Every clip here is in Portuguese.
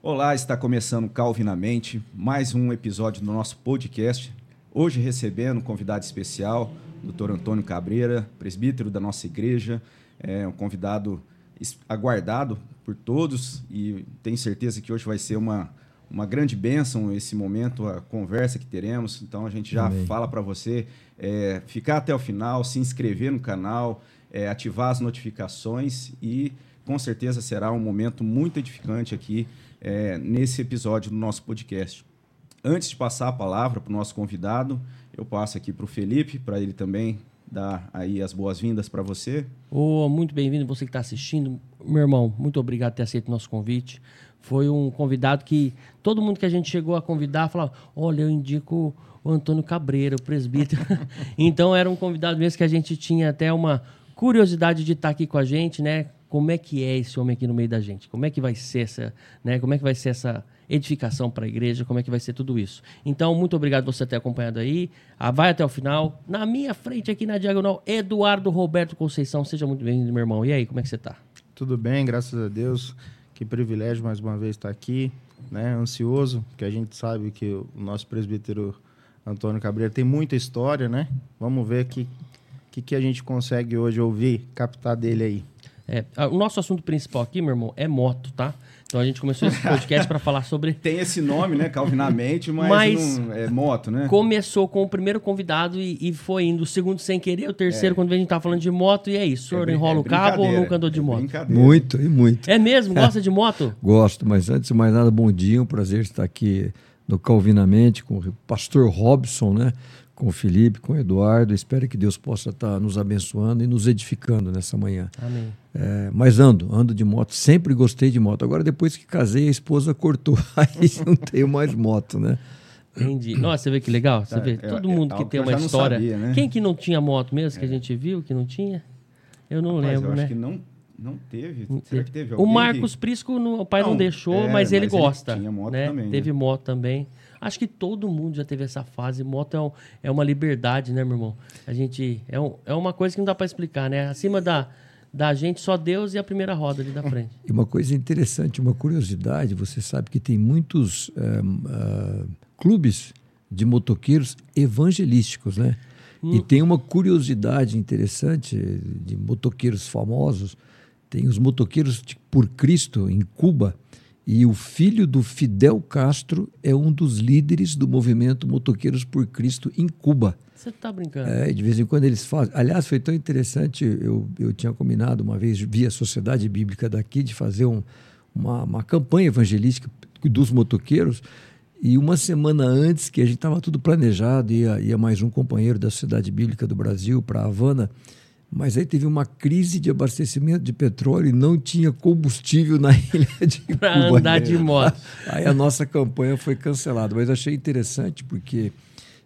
Olá, está começando Calvinamente, mais um episódio do nosso podcast. Hoje recebendo um convidado especial, Dr. Antônio Cabreira, presbítero da nossa igreja, é um convidado aguardado por todos e tenho certeza que hoje vai ser uma, uma grande bênção esse momento, a conversa que teremos. Então a gente já Amém. fala para você é, ficar até o final, se inscrever no canal, é, ativar as notificações e com certeza será um momento muito edificante aqui é, nesse episódio do nosso podcast. Antes de passar a palavra para o nosso convidado, eu passo aqui para o Felipe, para ele também dar aí as boas-vindas para você. Oh, muito bem-vindo você que está assistindo. Meu irmão, muito obrigado por ter aceito o nosso convite. Foi um convidado que todo mundo que a gente chegou a convidar falava: olha, eu indico o Antônio Cabreira, o presbítero. então era um convidado mesmo que a gente tinha até uma curiosidade de estar tá aqui com a gente, né? Como é que é esse homem aqui no meio da gente? Como é que vai ser essa, né? Como é que vai ser essa edificação para a igreja, como é que vai ser tudo isso. Então, muito obrigado você ter acompanhado aí. Ah, vai até o final. Na minha frente, aqui na diagonal, Eduardo Roberto Conceição. Seja muito bem-vindo, meu irmão. E aí, como é que você está? Tudo bem, graças a Deus. Que privilégio mais uma vez estar aqui, né? Ansioso, porque a gente sabe que o nosso presbítero Antônio Cabreira tem muita história, né? Vamos ver o que, que a gente consegue hoje ouvir, captar dele aí. É, o nosso assunto principal aqui, meu irmão, é moto, tá? Então a gente começou esse podcast para falar sobre. Tem esse nome, né? Calvinamente, mas, mas não, é moto, né? Começou com o primeiro convidado e, e, foi indo. O segundo sem querer, o terceiro, é. quando a gente tava falando de moto, e é isso. O senhor é, enrola é o cabo ou nunca andou de é moto? Muito, e muito. É mesmo? Gosta de moto? Gosto, mas antes de mais nada, bom dia, um prazer estar aqui no Calvinamente com o pastor Robson, né? Com o Felipe, com o Eduardo. Espero que Deus possa estar nos abençoando e nos edificando nessa manhã. Amém. É, mas ando, ando de moto. Sempre gostei de moto. Agora, depois que casei, a esposa cortou. Aí não tenho mais moto, né? Entendi. Nossa, você vê que legal? Você é, vê, é, todo mundo que tem uma história. Sabia, né? Quem que não tinha moto mesmo, que a é. gente viu que não tinha? Eu não Rapaz, lembro, eu né? Acho que não, não teve. Não Será que teve O Marcos que... Prisco, no, o pai não, não deixou, é, mas ele mas gosta. Ele tinha moto né? também. Teve né? moto também. Acho que todo mundo já teve essa fase. Moto é, um, é uma liberdade, né, meu irmão? A gente. É, um, é uma coisa que não dá para explicar, né? Acima da, da gente, só Deus e a primeira roda ali da frente. E uma coisa interessante, uma curiosidade: você sabe que tem muitos uh, clubes de motoqueiros evangelísticos, né? Hum. E tem uma curiosidade interessante de motoqueiros famosos. Tem os motoqueiros por Cristo em Cuba e o filho do Fidel Castro é um dos líderes do movimento Motoqueiros por Cristo em Cuba. Você está brincando? É, de vez em quando eles fazem. Aliás, foi tão interessante, eu, eu tinha combinado uma vez, via Sociedade Bíblica daqui, de fazer um, uma, uma campanha evangelística dos motoqueiros. E uma semana antes, que a gente estava tudo planejado, ia, ia mais um companheiro da Sociedade Bíblica do Brasil para Havana mas aí teve uma crise de abastecimento de petróleo e não tinha combustível na ilha de Para andar de moto. Aí a nossa campanha foi cancelada. Mas achei interessante porque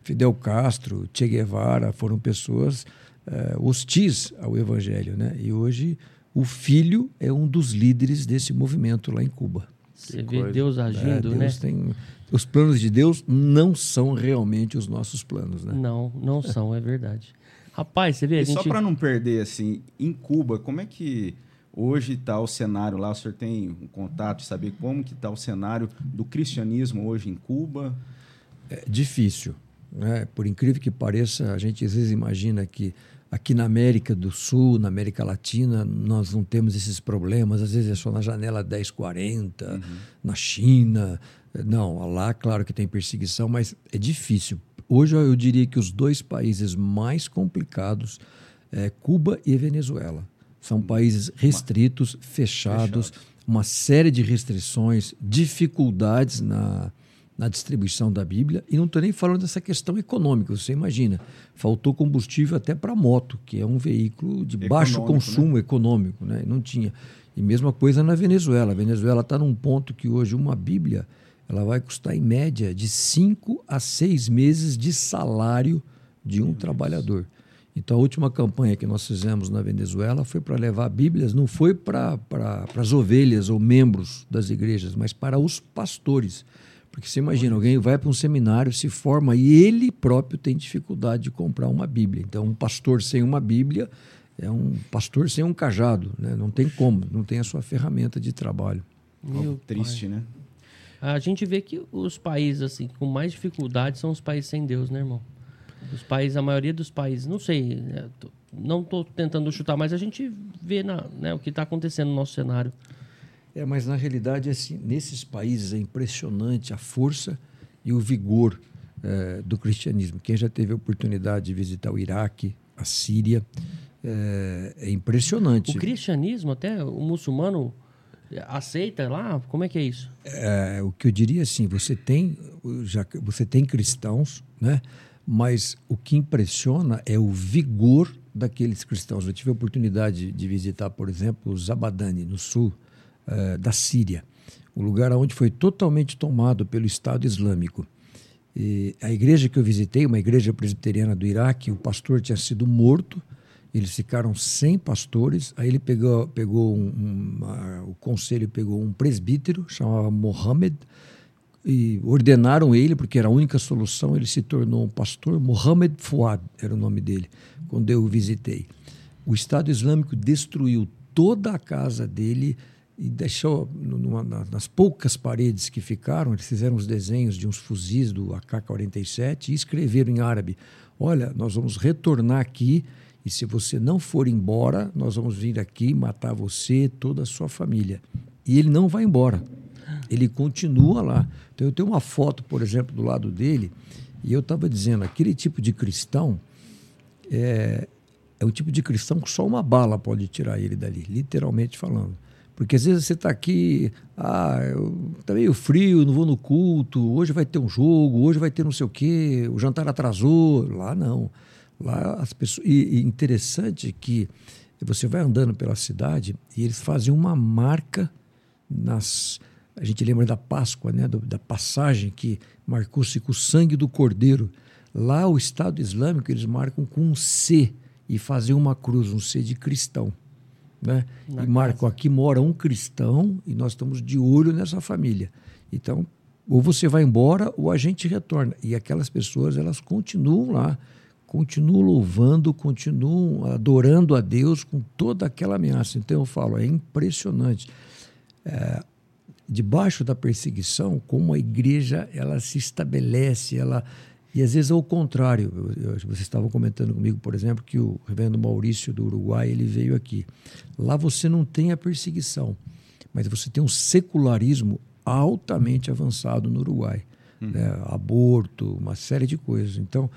Fidel Castro, Che Guevara foram pessoas eh, hostis ao evangelho. Né? E hoje o filho é um dos líderes desse movimento lá em Cuba. Você vê Deus agindo, é, Deus né? Tem, os planos de Deus não são realmente os nossos planos, né? Não, não são, é verdade. Rapaz, você vê, a e gente... só para não perder, assim, em Cuba, como é que hoje está o cenário lá? O senhor tem um contato de saber como que está o cenário do cristianismo hoje em Cuba? É difícil. Né? Por incrível que pareça, a gente às vezes imagina que aqui na América do Sul, na América Latina, nós não temos esses problemas. Às vezes é só na janela 1040, uhum. na China. Não, lá, claro que tem perseguição, mas é difícil Hoje eu diria que os dois países mais complicados é Cuba e Venezuela. São hum. países restritos, fechados, Fechado. uma série de restrições, dificuldades na, na distribuição da Bíblia. E não estou nem falando dessa questão econômica. Você imagina, faltou combustível até para moto, que é um veículo de econômico, baixo consumo né? econômico. Né? Não tinha. E mesma coisa na Venezuela. A Venezuela está num ponto que hoje uma Bíblia ela vai custar em média de 5 a 6 meses de salário de um trabalhador. Então, a última campanha que nós fizemos na Venezuela foi para levar Bíblias, não foi para pra, as ovelhas ou membros das igrejas, mas para os pastores. Porque você imagina, alguém vai para um seminário, se forma e ele próprio tem dificuldade de comprar uma Bíblia. Então, um pastor sem uma Bíblia é um pastor sem um cajado, né? não tem como, não tem a sua ferramenta de trabalho. Meu triste, pai. né? A gente vê que os países assim com mais dificuldade são os países sem Deus, né, irmão? Os países, a maioria dos países, não sei, tô- não estou tentando chutar, mas a gente vê na, né, o que está acontecendo no nosso cenário. É, mas na realidade, assim, nesses países é impressionante a força e o vigor eh, do cristianismo. Quem já teve a oportunidade de visitar o Iraque, a Síria, eh, é impressionante. O cristianismo, até o muçulmano aceita lá? Como é que é isso? É, o que eu diria assim, você tem já você tem cristãos, né? Mas o que impressiona é o vigor daqueles cristãos. Eu tive a oportunidade de visitar, por exemplo, Zabadani, no sul eh, da Síria, um lugar onde foi totalmente tomado pelo Estado Islâmico. E a igreja que eu visitei, uma igreja presbiteriana do Iraque, o pastor tinha sido morto. Eles ficaram sem pastores. Aí ele pegou, pegou um, um, a- o conselho pegou um presbítero, chamava Mohammed, e ordenaram ele, porque era a única solução. Ele se tornou um pastor. Mohammed Fuad era o nome dele, quando eu o visitei. O Estado Islâmico destruiu toda a casa dele e deixou numa- na- nas poucas paredes que ficaram, eles fizeram os desenhos de uns fuzis do AK-47 e escreveram em árabe: Olha, nós vamos retornar aqui e se você não for embora, nós vamos vir aqui matar você, toda a sua família. E ele não vai embora. Ele continua lá. Então eu tenho uma foto, por exemplo, do lado dele, e eu estava dizendo, aquele tipo de cristão é, é o tipo de cristão que só uma bala pode tirar ele dali, literalmente falando. Porque às vezes você está aqui, ah, está meio frio, não vou no culto, hoje vai ter um jogo, hoje vai ter não sei o quê, o jantar atrasou. Lá não. Lá as pessoas. E, e interessante que você vai andando pela cidade e eles fazem uma marca nas. A gente lembra da Páscoa, né, do- da passagem que marcou-se com o sangue do cordeiro. Lá o Estado Islâmico eles marcam com um C e fazem uma cruz, um C de cristão. Né? Na E marcam aqui mora um cristão e nós estamos de olho nessa família. Então, ou você vai embora ou a gente retorna. E aquelas pessoas, elas continuam lá, continuam louvando, continuam adorando a Deus com toda aquela ameaça. Então eu falo, é impressionante. É, debaixo da perseguição, como a igreja ela se estabelece, ela e às vezes é o contrário. Eu- eu- Vocês estavam comentando comigo, por exemplo, que o reverendo Maurício do Uruguai ele veio aqui. Lá você não tem a perseguição, mas você tem um secularismo altamente avançado no Uruguai, né? aborto, uma série de coisas. Então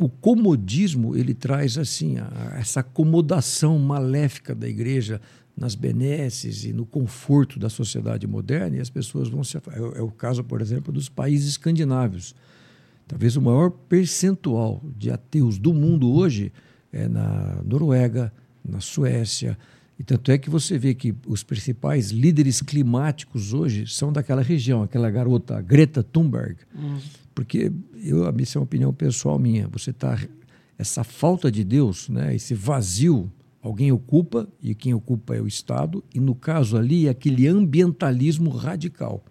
o comodismo ele traz assim a- essa acomodação maléfica da igreja nas benesses e no conforto da sociedade moderna e as pessoas vão se é, é o caso por exemplo dos países escandinavos talvez o maior percentual de ateus do mundo hoje é na Noruega na Suécia e tanto é que você vê que os principais líderes climáticos hoje são daquela região aquela garota Greta Thunberg porque eu a isso é uma opinião pessoal minha você está essa falta de Deus né esse vazio alguém ocupa e quem ocupa é o Estado e no caso ali é aquele ambientalismo radical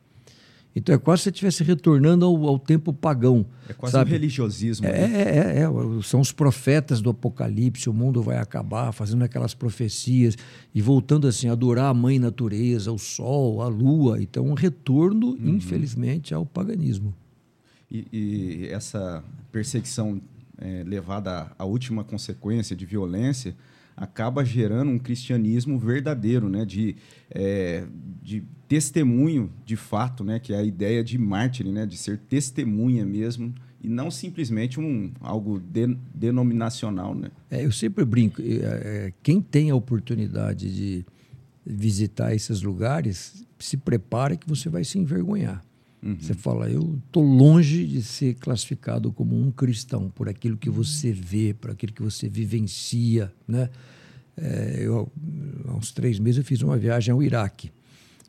então é quase se você estivesse retornando ao, ao tempo pagão É quase sabe? um religiosismo. É, né? é, é, é, são os profetas do Apocalipse, o mundo vai acabar, fazendo aquelas profecias e voltando assim a adorar a mãe natureza, o sol, a lua. Então, um retorno, infelizmente, ao paganismo. E, e essa perseguição é, levada à- última consequência de violência acaba gerando um cristianismo verdadeiro, né? De, é, de testemunho de fato, né? Que é a ideia de mártir, né? De ser testemunha mesmo e não simplesmente um algo de- denominacional, né? É, eu sempre brinco, é, é, quem tem a oportunidade de visitar esses lugares, se prepare que você vai se envergonhar. Você fala, eu estou longe de ser classificado como um cristão por aquilo que você vê, por aquilo que você vivencia, né? É, eu, há uns três meses eu fiz uma viagem ao Iraque.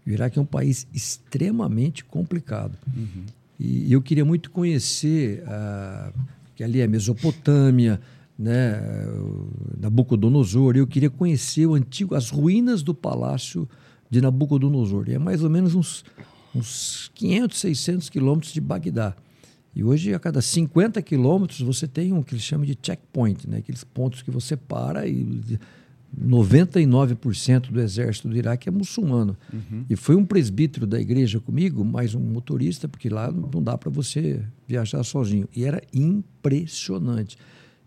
O Iraque é um país extremamente complicado. E eu queria muito conhecer, ah, que ali é Mesopotâmia, né, Nabucodonosor. Eu queria conhecer o antigo, as ruínas do palácio de Nabucodonosor. E é mais ou menos uns, uns 500, 600 quilômetros de Bagdá. E hoje, a cada 50 quilômetros, você tem um que eles chamam de checkpoint, né? aqueles pontos que você para e 99% do exército do Iraque é muçulmano. Uhum. E foi um presbítero da igreja comigo, mais um motorista, porque lá não dá para você viajar sozinho. E era impressionante.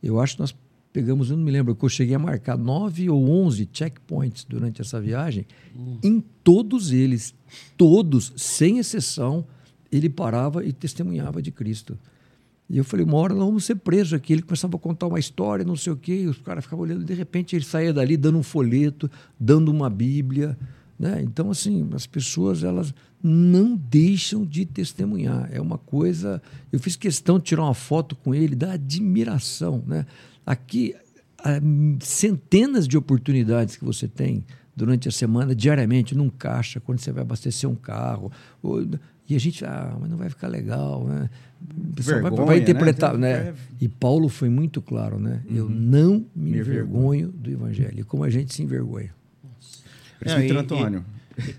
Eu acho que nós pegamos, eu não me lembro, que eu cheguei a marcar nove ou onze checkpoints durante essa viagem. Uhum. Em todos eles, todos, sem exceção, ele parava e testemunhava de Cristo. E eu falei, uma hora nós vamos ser presos aqui. Ele começava a contar uma história, não sei o quê, e os caras ficavam olhando, de repente ele saía dali dando um folheto, dando uma Bíblia. Né? Então, assim, as pessoas elas não deixam de testemunhar. É uma coisa. Eu fiz questão de tirar uma foto com ele, da admiração. Né? Aqui, centenas de oportunidades que você tem durante a semana, diariamente, num caixa, quando você vai abastecer um carro. Ou, e a gente, ah, mas não vai ficar legal, né? Vergonha, vai, vai, interpretar, né? né? E Paulo foi muito claro, né? Uhum. Eu não me, me envergonho do evangelho. E como a gente se envergonha. Presbítero Antônio.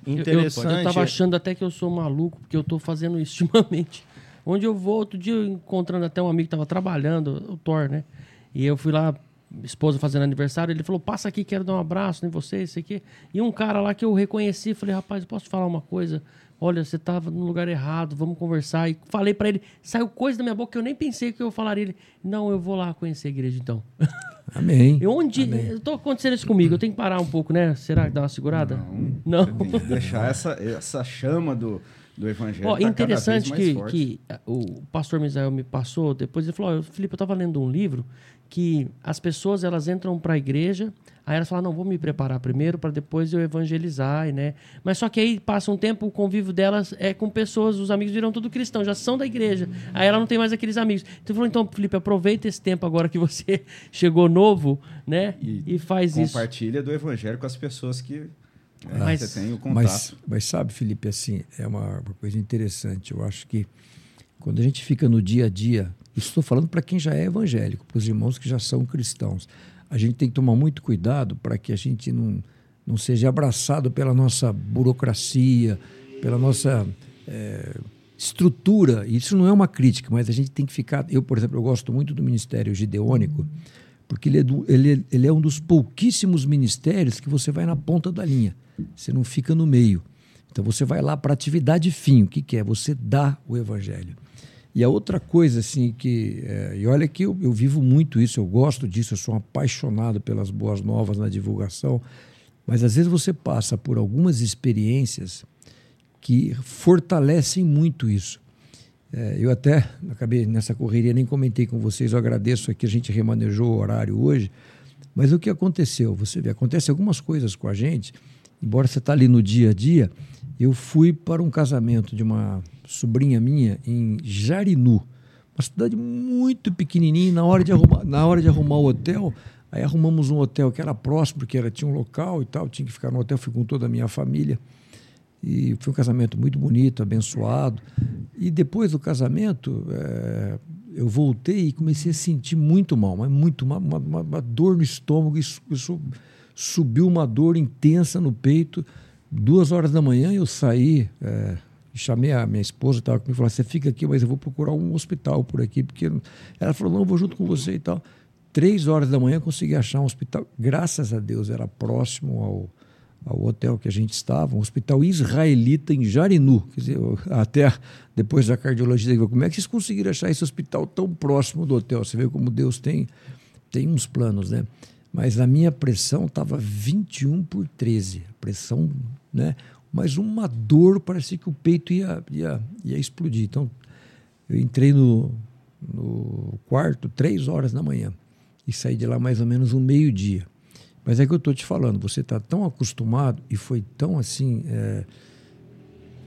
Interessante. Eu estava achando até que eu sou maluco, porque eu estou fazendo isso ultimamente. Onde eu vou, outro dia encontrando até um amigo que estava trabalhando, o Thor, né? E eu fui lá, esposa fazendo aniversário, ele falou, passa aqui, quero dar um abraço em você, isso aqui. E um cara lá que eu reconheci, falei, rapaz, posso falar uma coisa? olha, você estava no lugar errado, vamos conversar. E falei para ele, saiu coisa da minha boca que eu nem pensei que eu falaria. Ele, não, eu vou lá conhecer a igreja então. Amém. E onde. Amém. Eu tô acontecendo isso comigo, eu tenho que parar um pouco, né? Será que dá uma segurada? Não. não. Você tem que deixar essa, essa chama do, do evangelho. Ó, tá interessante que, que o pastor Misael me passou, depois ele falou: Felipe, eu estava lendo um livro que as pessoas elas entram para a igreja Aí elas falam, não, vou me preparar primeiro para depois eu evangelizar, né? Mas só que aí passa um tempo, o convívio delas é com pessoas, os amigos viram tudo cristão, já são da igreja. Aí ela não tem mais aqueles amigos. Então falou, então, Felipe, aproveita esse tempo agora que você chegou novo, né? E, e faz compartilha isso. Compartilha do evangelho com as pessoas que né, mas, você tem o contato. Mas, mas sabe, Felipe, assim, é uma, uma coisa interessante. Eu acho que quando a gente fica no dia a dia, estou falando para quem já é evangélico, para os irmãos que já são cristãos a gente tem que tomar muito cuidado para que a gente não, não seja abraçado pela nossa burocracia, pela nossa é, estrutura. Isso não é uma crítica, mas a gente tem que ficar. Eu, por exemplo, eu gosto muito do Ministério Gideônico, porque ele é, do, ele, ele é um dos pouquíssimos ministérios que você vai na ponta da linha, você não fica no meio. Então você vai lá para atividade fim. O que, que é? Você dá o evangelho. E a outra coisa, assim, que. É, e olha que eu, eu vivo muito isso, eu gosto disso, eu sou apaixonado pelas boas novas na divulgação, mas às vezes você passa por algumas experiências que fortalecem muito isso. É, eu até acabei nessa correria, nem comentei com vocês, eu agradeço aqui, a gente remanejou o horário hoje, mas o que aconteceu? Você vê, acontece algumas coisas com a gente, embora você está ali no dia a dia, eu fui para um casamento de uma sobrinha minha em Jarinu, uma cidade muito pequenininha. Na hora de arrumar, na hora de arrumar o hotel, aí arrumamos um hotel que era próximo, porque era, tinha um local e tal, tinha que ficar no hotel, fui com toda a minha família. E foi um casamento muito bonito, abençoado. E depois do casamento, é, eu voltei e comecei a sentir muito mal, mas muito mal, uma, uma, uma dor no estômago, isso, isso subiu uma dor intensa no peito. Duas horas da manhã eu saí, é, chamei a minha esposa, estava comigo, falou: você fica aqui, mas eu vou procurar um hospital por aqui, porque ela falou: não, eu vou junto com você e tal. Três horas da manhã eu consegui achar um hospital, graças a Deus, era próximo ao, ao hotel que a gente estava, um hospital israelita em Jarinu. Quer dizer, até depois da cardiologia, como é que vocês conseguiram achar esse hospital tão próximo do hotel? Você vê como Deus tem, tem uns planos, né? Mas a minha pressão estava 21 por 13, pressão, né? Mas uma dor, parecia que o peito ia, ia, ia explodir. Então, eu entrei no, no quarto três horas da manhã e saí de lá mais ou menos um meio-dia. Mas é que eu estou te falando, você está tão acostumado e foi tão assim. É,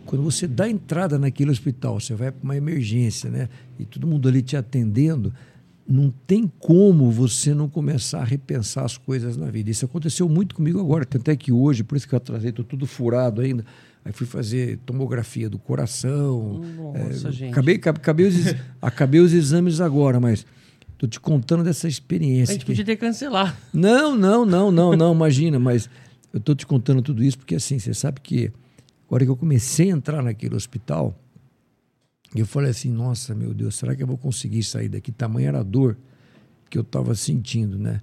quando você dá entrada naquele hospital, você vai para uma emergência, né? E todo mundo ali te atendendo, não tem como você não começar a repensar as coisas na vida. Isso aconteceu muito comigo agora, até que hoje, por isso que eu atrasei, estou tudo furado ainda. Aí fui fazer tomografia do coração. Nossa, é, gente. Acabei, acabei, os, acabei os exames agora, mas estou te contando dessa experiência. A gente que... podia ter cancelado. Não, não, não, não, não, imagina, mas eu estou te contando tudo isso porque assim, você sabe que agora que eu comecei a entrar naquele hospital, e eu falei assim, nossa, meu Deus, será que eu vou conseguir sair daqui? Tamanha era a dor que eu estava sentindo, né?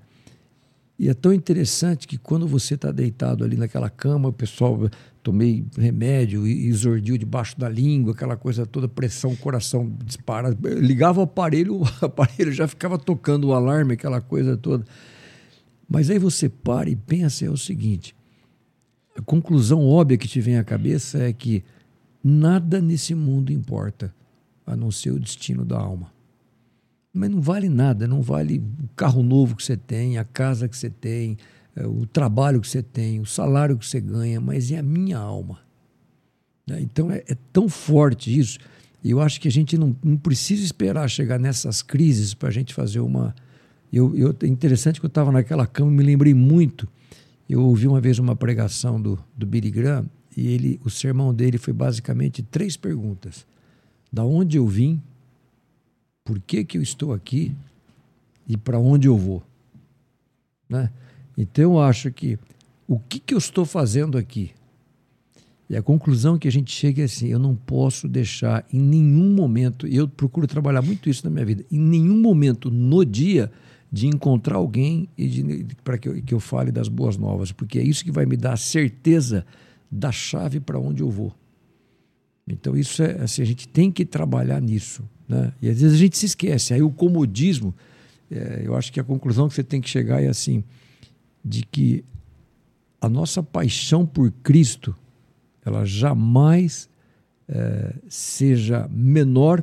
E é tão interessante que quando você está deitado ali naquela cama, o pessoal tomei remédio e exordiu debaixo da língua, aquela coisa toda, pressão, coração dispara. Ligava o aparelho, o aparelho já ficava tocando o alarme, aquela coisa toda. Mas aí você para e pensa é o seguinte: a conclusão óbvia que te vem à cabeça é que nada nesse mundo importa a não ser o destino da alma. Mas não vale nada, não vale o carro novo que você tem, a casa que você tem, é, o trabalho que você tem, o salário que você ganha, mas é a minha alma. Né? Então é, é, tão forte isso. E eu acho que a gente não, não precisa esperar chegar nessas crises para a gente fazer uma. Eu, eu, é interessante que eu estava naquela cama e me lembrei muito. Eu ouvi uma vez uma pregação do, do Billy Graham e ele, o sermão dele foi basicamente três perguntas: Da onde eu vim? por que, que eu estou aqui e para onde eu vou. Né? Então eu acho que o que, que eu estou fazendo aqui? E a conclusão que a gente chega é assim: eu não posso deixar em nenhum momento, eu procuro trabalhar muito isso na minha vida, em nenhum momento no dia de encontrar alguém e para que, que eu fale das boas novas, porque é isso que vai me dar a certeza da chave para onde eu vou. Então isso é assim, a gente tem que trabalhar nisso. Né? E às vezes a gente se esquece. Aí o comodismo, é, eu acho que a conclusão que você tem que chegar é assim, de que a nossa paixão por Cristo, ela jamais é, seja menor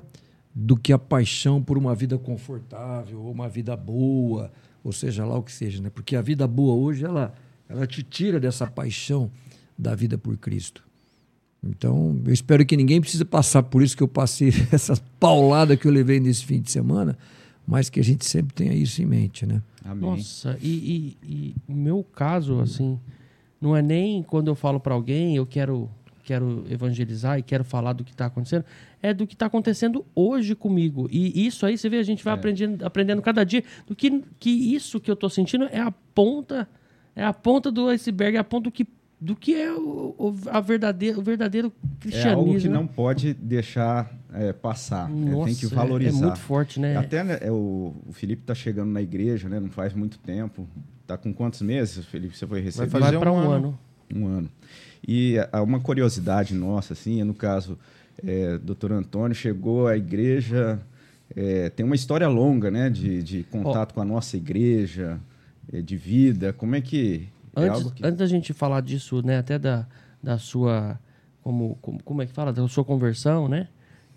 do que a paixão por uma vida confortável, ou uma vida boa, ou seja lá o que seja, né? Porque a vida boa hoje ela ela te tira dessa paixão da vida por Cristo. Então, eu espero que ninguém precise passar por isso que eu passei, essa paulada que eu levei nesse fim de semana, mas que a gente sempre tenha isso em mente, né? Amém. Nossa, e, e, e o meu caso, assim, não é nem quando eu falo para alguém, eu quero, quero evangelizar e quero falar do que está acontecendo, é do que está acontecendo hoje comigo. E isso aí, você vê, a gente vai é. aprendendo, aprendendo cada dia do que, que isso que eu estou sentindo é a ponta, é a ponta do iceberg, é a ponta do que do que é o, o, a verdadeiro, o verdadeiro cristianismo. É algo que não pode deixar é, passar. Nossa, é, tem que valorizar. É, é, muito forte, né? Até né, é, o, o Felipe está chegando na igreja, né? Não faz muito tempo. Está com quantos meses, Felipe? Você foi receber? Vai fazer para um, um ano. Um ano. E a, uma curiosidade nossa, assim, é no caso, é, doutor Antônio chegou à igreja, é, tem uma história longa, né? De, de contato oh. com a nossa igreja, é, de vida. Como é que é antes, que... antes da gente falar disso, né, até da, da sua. Como, como, como é que fala? Da sua conversão, né?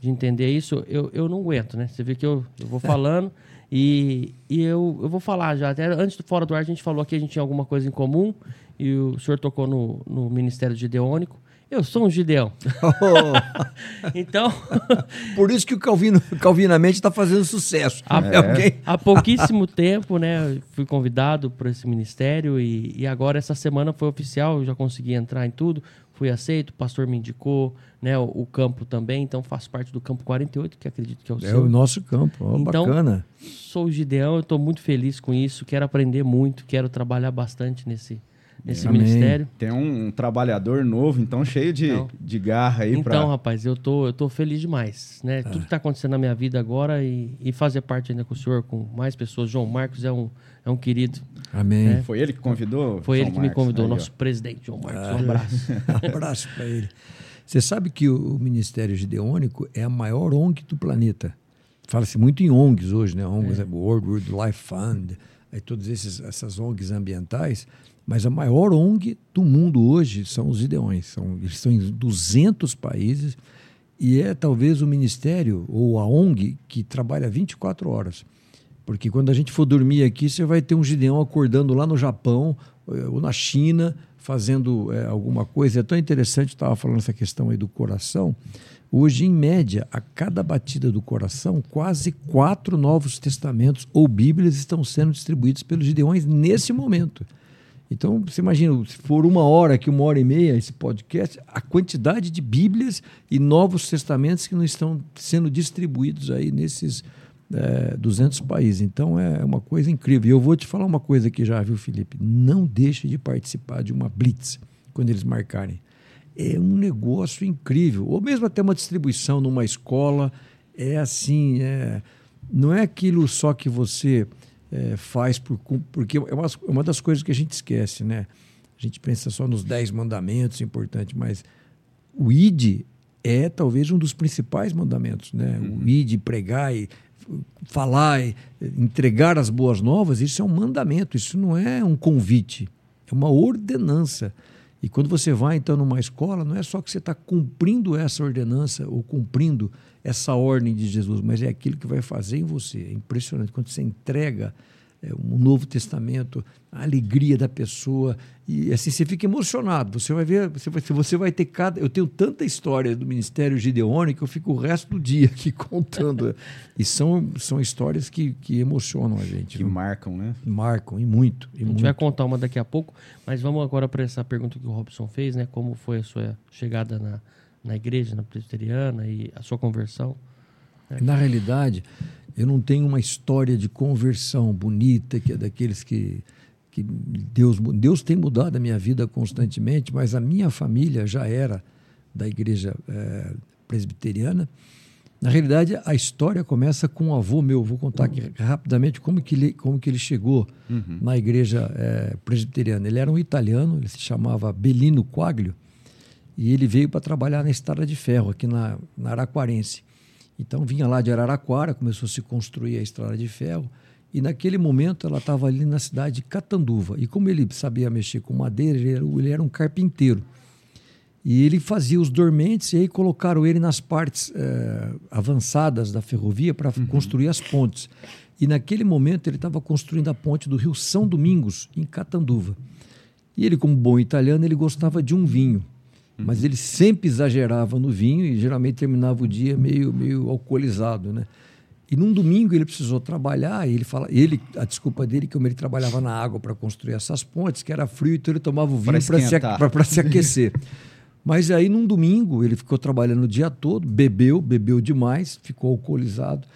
De entender isso, eu, eu não aguento, né? Você vê que eu, eu vou falando e, e eu, eu vou falar já. Até antes do Fora do Ar, a gente falou que a gente tinha alguma coisa em comum e o senhor tocou no, no Ministério Gideônico. Eu sou um Gideão. Oh. então. Por isso que o Calvino, Calvinamente está fazendo sucesso. Há, é. alguém... há pouquíssimo tempo, né? Fui convidado para esse ministério e, e agora essa semana foi oficial, eu já consegui entrar em tudo, fui aceito, o pastor me indicou, né? O, o campo também, então faço parte do campo 48, que acredito que é o é seu. É o nosso campo, oh, então, bacana. Sou o Gideão, eu estou muito feliz com isso, quero aprender muito, quero trabalhar bastante nesse nesse Amém. ministério. Tem um, um, trabalhador novo, então cheio de, então, de garra aí Então, pra... rapaz, eu tô, eu tô feliz demais, né? Ah. Tudo que está acontecendo na minha vida agora e, e fazer parte ainda com o senhor, com mais pessoas. João Marcos é um, é um querido. Amém. Né? Foi ele que convidou? Foi João ele que Marcos. me convidou, aí, nosso ó. presidente, João Marcos. Ah. Um abraço. um abraço para ele. Você sabe que o Ministério Gideônico é a maior ONG do planeta. Fala-se muito em ONGs hoje, né? ONGs, é. World Wildlife Fund, aí todas essas ONGs ambientais. Mas a maior ONG do mundo hoje são os Ideões. São, eles estão em 200 países e é talvez o ministério ou a ONG que trabalha 24 horas. Porque quando a gente for dormir aqui, você vai ter um Gideão acordando lá no Japão eh, ou na China, fazendo é, alguma coisa. É tão interessante, estava falando essa questão aí do coração. Hoje, em média, a cada batida do coração, quase quatro novos testamentos ou bíblias estão sendo distribuídos pelos Gideões nesse momento. Então, você imagina, se for uma hora aqui, uma hora e meia, esse podcast, a quantidade de Bíblias e Novos Testamentos que não estão sendo distribuídos aí nesses é, 200 países. Então, é uma coisa incrível. E eu vou te falar uma coisa aqui já, viu, Felipe? Não deixe de participar de uma Blitz quando eles marcarem. É um negócio incrível. Ou mesmo até uma distribuição numa escola. É assim, é... não é aquilo só que você é, faz por, porque é uma, é uma das coisas que a gente esquece, né? A gente pensa só nos dez mandamentos, importante, mas o ID é talvez um dos principais mandamentos, né? Uhum. O ID, pregar e falar, e entregar as boas novas, isso é um mandamento, isso não é um convite, é uma ordenança. E quando você vai então numa escola, não é só que você está cumprindo essa ordenança ou cumprindo essa ordem de Jesus, mas é aquilo que vai fazer em você. É impressionante quando você entrega um Novo Testamento, a alegria da pessoa e assim você fica emocionado. Você vai ver, você vai, você vai ter cada. Eu tenho tanta história do Ministério Gideônico que eu fico o resto do dia aqui contando. e são, são histórias que, que emocionam a gente. Que viu? marcam, né? Marcam e muito. E a gente muito. vai contar uma daqui a pouco, mas vamos agora para essa pergunta que o Robson fez, né? Como foi a sua chegada na na igreja, na presbiteriana e a sua conversão? Né? Na realidade, eu não tenho uma história de conversão bonita, que é daqueles que, que Deus, Deus tem mudado a minha vida constantemente, mas a minha família já era da igreja é, presbiteriana. Na realidade, a história começa com um avô meu. Vou contar aqui rapidamente como que ele, como que ele chegou uhum. na igreja é, presbiteriana. Ele era um italiano, ele se chamava Belino Quaglio, e ele veio para trabalhar na estrada de ferro aqui na, na Araquarense. Então vinha lá de Araraquara, começou a se construir a estrada de ferro. E naquele momento ela estava ali na cidade de Catanduva. E como ele sabia mexer com madeira, ele era, ele era um carpinteiro. E ele fazia os dormentes e aí colocaram ele nas partes eh, avançadas da ferrovia para uhum. construir as pontes. E naquele momento ele estava construindo a ponte do Rio São Domingos, em Catanduva. E ele, como bom italiano, ele gostava de um vinho. Mas ele sempre exagerava no vinho e geralmente terminava o dia meio, meio alcoolizado, né? E num domingo ele precisou trabalhar, e ele fala, ele, a desculpa dele que ele trabalhava na água para construir essas pontes, que era frio, então ele tomava o vinho para se, se aquecer. Mas aí num domingo ele ficou trabalhando o dia todo, bebeu, bebeu demais, ficou alcoolizado,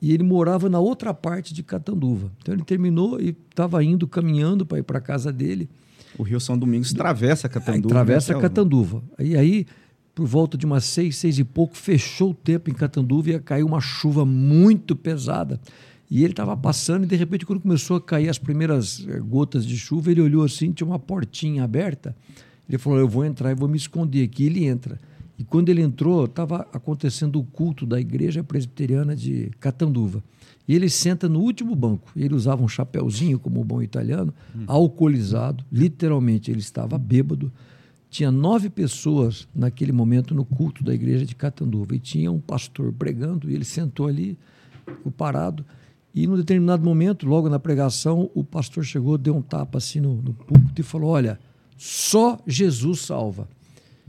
e ele morava na outra parte de Catanduva. Então ele terminou e estava indo caminhando para ir para casa dele. O Rio São Domingos atravessa Catanduva. Atravessa né? Catanduva. E aí, por volta de umas seis, seis e pouco, fechou o tempo em Catanduva e caiu uma chuva muito pesada. E ele estava passando e, de repente, quando começou a cair as primeiras eh, gotas de chuva, ele olhou assim, tinha uma portinha aberta. Ele falou, eu vou entrar e vou me esconder aqui. Ele entra. E quando ele entrou, estava acontecendo o culto da igreja presbiteriana de Catanduva. E ele senta no último banco. Ele usava um chapéuzinho, como um bom italiano, hum. alcoolizado. Literalmente, ele estava bêbado. Tinha nove pessoas naquele momento no culto da igreja de Catanduva. E tinha um pastor pregando, e ele sentou ali, ficou parado. E num determinado momento, logo na pregação, o pastor chegou, deu um tapa assim no, no púlpito e falou: Olha, só Jesus salva.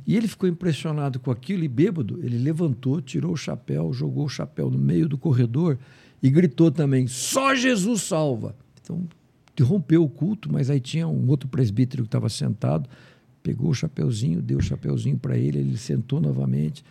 E ele ficou impressionado com aquilo e bêbado, ele levantou, tirou o chapéu, jogou o chapéu no meio do corredor e gritou também: só Jesus salva. Então, interrompeu o culto, mas aí tinha um outro presbítero que estava sentado, pegou o chapeuzinho, deu o chapeuzinho para ele, ele sentou novamente,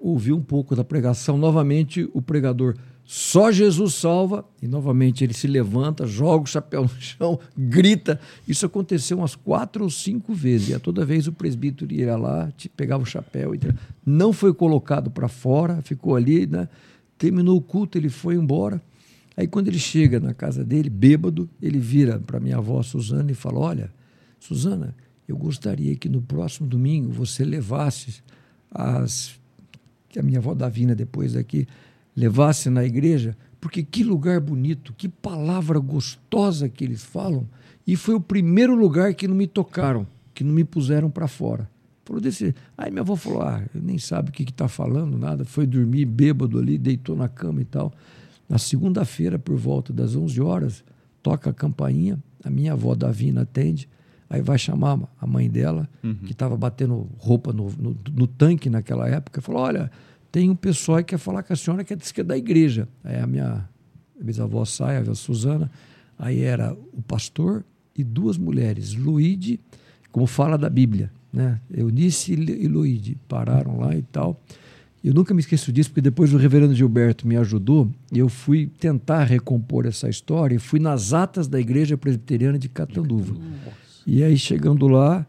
ouviu um pouco da pregação, novamente o pregador só Jesus salva. E novamente ele se levanta, joga o chapéu no chão, grita. Isso aconteceu umas quatro ou cinco vezes. E a toda vez o presbítero ia lá, pegava o chapéu. Não foi colocado para fora, ficou ali, né? Terminou o culto, ele foi embora. Aí, quando ele chega na casa dele, bêbado, ele vira para minha avó Suzana e fala: Olha, Suzana, eu gostaria que no próximo domingo você levasse as. que a minha avó Davina, depois daqui, levasse na igreja, porque que lugar bonito, que palavra gostosa que eles falam. E foi o primeiro lugar que não me tocaram, que não me puseram para fora. Falou desse. Aí minha avó falou: ah, nem sabe o que está falando, nada. Foi dormir bêbado ali, deitou na cama e tal. Na segunda-feira, por volta das 11 horas, toca a campainha, a minha avó Davina atende, aí vai chamar a mãe dela, uhum. que estava batendo roupa no, no, no, tanque naquela época, falou: olha, tem um pessoal que quer falar com a senhora que é, que é da igreja. Aí a minha bisavó sai, a Suzana, aí era o pastor e duas mulheres, Luíde, como fala da Bíblia, né? Eunice e Luíde pararam lá e tal. Eu nunca me esqueço disso, porque depois o reverendo Gilberto me ajudou e eu fui tentar recompor essa história e fui nas atas da igreja presbiteriana de Catanduva. E aí, chegando lá,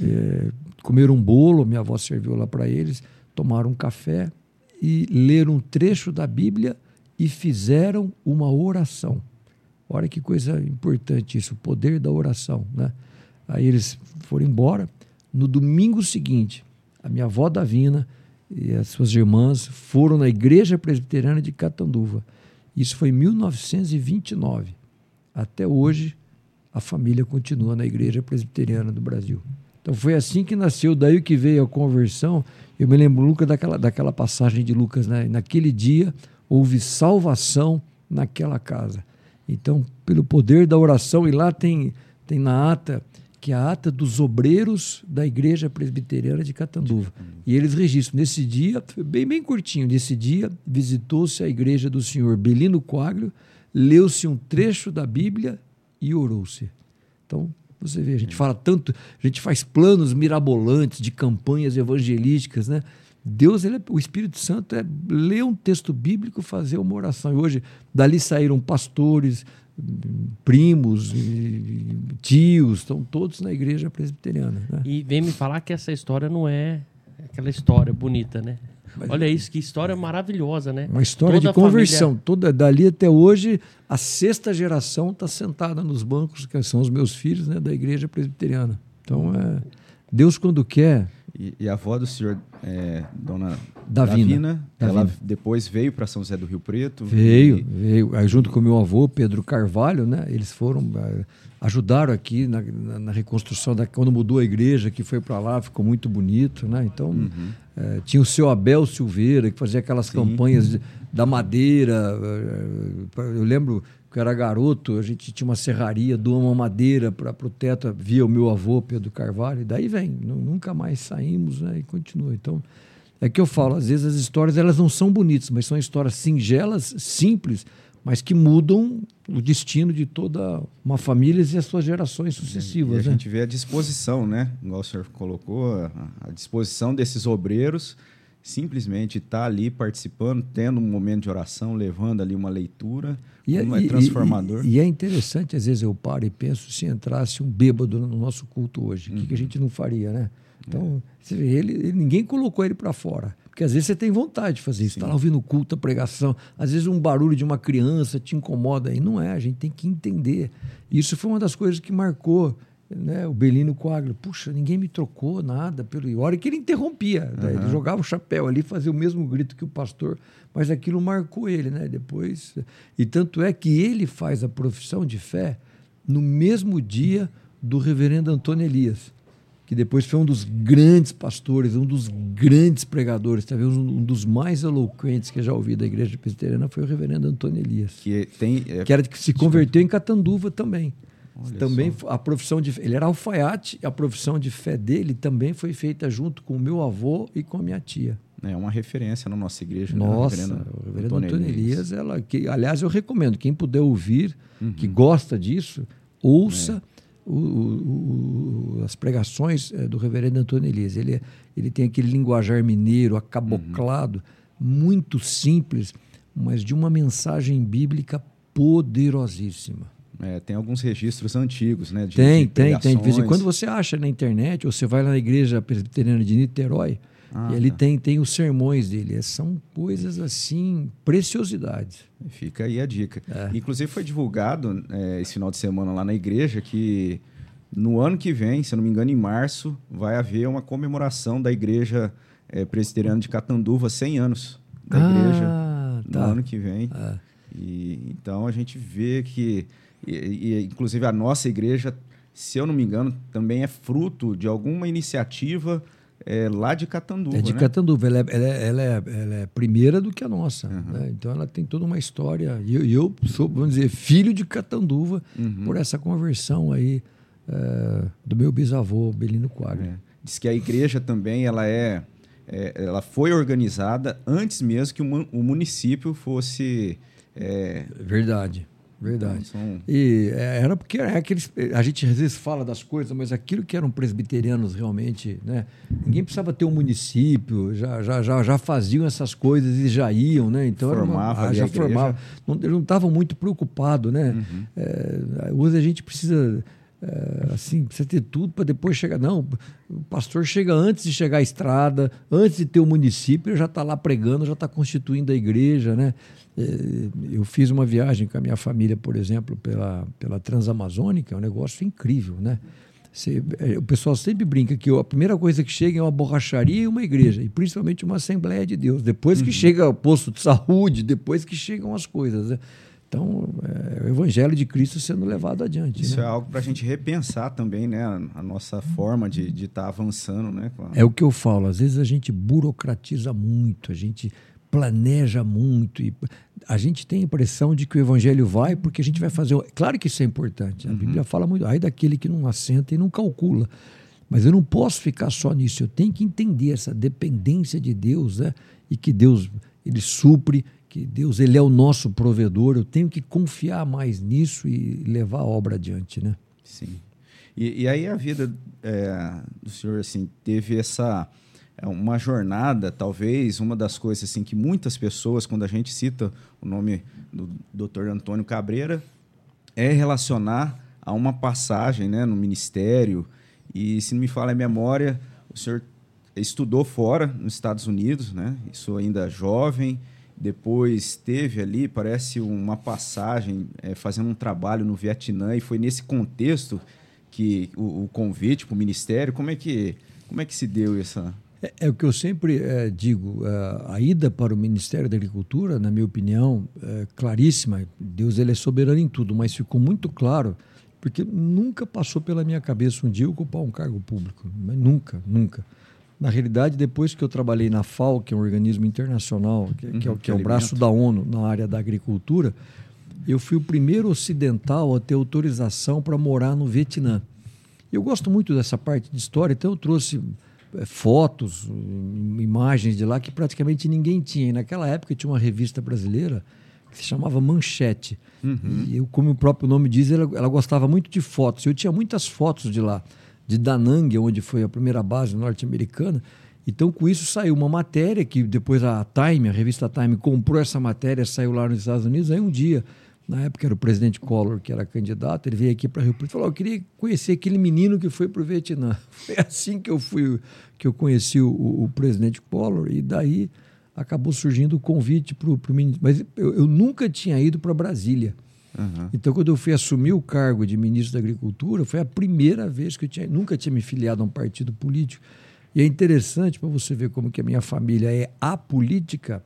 é, comeram um bolo, minha avó serviu lá para eles, tomaram um café e leram um trecho da Bíblia e fizeram uma oração. Olha que coisa importante isso, o poder da oração. Né? Aí eles foram embora. No domingo seguinte, a minha avó Davina e as suas irmãs foram na igreja presbiteriana de Catanduva. Isso foi em 1929. Até hoje, a família continua na igreja presbiteriana do Brasil. Então foi assim que nasceu, daí que veio a conversão. Eu me lembro, Lucas, daquela, daquela passagem de Lucas, né? naquele dia houve salvação naquela casa. Então, pelo poder da oração, e lá tem, tem na ata que é a ata dos obreiros da Igreja Presbiteriana de Catanduva. E eles registram, nesse dia, bem, bem curtinho, nesse dia, visitou-se a igreja do senhor Belino Coaglio, leu-se um trecho da Bíblia e orou-se. Então, você vê, a gente fala tanto, a gente faz planos mirabolantes de campanhas evangelísticas, né? Deus, ele é, o Espírito Santo é ler um texto bíblico, fazer uma oração. E hoje, dali saíram pastores, primos, tios, estão todos na igreja presbiteriana. Né? E vem me falar que essa história não é aquela história bonita, né? Mas, Olha isso, que história maravilhosa, né? Uma história Toda de conversão. Família... Toda dali até hoje, a sexta geração está sentada nos bancos, que são os meus filhos, né, da igreja presbiteriana. Então, é, Deus quando quer, e, e, a avó do senhor, é, dona Davina, Davina, ela depois veio para São José do Rio Preto? Veio, e... veio. Aí, junto com meu avô, Pedro Carvalho, né? Eles foram, é, ajudaram aqui na, na, na, reconstrução, da, quando mudou a igreja, que foi para lá, ficou muito bonito, né? Então, uhum. é, tinha o seu Abel Silveira, que fazia aquelas Sim. campanhas de, da madeira. É, eu lembro eu era garoto, a gente tinha uma serraria, doa uma madeira para o teto, via o meu avô, Pedro Carvalho, e daí vem, nunca mais saímos né, e continua. Então, é que eu falo, às vezes as histórias elas não são bonitas, mas são histórias singelas, simples, mas que mudam o destino de toda uma família e as suas gerações sucessivas. E a né? gente vê a disposição, né? Igual o senhor colocou, a disposição desses obreiros simplesmente estar tá ali participando, tendo um momento de oração, levando ali uma leitura, e, é, como é transformador. E, e, é interessante, às vezes eu paro e penso, se entrasse um bêbado no nosso culto hoje, o uhum. que, que, a uhum. gente não faria, né? Então, é. ele, ninguém colocou ele para fora. Porque às vezes você tem vontade de fazer isso. Está lá ouvindo culto, pregação. Às vezes um barulho de uma criança te incomoda. E não é, a gente tem que entender. Isso foi uma das coisas que marcou né, o Belino Coaglio, puxa, ninguém me trocou nada pelo e hora que ele interrompia, uhum. né, ele jogava o chapéu ali, fazia o mesmo grito que o pastor, mas aquilo marcou ele, né? Depois e tanto é que ele faz a profissão de fé no mesmo dia do Reverendo Antônio Elias, que depois foi um dos grandes pastores, um dos grandes pregadores, talvez um dos mais eloquentes que eu já ouvi da Igreja Presbiteriana foi o Reverendo Antônio Elias, que tem é, que era que se converteu em Catanduva também. Olha também só. a profissão de ele era alfaiate, a profissão de fé dele também foi feita junto com o meu avô e com a minha tia. É uma referência na nossa igreja. Nossa, né? o reverendo Antônio Elias, ela, que, aliás, eu recomendo, quem puder ouvir, uhum. que gosta disso, ouça é. O, o, as pregações é, do reverendo Antônio Elias. Ele, ele tem aquele linguajar mineiro, acaboclado, uhum. muito simples, mas de uma mensagem bíblica poderosíssima. É, tem alguns registros antigos, né? De, tem, de tem, tem. De vez em quando você acha na internet, ou você vai lá na igreja presbiteriana de Niterói, ah, e ali tá. tem, tem os sermões dele. É, são coisas assim, preciosidades. Fica aí a dica. É. Inclusive foi divulgado é, esse final de semana lá na igreja que no ano que vem, se eu não me engano, em março, vai haver uma comemoração da igreja é, presbiteriana de Catanduva, 100 anos da ah, igreja, tá. no ano que vem. É. E, então a gente vê que e, e, inclusive a nossa igreja, se eu não me engano, também é fruto de alguma iniciativa é, lá de Catanduva. É de né? Catanduva. Ela é, ela, é, ela, é, ela é primeira do que a nossa. Uhum. Né? Então ela tem toda uma história. E eu, eu, sou, vamos dizer, filho de Catanduva uhum. por essa conversão aí é, do meu bisavô, Belino Quadro. É. Diz que a igreja também ela é, ela foi organizada antes mesmo que o, município fosse. É, Verdade. Verdade. São... E é, era porque é aqueles, a gente às vezes fala das coisas, mas aquilo que eram presbiterianos realmente, né? Ninguém precisava ter um município, já, já, já, já faziam essas coisas e já iam, né? Então formava uma, ah, já formava. Não, eles não estavam muito preocupados, né? Uhum. É, hoje a gente precisa é, assim, precisa ter tudo para depois chegar. Não, o pastor chega antes de chegar à estrada, antes de ter o município, ele já está lá pregando, já está constituindo a igreja, né? É, eu fiz uma viagem com a minha família, por exemplo, pela, pela Transamazônica, é um negócio incrível, né? Você, é, o pessoal sempre brinca que a primeira coisa que chega é uma borracharia e uma igreja, e principalmente uma Assembleia de Deus. Depois que uhum. chega o posto de saúde, depois que chegam as coisas. Né? Então, é o Evangelho de Cristo sendo levado adiante. Isso né? é algo para a gente repensar também, né? A, nossa forma de estar tá avançando, né? É o que eu falo. Às vezes a gente burocratiza muito, a gente planeja muito e a gente tem a impressão de que o evangelho vai porque a gente vai fazer. Claro que isso é importante. A uhum. Bíblia fala muito. Ai daquele que não assenta e não calcula. Mas eu não posso ficar só nisso. Eu tenho que entender essa dependência de Deus, né? E que Deus ele supre, que Deus ele é o nosso provedor. Eu tenho que confiar mais nisso e levar a obra adiante, né? Sim. E, e aí a vida é, do senhor assim teve essa uma jornada, talvez, uma das coisas assim que muitas pessoas, quando a gente cita o nome do Dr. Antônio Cabreira, é relacionar a uma passagem né, no ministério. E, se não me falha a memória, o senhor estudou fora, nos Estados Unidos, né? isso ainda jovem, depois teve ali, parece uma passagem é, fazendo um trabalho no Vietnã, e foi nesse contexto que o, o convite para o ministério, como é que, como é que se deu essa, é, é, o que eu sempre é, digo. É, a ida para o Ministério da Agricultura, na minha opinião, é claríssima. Deus ele é soberano em tudo, mas ficou muito claro porque nunca passou pela minha cabeça um dia ocupar um cargo público. Nunca, nunca. Na realidade, depois que eu trabalhei na FAO, que é um organismo internacional, que, uhum, que, é, que é o braço da ONU na área da agricultura, eu fui o primeiro ocidental a ter autorização para morar no Vietnã. Eu gosto muito dessa parte de história, então eu trouxe é, fotos, imagens de lá que praticamente ninguém tinha. E naquela época tinha uma revista brasileira que se chamava Manchete. Uhum. E eu, como o próprio nome diz, ela, ela, gostava muito de fotos. Eu tinha muitas fotos de lá, de Danang, onde foi a primeira base norte-americana. Então, com isso, saiu uma matéria que depois a Time, a revista Time, comprou essa matéria, saiu lá nos Estados Unidos. Aí um dia na época era o presidente Collor que era candidato, ele veio aqui para Rio Preto e falou: Eu queria conhecer aquele menino que foi para o Vietnã. Foi assim que eu fui, que eu conheci o, o presidente Collor, e daí acabou surgindo o convite para o ministro. Mas eu, eu, nunca tinha ido para Brasília. Uhum. Então, quando eu fui assumir o cargo de ministro da Agricultura, foi a primeira vez que eu tinha, nunca tinha me filiado a um partido político. E é interessante para você ver como que a minha família é apolítica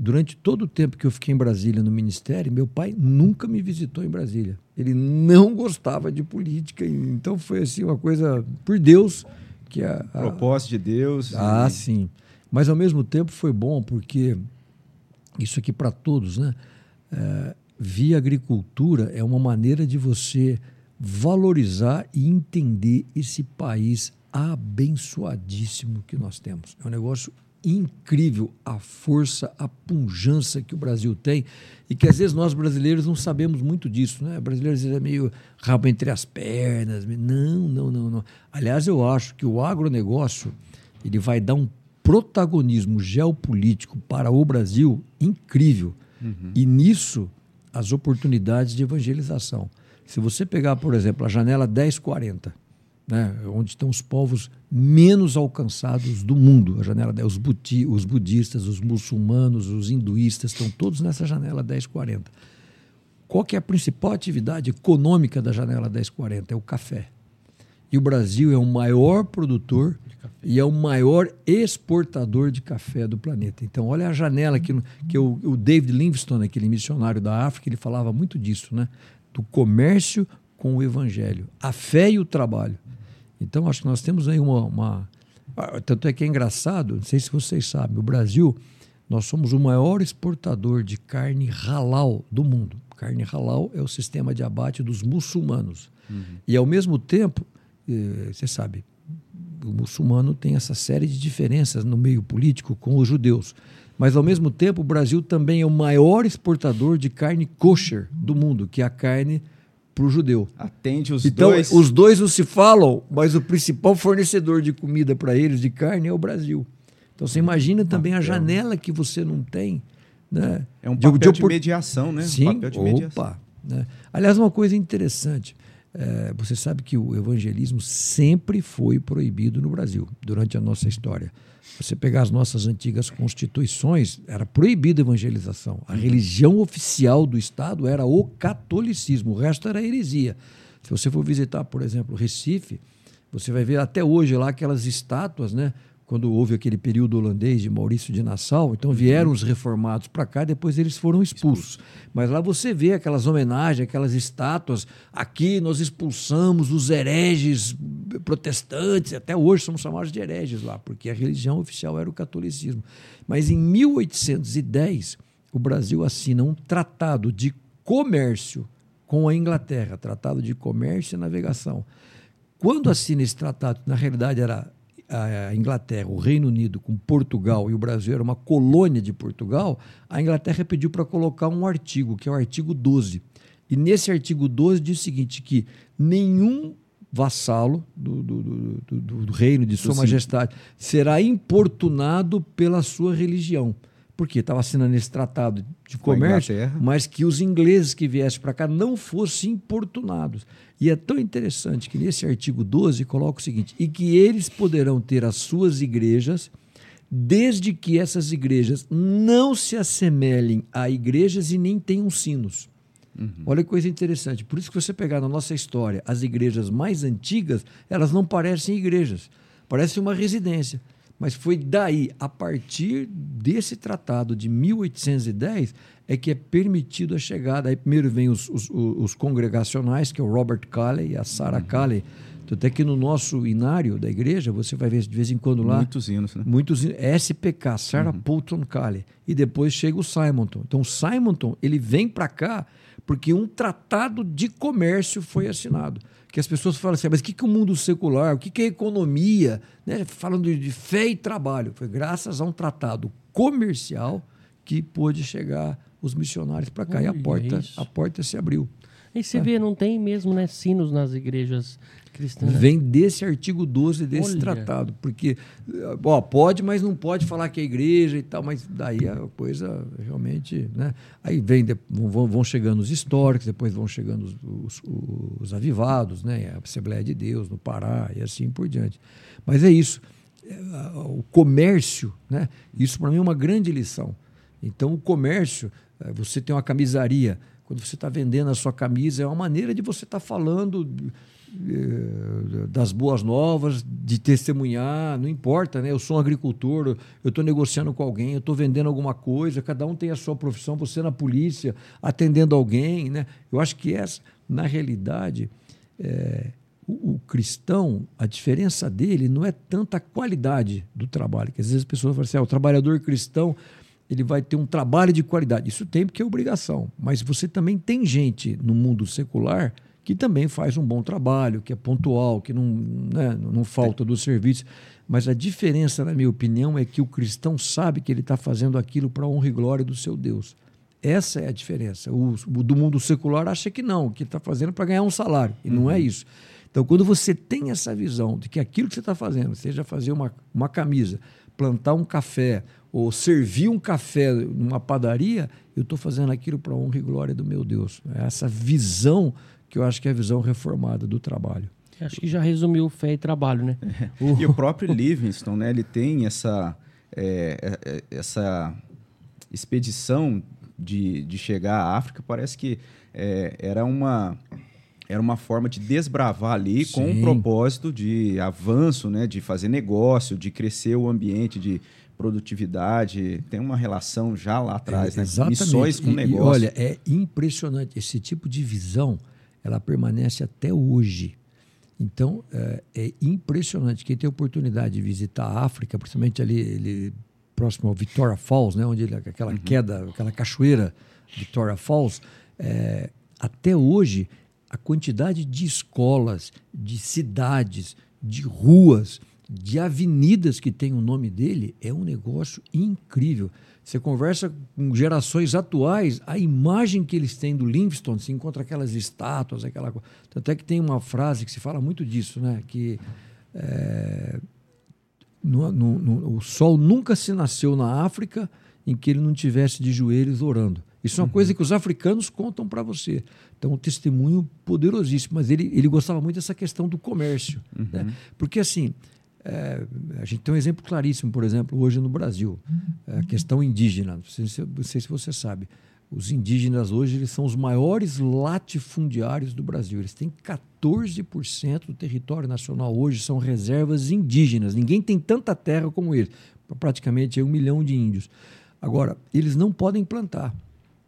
Durante todo o tempo que eu fiquei em Brasília no ministério, meu pai nunca me visitou em Brasília. Ele não gostava de política, então foi assim uma coisa por Deus que a, a... propósito de Deus. Ah, e... sim. Mas ao mesmo tempo foi bom porque isso aqui para todos, né? É, via agricultura é uma maneira de você valorizar e entender esse país abençoadíssimo que nós temos. É um negócio incrível a força, a punjança que o Brasil tem e que às vezes nós brasileiros não sabemos muito disso, né? Brasileiros é meio rabo entre as pernas. Não, não, não, não. Aliás, eu acho que o agronegócio ele vai dar um protagonismo geopolítico para o Brasil incrível. Uhum. E nisso as oportunidades de evangelização. Se você pegar, por exemplo, a janela 1040, né, onde estão os povos menos alcançados do mundo. A janela os, buti, os budistas, os muçulmanos, os hinduístas estão todos nessa janela 1040. Qual que é a principal atividade econômica da janela 1040? É o café. E o Brasil é o maior produtor e é o maior exportador de café do planeta. Então, olha a janela que, que o, o David Livingstone, aquele missionário da África, ele falava muito disso, né? Do comércio com o evangelho, a fé e o trabalho. Então, acho que nós temos aí uma, uma. Ah, tanto é que é engraçado, não sei se vocês sabem, o Brasil, nós somos o maior exportador de carne halal do mundo. Carne halal é o sistema de abate dos muçulmanos. Uhum. E, ao mesmo tempo, eh, você sabe, o muçulmano tem essa série de diferenças no meio político com os judeus. Mas, ao mesmo tempo, o Brasil também é o maior exportador de carne kosher do mundo, que é a carne para o judeu. Atende os então, dois. Os dois não se falam, mas o principal fornecedor de comida para eles, de carne, é o Brasil. Então você imagina também a janela que você não tem. Né? É um papel de, de, de mediação, né? Sim, um papel de opa. Né? Aliás, uma coisa interessante. É, você sabe que o evangelismo sempre foi proibido no Brasil, durante a nossa história. Você pegar as nossas antigas constituições, era proibida a evangelização. A religião oficial do Estado era o catolicismo, o resto era heresia. Se você for visitar, por exemplo, Recife, você vai ver até hoje lá aquelas estátuas, né? Quando houve aquele período holandês de Maurício de Nassau, então vieram os reformados para cá, depois eles foram expulsos. Mas lá você vê aquelas homenagens, aquelas estátuas. Aqui nós expulsamos os hereges protestantes, até hoje somos chamados de hereges lá, porque a religião oficial era o catolicismo. Mas em 1810, o Brasil assina um tratado de comércio com a Inglaterra, tratado de comércio e navegação. Quando assina esse tratado, na realidade era a Inglaterra, o Reino Unido com Portugal e o Brasil era uma colônia de Portugal, a Inglaterra pediu para colocar um artigo, que é o artigo 12. E nesse artigo 12 diz o seguinte, que nenhum vassalo do, do, do, do reino de Sua Majestade será importunado pela sua religião porque estava assinando esse tratado de comércio, mas que os ingleses que viessem para cá não fossem importunados. E é tão interessante que nesse artigo 12 coloca o seguinte: e que eles poderão ter as suas igrejas, desde que essas igrejas não se assemelhem a igrejas e nem tenham sinos. Uhum. Olha que coisa interessante. Por isso que você pegar na nossa história as igrejas mais antigas, elas não parecem igrejas, parecem uma residência. Mas foi daí, a partir desse tratado de 1810, é que é permitido a chegada. Aí primeiro vem os, os, os congregacionais, que é o Robert Calley e a Sarah uhum. Calley. Até que no nosso inário da igreja, você vai ver de vez em quando lá. Muitos hinos, né? Muitos SPK, Sarah uhum. Poulton Calley. E depois chega o Simonton. Então, o Simonton, ele vem para cá porque um tratado de comércio foi assinado que as pessoas falam assim, ah, mas o que, que o mundo secular, o que, que é economia, né? falando de fé e trabalho. Foi graças a um tratado comercial que pôde chegar os missionários para cá. Olha e a porta, a porta se abriu. E você vê, não tem mesmo né, sinos nas igrejas cristãs. Vem desse artigo 12 desse Olha. tratado. Porque, ó, pode, mas não pode falar que é igreja e tal, mas daí a coisa realmente. Né? Aí vem, vão, vão chegando os históricos, depois vão chegando os, os, os avivados, né? a Assembleia de Deus no Pará e assim por diante. Mas é isso. É, o comércio, né? isso para mim é uma grande lição. Então, o comércio, você tem uma camisaria quando você está vendendo a sua camisa, é uma maneira de você estar tá falando eh, das boas novas, de testemunhar, não importa, né? Eu sou um agricultor, eu estou negociando com alguém, eu estou vendendo alguma coisa, cada um tem a sua profissão, você na polícia, atendendo alguém, né? Eu acho que essa, na realidade, é, o, o, cristão, a diferença dele não é tanta qualidade do trabalho, que às vezes as pessoas falam assim, ah, o trabalhador cristão ele vai ter um trabalho de qualidade. Isso tem porque é obrigação. Mas você também tem gente no mundo secular que também faz um bom trabalho, que é pontual, que não, né, não falta do serviço. Mas a diferença, na minha opinião, é que o cristão sabe que ele está fazendo aquilo para a honra e glória do seu Deus. Essa é a diferença. O, o do mundo secular acha que não, que está fazendo para ganhar um salário. E uhum. não é uhum. isso. Então, quando você tem essa visão de que aquilo que você está fazendo, seja fazer uma, uma camisa, plantar um café, ou servir um café numa padaria, eu estou fazendo aquilo para a honra e glória do meu Deus. É essa visão que eu acho que é a visão reformada do trabalho. Acho que já resumiu fé e trabalho, né? É. E o próprio Livingston, né? Ele tem essa, é, é, essa expedição de, de chegar à África. Parece que é, era uma era uma forma de desbravar ali Sim. com um propósito de avanço, né? De fazer negócio, de crescer o ambiente, de produtividade, tem uma relação já lá atrás, é, né? Missões com e, negócio. E olha, é impressionante. Esse tipo de visão, ela permanece até hoje. Então, é, é impressionante. Quem tem oportunidade de visitar a África, principalmente ali, ali próximo ao Victoria Falls, né? Onde ele, aquela uhum. queda, aquela cachoeira Victoria Falls, é, até hoje, a quantidade de escolas, de cidades, de ruas, de avenidas que tem o nome dele é um negócio incrível. Você conversa com gerações atuais, a imagem que eles têm do Livingstone, se encontra aquelas estátuas, aquela coisa. Tanto é que tem uma frase que se fala muito disso, né? Que é, no, no, no, o sol nunca se nasceu na África em que ele não tivesse de joelhos orando. Isso é uma coisa que os africanos contam para você. Então, um testemunho poderosíssimo. Mas ele, ele gostava muito dessa questão do comércio. Né? Porque, assim, é, a gente tem um exemplo claríssimo, por exemplo, hoje no Brasil. A questão indígena. Não sei, se- não sei se você sabe. Os indígenas hoje eles são os maiores latifundiários do Brasil. Eles têm 14% do território nacional hoje são reservas indígenas. Ninguém tem tanta terra como eles. Praticamente é um milhão de índios. Agora, eles não podem plantar.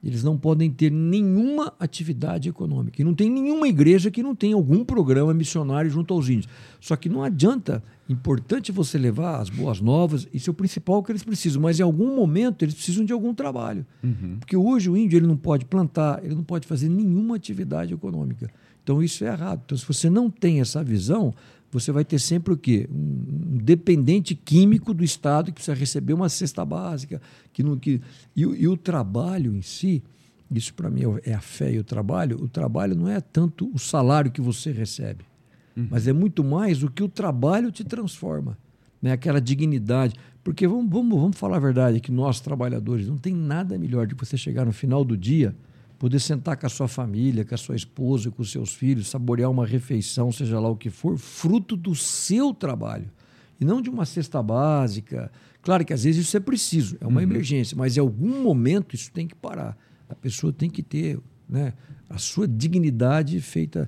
Eles não podem ter nenhuma atividade econômica. E não tem nenhuma igreja que não tenha algum programa missionário junto aos índios. Só que não adianta, importante você levar as boas novas, isso é o principal que eles precisam, mas em algum momento eles precisam de algum trabalho. Porque hoje o índio ele não pode plantar, ele não pode fazer nenhuma atividade econômica. Então isso é errado. Então se você não tem essa visão, você vai ter sempre o quê? Um, dependente químico do Estado que precisa receber uma cesta básica. Que não, que, e, o- e o trabalho em si, isso para mim é a fé e o trabalho, o trabalho não é tanto o salário que você recebe, mas é muito mais o que o trabalho te transforma. Né? Aquela dignidade. Porque vamos, vamos, vamos falar a verdade, que nós trabalhadores, não tem nada melhor de você chegar no final do dia poder sentar com a sua família, com a sua esposa, com os seus filhos, saborear uma refeição, seja lá o que for, fruto do seu trabalho. E não de uma cesta básica. Claro que às vezes isso é preciso, é uma emergência, mas em algum momento isso tem que parar. A pessoa tem que ter né, a sua dignidade feita.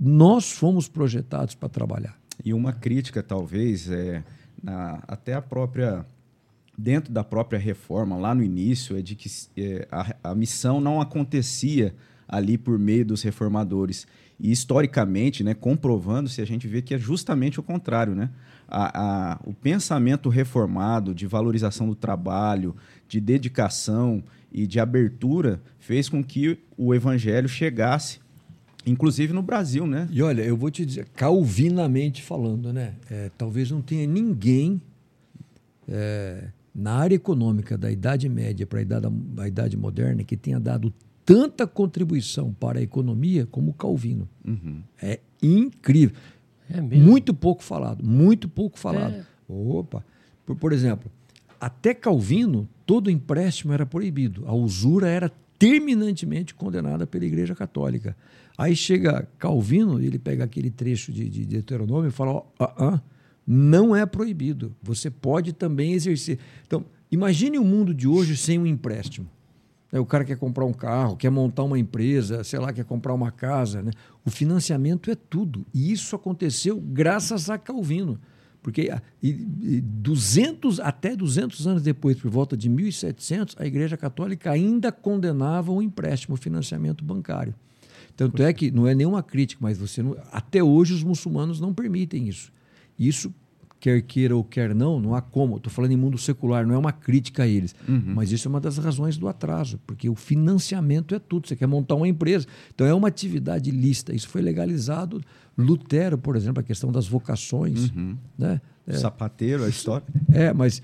Nós fomos projetados para trabalhar. E uma crítica, talvez, é na, até a própria. Dentro da própria reforma, lá no início, é de que é, a, a missão não acontecia ali por meio dos reformadores. E historicamente, né, comprovando-se, a gente vê que é justamente o contrário. Né? A, a, o pensamento reformado de valorização do trabalho, de dedicação e de abertura fez com que o evangelho chegasse, inclusive no Brasil, né? E olha, eu vou te dizer, calvinamente falando, né? É, talvez não tenha ninguém é, na área econômica da Idade Média para a idade, a idade moderna que tenha dado tanta contribuição para a economia como Calvino. É incrível. É mesmo? Muito pouco falado, muito pouco falado. É. Opa! Por, por exemplo, até Calvino, todo empréstimo era proibido. A usura era terminantemente condenada pela Igreja Católica. Aí chega Calvino, ele pega aquele trecho de, de Deuteronômio e fala: ó, ah, ah, não é proibido. Você pode também exercer. Então, imagine o mundo de hoje sem um empréstimo. Né, O cara quer comprar um carro, quer montar uma empresa, sei lá, quer comprar uma casa. Né? O financiamento é tudo. E isso aconteceu graças a Calvino. Porque ah, e, e 200, até 200 anos depois, por volta de 1700, a Igreja Católica ainda condenava o empréstimo, o financiamento bancário. Tanto é que não é nenhuma crítica, mas você não, até hoje os muçulmanos não permitem isso. Isso, quer queira ou quer não, não há como. Estou falando em mundo secular, não é uma crítica a eles. Mas isso é uma das razões do atraso, porque o financiamento é tudo. Você quer montar uma empresa. Então é uma atividade lícita. Isso foi legalizado. Lutero, por exemplo, a questão das vocações. Né? O sapateiro, a história. É, mas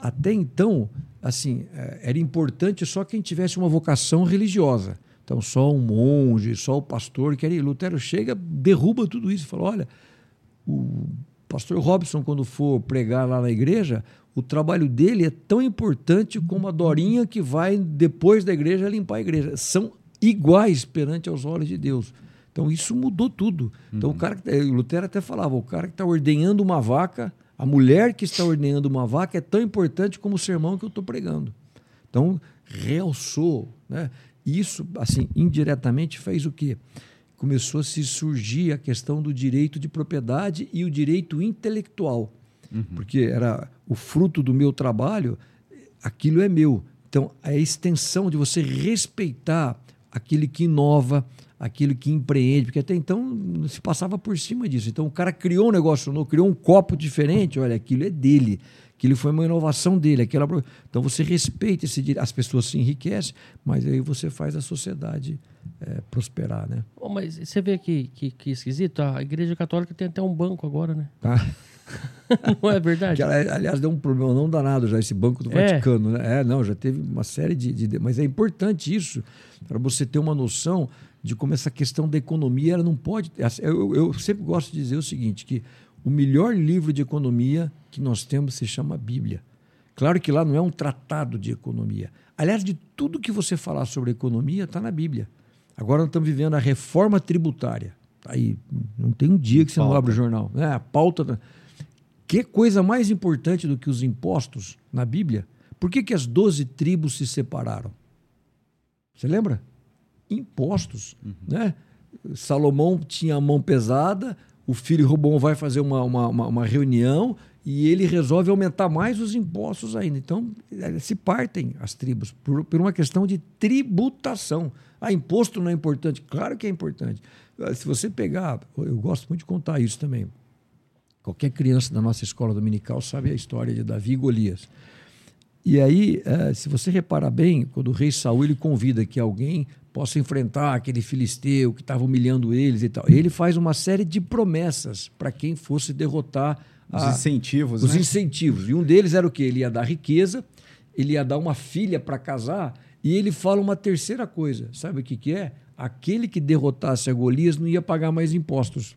até então, assim, é, era importante só quem tivesse uma vocação religiosa. Então, só um monge, só o pastor que era. Lutero chega, derruba tudo isso e fala: olha, o pastor Robson, quando for pregar lá na igreja, o trabalho dele é tão importante como a Dorinha que vai depois da igreja limpar a igreja. São iguais perante aos olhos de Deus. Então isso mudou tudo. Então o cara, que- o Lutero até falava, o cara que está ordenhando uma vaca, a mulher que está ordenhando uma vaca é tão importante como o sermão que eu estou pregando. Então realçou, né? Isso, assim, indiretamente fez o quê? Começou a se surgir a questão do direito de propriedade e o direito intelectual, porque era o fruto do meu trabalho, aquilo é meu. Então, a extensão de você respeitar aquele que inova, aquele que empreende, porque até então se passava por cima disso. Então, o cara criou um negócio novo, criou um copo diferente, olha, aquilo é dele, aquilo foi uma inovação dele. Aquela... Então, você respeita esse direito, as pessoas se enriquecem, mas aí você faz a sociedade eh, prosperar, né? Ô, mas você vê que, que, que esquisito? A Igreja Católica tem até um banco agora, né? Tá? Não é verdade? Que, ali- aliás, deu um problema não danado já, esse Banco do É. Vaticano. Né? É, não, já teve uma série de, de- Mas é importante isso, para você ter uma noção de como essa questão da economia ela não pode. Eu, eu sempre gosto de dizer o seguinte: que o melhor livro de economia que nós temos se chama Bíblia. Claro que lá não é um tratado de economia. Aliás, de tudo que você falar sobre economia está na Bíblia. Agora nós estamos vivendo a reforma tributária. Tá aí, não tem um dia que você pauta. não abre o jornal. É, a pauta. Que coisa mais importante do que os impostos na Bíblia? Por que, que as doze tribos se separaram? Você lembra? Impostos. Uhum. Né? Salomão tinha a mão pesada, o filho Robão vai fazer uma, uma, uma, uma reunião e ele resolve aumentar mais os impostos ainda. Então, eh, se partem as tribos por, por uma questão de tributação. Ah, imposto não é importante? Claro que é importante. Ah, se você pegar, eu gosto muito de contar isso também. Qualquer criança da nossa escola dominical sabe a história de Davi e Golias. E aí, eh, se você reparar bem, quando o rei Saul ele convida que alguém possa enfrentar aquele filisteu que estava humilhando eles e tal, ele faz uma série de promessas para quem fosse derrotar os a, incentivos. Os né? incentivos. E um deles era o quê? Ele ia dar riqueza, ele ia dar uma filha para casar, e ele fala uma terceira coisa. Sabe o que, que é? Aquele que derrotasse a Golias não ia pagar mais impostos.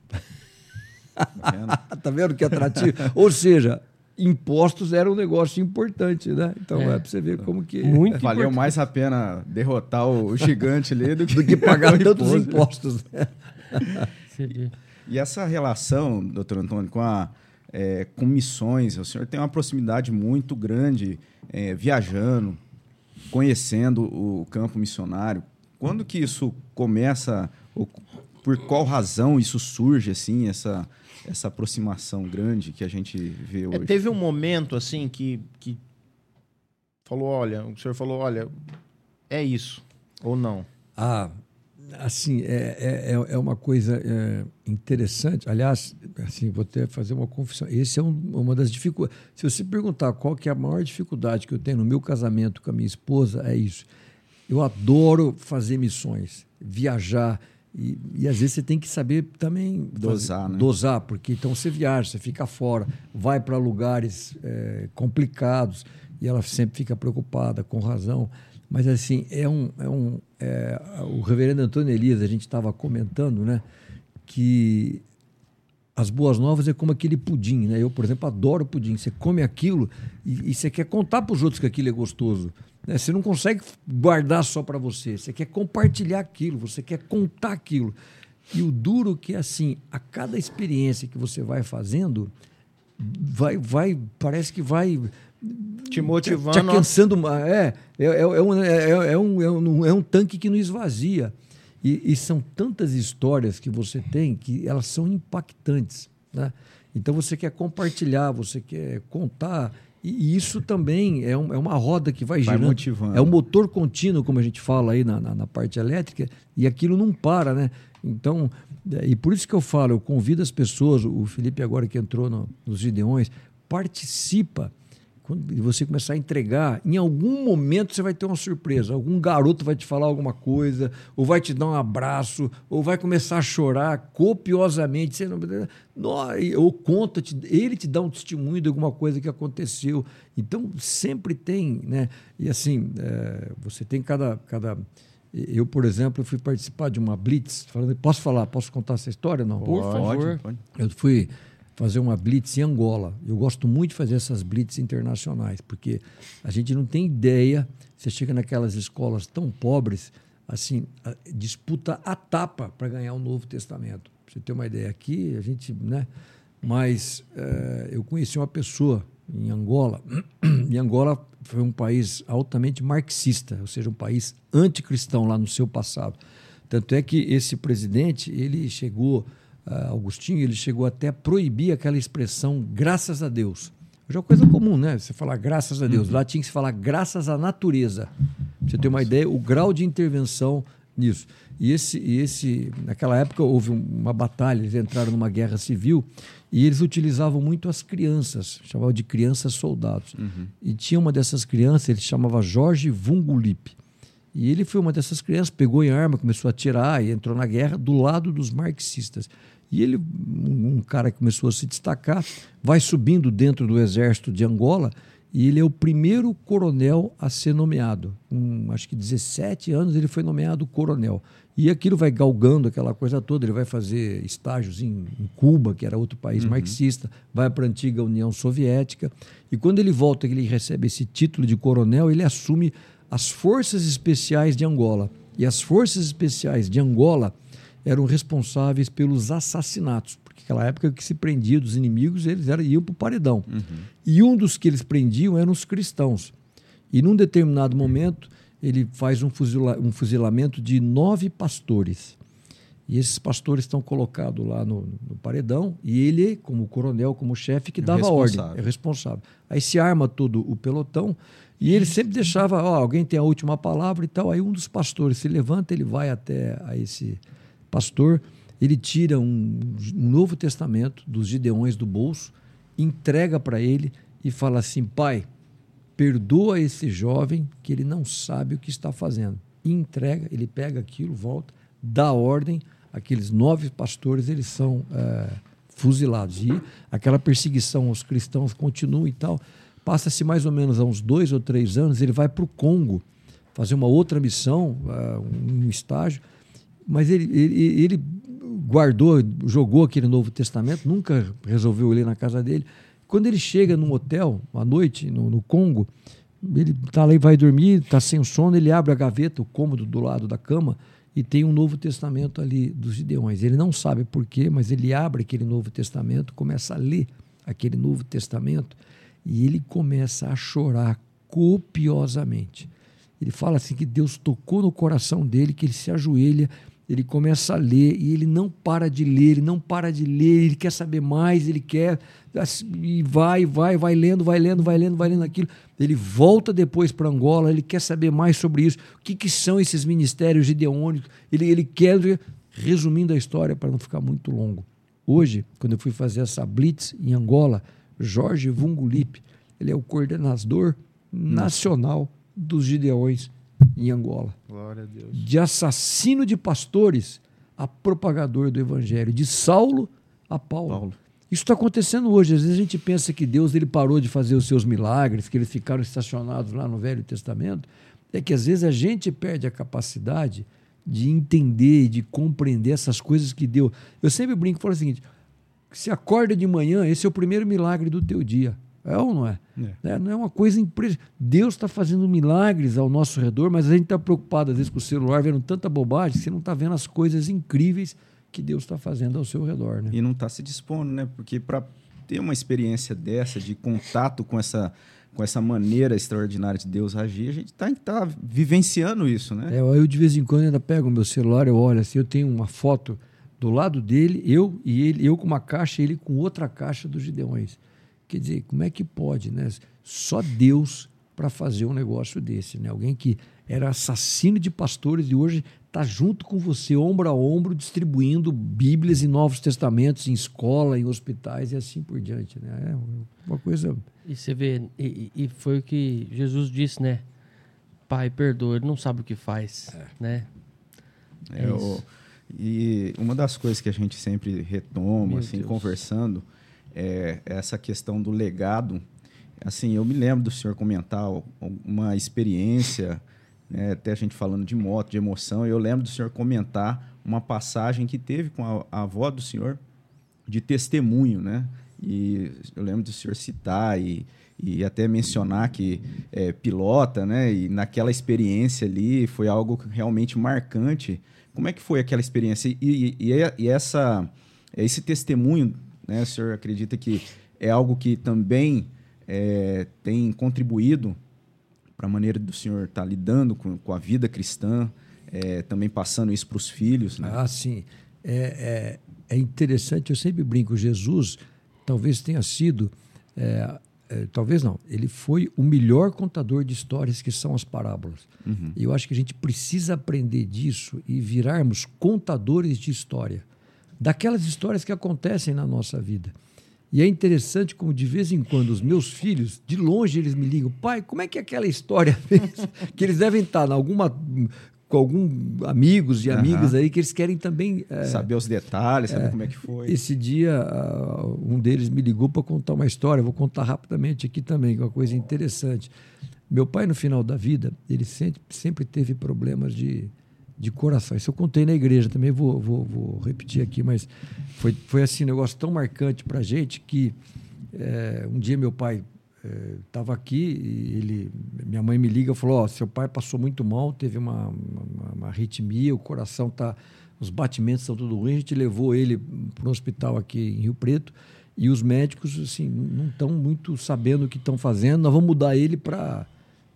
Tá vendo, tá vendo que atrativo? Ou seja, impostos era um negócio importante, né? Então é, é para você ver como que. Muito Valeu importante. mais a pena derrotar o gigante ali do que, do que pagar tantos impostos. Né? e essa relação, doutor Antônio, com, a, é, com missões, o senhor tem uma proximidade muito grande é, viajando, conhecendo o campo missionário. Quando que isso começa? Por qual razão isso surge, assim, essa essa aproximação grande que a gente vê é, hoje? É, teve um momento assim que, que falou, olha, o senhor falou, olha, é isso ou não? Ah, assim, é, é, é, é uma coisa é, interessante. Aliás, assim, vou ter fazer uma confissão. Esse é um, uma das dificuldades. Se você perguntar qual que é a maior dificuldade que eu tenho no meu casamento com a minha esposa, é isso. Eu adoro fazer missões, viajar, e, e, às vezes você tem que saber também dosar, fazer, né? dosar, porque então você viaja, você fica fora, vai para lugares é, complicados e ela sempre fica preocupada, com razão. Mas assim, é um. É um é, o reverendo Antônio Elias, a gente estava comentando, né? Que as boas novas é como aquele pudim, né? Eu, por exemplo, adoro pudim. Você come aquilo e, e você quer contar para os outros que aquilo é gostoso. Né? Você não consegue guardar só para você, você quer compartilhar aquilo, você quer contar aquilo. E o duro que é assim, a cada experiência que você vai fazendo, vai, vai parece que vai te motivando. Te, te aquecendo. É, é, é, é, um, é, é, um, é, um, é um tanque que não esvazia. E, e, são tantas histórias que você tem que elas são impactantes. Né? Então você quer compartilhar, você quer contar. E isso também é, um, é uma roda que vai, vai girando. Motivando. É um motor contínuo, como a gente fala aí na, na, na, parte elétrica, e aquilo não para, né? Então, é, e por isso que eu falo, eu convido as pessoas, o Felipe agora que entrou no, nos Gideões, participa quando você começar a entregar, em algum momento você vai ter uma surpresa. Algum garoto vai te falar alguma coisa, ou vai te dar um abraço, ou vai começar a chorar copiosamente. Você não, ou conta, ele te dá um testemunho de alguma coisa que aconteceu. Então, sempre tem, né? E assim, é, você tem cada, cada. Eu, por exemplo, fui participar de uma blitz. Falando, posso falar? Posso contar essa história? Não? Por favor. Pode. Eu fui fazer uma blitz em Angola. Eu gosto muito de fazer essas blitz internacionais, porque a gente não tem ideia. Você chega naquelas escolas tão pobres, assim, a, disputa a tapa para ganhar o Novo Testamento. Pra você ter uma ideia aqui, a gente, né? Mas é, eu conheci uma pessoa em Angola, e Angola foi um país altamente marxista, ou seja, um país anticristão lá no seu passado. Tanto é que esse presidente, ele chegou Augustinho, ele chegou até a proibir aquela expressão graças a Deus. Hoje é uma coisa comum, né? Você falar graças a Deus. Uhum. Lá tinha que se falar graças à natureza. Pra você ter uma ideia, o grau de intervenção nisso. E esse, e esse, naquela época houve uma batalha, eles entraram numa guerra civil e eles utilizavam muito as crianças, chamavam de crianças soldados. Uhum. E tinha uma dessas crianças, ele chamava Jorge Vungulip. E ele foi uma dessas crianças, pegou em arma, começou a atirar e entrou na guerra do lado dos marxistas. E ele, um cara que começou a se destacar, vai subindo dentro do exército de Angola E ele é o primeiro coronel a ser nomeado. Com acho que 17 anos ele foi nomeado coronel. E aquilo vai galgando aquela coisa toda. Ele vai fazer estágios em, em Cuba, que era outro país uhum. marxista, vai para a antiga União Soviética. E quando ele volta, ele recebe esse título de coronel, ele assume as Forças Especiais de Angola. E as Forças Especiais de Angola eram responsáveis pelos assassinatos, porque naquela época que se prendia dos inimigos, eles eram, iam para o paredão. Uhum. E um dos que eles prendiam eram os cristãos. E num determinado momento, ele faz um, fuzila, um fuzilamento de nove pastores. E esses pastores estão colocados lá no, no, paredão, e ele, como coronel, como chefe, que é dava ordem, é responsável. Aí se arma todo o pelotão, e ele sempre deixava, ó, alguém tem a última palavra e tal. Aí um dos pastores se levanta, ele vai até a esse pastor, ele tira um, um Novo Testamento dos Gideões do bolso, entrega para ele e fala assim: Pai, perdoa esse jovem que ele não sabe o que está fazendo. E entrega, ele pega aquilo, volta, dá ordem, aqueles nove pastores eles são é, fuzilados. E aquela perseguição aos cristãos continua e tal. Passa-se mais ou menos há uns dois ou três anos, ele vai para o Congo fazer uma outra missão, uh, um estágio, mas ele, ele, ele guardou, jogou aquele Novo Testamento, nunca resolveu ler na casa dele. Quando ele chega num hotel, à noite, no, no Congo, ele está lá e vai dormir, está sem sono, ele abre a gaveta, o cômodo do lado da cama, e tem um Novo Testamento ali dos Gideões. Ele não sabe porquê, mas ele abre aquele Novo Testamento, começa a ler aquele Novo Testamento, e ele começa a chorar copiosamente. Ele fala assim que Deus tocou no coração dele, que ele se ajoelha ele começa a ler e ele não para de ler, ele não para de ler, ele quer saber mais, ele quer e vai, vai, vai lendo, vai lendo, vai lendo, vai lendo aquilo. Ele volta depois para Angola, ele quer saber mais sobre isso. O que, que são esses ministérios gideônicos? Ele, ele quer, resumindo a história para não ficar muito longo. Hoje, quando eu fui fazer essa blitz em Angola, Jorge Vungulip, ele é o coordenador nacional dos Gideões em Angola. Glória a Deus. De assassino de pastores a propagador do evangelho, de Saulo a Paulo. Paulo. Isso está acontecendo hoje. Às vezes a gente pensa que Deus ele parou de fazer os seus milagres, que eles ficaram estacionados lá no Velho Testamento. É que às vezes a gente perde a capacidade de entender e de compreender essas coisas que Deus. Eu sempre brinco e falo o seguinte: se acorda de manhã, esse é o primeiro milagre do teu dia. É ou não é? é. é não é uma coisa impressionante. Deus está fazendo milagres ao nosso redor, mas a gente está preocupado, às vezes, com o celular, vendo tanta bobagem, que você não está vendo as coisas incríveis que Deus está fazendo ao seu redor. Né? E não está se dispondo, né? Porque para ter uma experiência dessa, de contato com essa, com essa maneira extraordinária de Deus agir, a gente está tá vivenciando isso, né? É, eu, de vez em quando, ainda pego o meu celular, eu olho assim, eu tenho uma foto do lado dele, eu e ele, eu com uma caixa, ele com outra caixa dos Gideões. Quer dizer, como é que pode, né? Só Deus para fazer um negócio desse, né? Alguém que era assassino de pastores e hoje está junto com você, ombro a ombro, distribuindo Bíblias e Novos Testamentos em escola, em hospitais e assim por diante, né? É uma coisa. E você vê, e, e foi o que Jesus disse, né? Pai, perdoa, ele não sabe o que faz, é. né? É, é o, e uma das coisas que a gente sempre retoma, Meu assim, Deus. conversando, é, essa questão do legado. Assim, eu me lembro do senhor comentar uma experiência, né, até a gente falando de moto, de emoção. Eu lembro do senhor comentar uma passagem que teve com a, a avó do senhor de testemunho, né? E eu lembro do senhor citar e, e até mencionar que é, pilota, né? E naquela experiência ali foi algo realmente marcante. Como é que foi aquela experiência? E, e, e, essa, esse testemunho né? O senhor acredita que é algo que também é, tem contribuído para a maneira do senhor estar tá lidando com, com, a vida cristã, é, também passando isso para os filhos? Né? Ah, sim. É, é, é, interessante, eu sempre brinco, Jesus talvez tenha sido, é, é, talvez não, ele foi o melhor contador de histórias que são as parábolas. Uhum. E eu acho que a gente precisa aprender disso e virarmos contadores de história daquelas histórias que acontecem na nossa vida. E é interessante como de vez em quando os meus filhos, de longe, eles me ligam, pai, como é que é aquela história que eles devem estar em alguma com algum amigos e amigas aí que eles querem também é, Saber os detalhes, saber como é que foi. esse dia, ah, um deles me ligou para contar uma história, vou contar rapidamente aqui também, que é uma coisa interessante. Meu pai, no final da vida, ele sempre, sempre teve problemas de, de coração. Isso eu contei na igreja também, vou, vou, vou repetir aqui, mas foi, foi assim, um negócio tão marcante para a gente que eh, um dia meu pai estava aqui e ele, minha mãe me liga e falou: Ó, seu pai passou muito mal, teve uma, uma, uma arritmia, o coração tá, os batimentos estão tudo ruins. A gente levou ele para um hospital aqui em Rio Preto e os médicos assim não estão muito sabendo o que estão fazendo. Nós vamos mudar ele para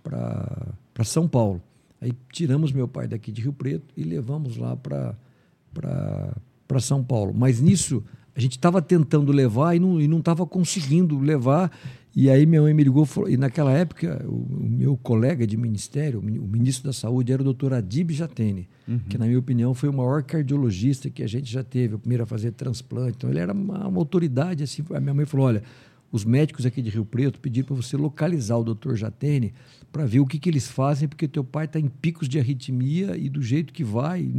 para São Paulo. Aí tiramos meu pai daqui de Rio Preto e levamos lá para São Paulo. Mas nisso a gente estava tentando levar e não e não estava conseguindo levar. E aí minha mãe me ligou falou- e naquela época o, o meu colega de ministério, o mi- o ministro da Saúde era o doutor Adib Jatene, que na minha opinião foi o maior cardiologista que a gente já teve, o primeiro a fazer transplante. Então ele era uma, uma autoridade assim. A minha mãe falou, olha, os médicos aqui de Rio Preto pediram para você localizar o doutor Jatene para ver o que, que eles fazem, porque teu pai está em picos de arritmia e do jeito que vai.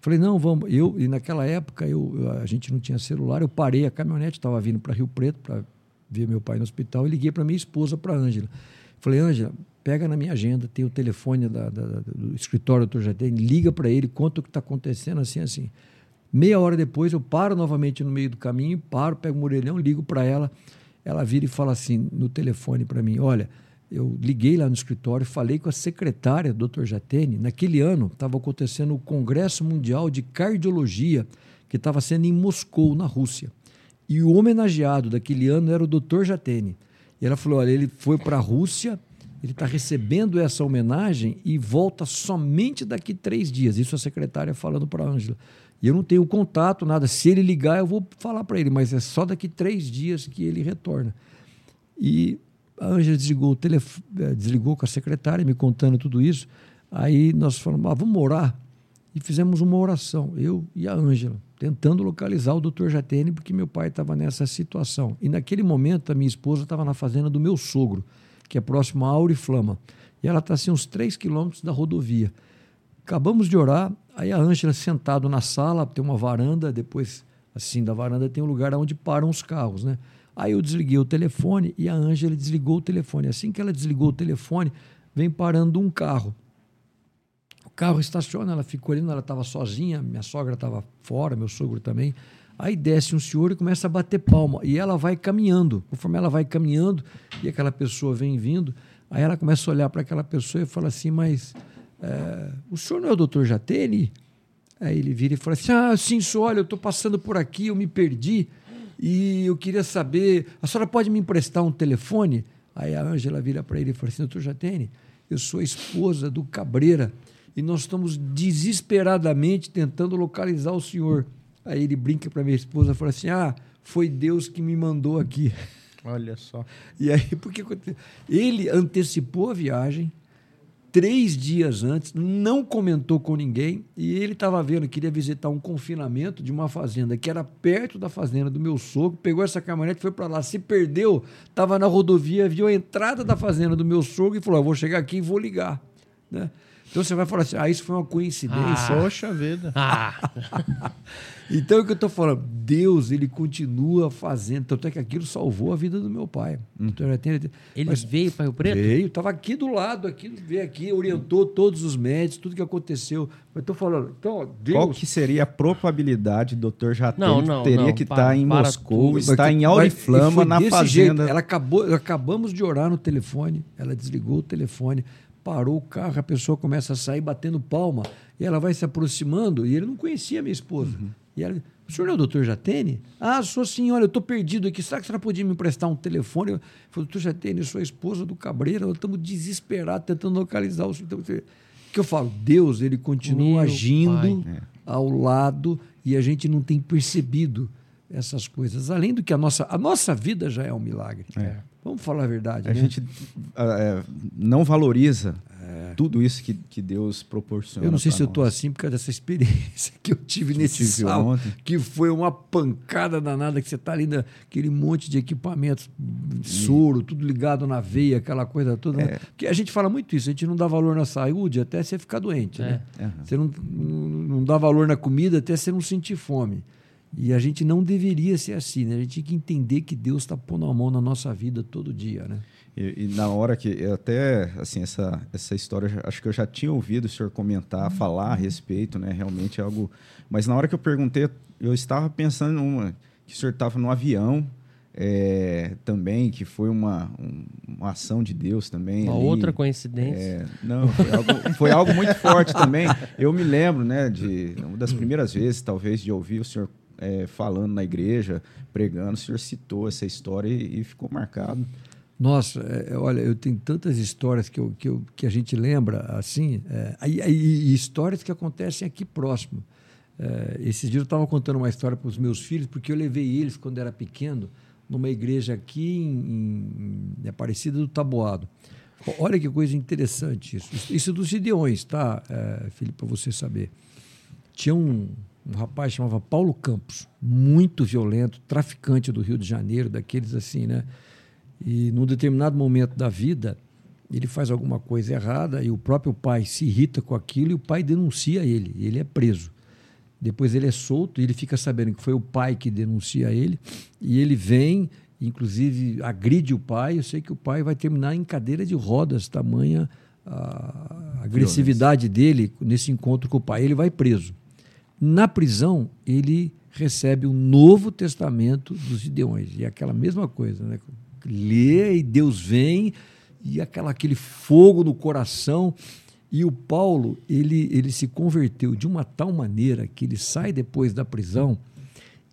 Falei, não, vamos. Eu, e naquela época eu, a gente não tinha celular, eu parei a caminhonete, estava vindo para Rio Preto para ver meu pai no hospital e liguei para minha esposa, para Ângela. Falei, Ângela, pega na minha agenda, tem o telefone da- da- do escritório do doutor Jatene, liga para ele, conta o que está acontecendo, assim, assim. Meia hora depois, eu paro novamente no meio do caminho, paro, pego um orelhão, ligo para ela. Ela vira e fala assim no telefone para mim: Olha, eu liguei lá no escritório, falei com a secretária, Dr. Jatene. Naquele ano estava acontecendo o Congresso Mundial de Cardiologia, que estava sendo em Moscou, na Rússia. E o homenageado daquele ano era o Dr. Jatene. E ela falou: Olha, ele foi para a Rússia, ele está recebendo essa homenagem e volta somente daqui três dias. Isso a secretária falando para a Ângela. E eu não tenho contato, nada. Se ele ligar, eu vou falar para ele, mas é só daqui três dias que ele retorna. E a Ângela desligou, eh, desligou com a secretária, me contando tudo isso. Aí nós falamos, ah, vamos orar. E fizemos uma oração, eu e a Ângela, tentando localizar o doutor Jatene, porque meu pai estava nessa situação. E naquele momento, a minha esposa estava na fazenda do meu sogro, que é próximo a Auriflama. E ela está assim, uns três quilômetros da rodovia. Acabamos de orar, aí a Ângela sentado na sala, tem uma varanda, depois, assim, da varanda tem um lugar onde param os carros, né? Aí eu desliguei o telefone e a Ângela desligou o telefone. Assim que ela desligou o telefone, vem parando um carro. O carro estaciona, ela ficou ali, ela estava sozinha, minha sogra estava fora, meu sogro também. Aí desce um senhor e começa a bater palma. E ela vai caminhando. Conforme ela vai caminhando e aquela pessoa vem vindo, aí ela começa a olhar para aquela pessoa e fala assim: Mas é, o senhor não é o doutor Jatene? Aí ele vira e fala assim: Ah, sim, senhor, olha, eu estou passando por aqui, eu me perdi e eu queria saber, a senhora pode me emprestar um telefone? Aí a Ângela vira para ele e fala assim: Doutor Jatene, eu sou a esposa do Cabreira e nós estamos desesperadamente tentando localizar o senhor. Aí ele brinca para minha esposa e fala assim: Ah, foi Deus que me mandou aqui. Olha só. E aí, porque aconteceu? Ele antecipou a viagem três dias antes, não comentou com ninguém, e ele estava vendo, queria visitar um confinamento de uma fazenda que era perto da fazenda do meu sogro, pegou essa caminhonete, foi para lá, se perdeu, estava na rodovia, viu a entrada da fazenda do meu sogro e falou: "Eu vou chegar aqui e vou ligar. Né? Então você vai falar assim: ah, isso foi uma coincidência. Poxa vida. Ah, Então é o que eu estou falando. Deus, ele continua fazendo. Tanto é que aquilo salvou a vida do meu pai. Então, já tem- ele Mas veio para Rio Preto? Veio, estava aqui do lado, aqui, veio aqui, orientou todos os médicos, tudo que aconteceu. Mas estou falando, então, Deus. Qual que seria a probabilidade do Dr. Jatene Não, não, teria não, que estar para- em Moscou, estar em Auriflama, na fazenda? jeito. Ela acabou, acabamos de orar no telefone, ela desligou o telefone, parou o carro, a pessoa começa a sair batendo palma, e ela vai se aproximando, e ele não conhecia a minha esposa. Uhum. E ela, o senhor não é o doutor Jatene? Ah, sou sim, olha, eu estou perdido aqui, será que a senhora podia me emprestar um telefone? Eu falei, doutor Jatene, eu sou a esposa do Cabreira, nós estamos desesperados tentando localizar o senhor. Então, você- que eu falo, Deus, ele continua Meu agindo pai. ao lado e a gente não tem percebido essas coisas. Além do que a nossa, a nossa vida já é um milagre. Vamos falar a verdade, A né? gente ah, é, não valoriza tudo isso que, que Deus proporciona. Eu não sei se eu nós. estou assim por causa dessa experiência que eu tive nesse tive sal, ontem. que foi uma pancada danada, que você está ali naquele monte de equipamentos, soro, tudo ligado na veia, aquela coisa toda. É. Né? Que a gente fala muito isso, a gente não dá valor na saúde até você ficar doente. É. Né? Você não, não não dá valor na comida até você não sentir fome. E a gente não deveria ser assim, né? A gente tem que entender que Deus está pondo a mão na nossa vida todo dia, né? E, e na hora que eu até assim essa essa história acho que eu já tinha ouvido o senhor comentar falar a respeito né realmente é algo mas na hora que eu perguntei eu estava pensando numa que o senhor estava no avião é, também que foi uma, um- uma ação de Deus também Uma ali. outra coincidência. É, não, foi algo, foi algo muito forte também. Eu me lembro, né, de uma das primeiras vezes, talvez, de ouvir o senhor é, falando na igreja, pregando, o senhor citou essa história e, e ficou marcado. Nossa, é, olha, eu tenho tantas histórias que, eu, que, eu, que a gente lembra, assim, é, aí- e histórias que acontecem aqui próximo. É, esses dias eu estava contando uma história para os meus filhos, porque eu levei eles, quando era pequeno, numa igreja aqui em, em Aparecida do Taboado. Olha que coisa interessante. Isso, isso dos Gideões, tá, é, Felipe, para você saber. Tinha um, um rapaz chamava Paulo Campos, muito violento, traficante do Rio de Janeiro, daqueles assim, né? E num determinado momento da vida, ele faz alguma coisa errada e o próprio pai se irrita com aquilo e o pai denuncia ele. Ele é preso. Depois ele é solto e ele fica sabendo que foi o pai que denuncia ele. E ele vem, inclusive agride o pai. Eu sei que o pai vai terminar em cadeira de rodas, tamanha a agressividade dele nesse encontro com o pai. Ele vai preso. Na prisão, ele recebe o Novo Testamento dos Gideões. E é aquela mesma coisa, né? Lê e Deus vem, e aquela, aquele fogo no coração. E o Paulo, ele, ele se converteu de uma tal maneira que ele sai depois da prisão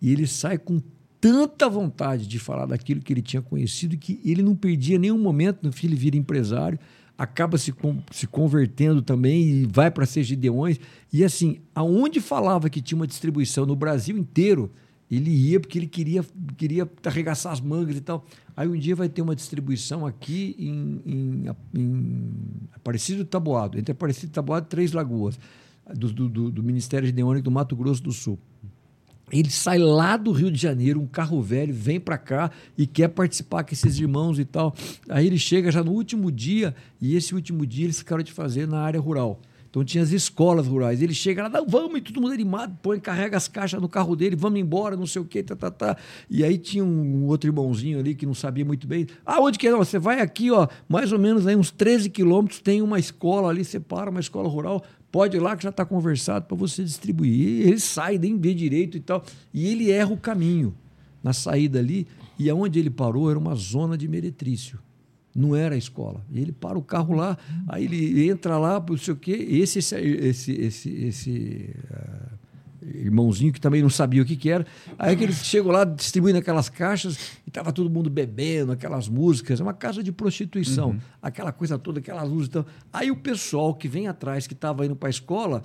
e ele sai com tanta vontade de falar daquilo que ele tinha conhecido que ele não perdia nenhum momento. No fim, ele vira empresário, acaba se, com- se convertendo também e vai para ser Gideões. E assim, aonde falava que tinha uma distribuição no Brasil inteiro, ele ia porque ele queria, queria arregaçar as mangas e tal. Aí um dia vai ter uma distribuição aqui em, em, em Aparecido do Taboado, entre Aparecido do Taboado e Três Lagoas, do, do- do Ministério Gideônico do Mato Grosso do Sul. Ele sai lá do Rio de Janeiro, um carro velho, vem para cá e quer participar com esses irmãos e tal. Aí ele chega já no último dia, e esse último dia eles ficaram de fazer na área rural. Então tinha as escolas rurais. Ele chega lá, não, vamos, e todo mundo animado, põe, carrega as caixas no carro dele, vamos embora, não sei o quê, tá, tá, tá. E aí tinha um outro irmãozinho ali que não sabia muito bem. Ah, onde que é? Não, você vai aqui, ó, mais ou menos aí uns 13 quilômetros, tem uma escola ali, separa uma escola rural, pode ir lá que já está conversado para você distribuir. E ele sai, nem vê direito e tal. E ele erra o caminho na saída ali. E aonde ele parou era uma zona de meretrício. Não era a escola. E ele para o carro lá, aí ele entra lá, não sei o quê. Esse, esse, esse, esse, esse ah, irmãozinho que também não sabia o que, que era. Aí que ele chegou lá distribuindo aquelas caixas e estava todo mundo bebendo, aquelas músicas. É uma casa de prostituição, aquela coisa toda, aquela luz e tal. Aí o pessoal que vem atrás, que estava indo para a escola,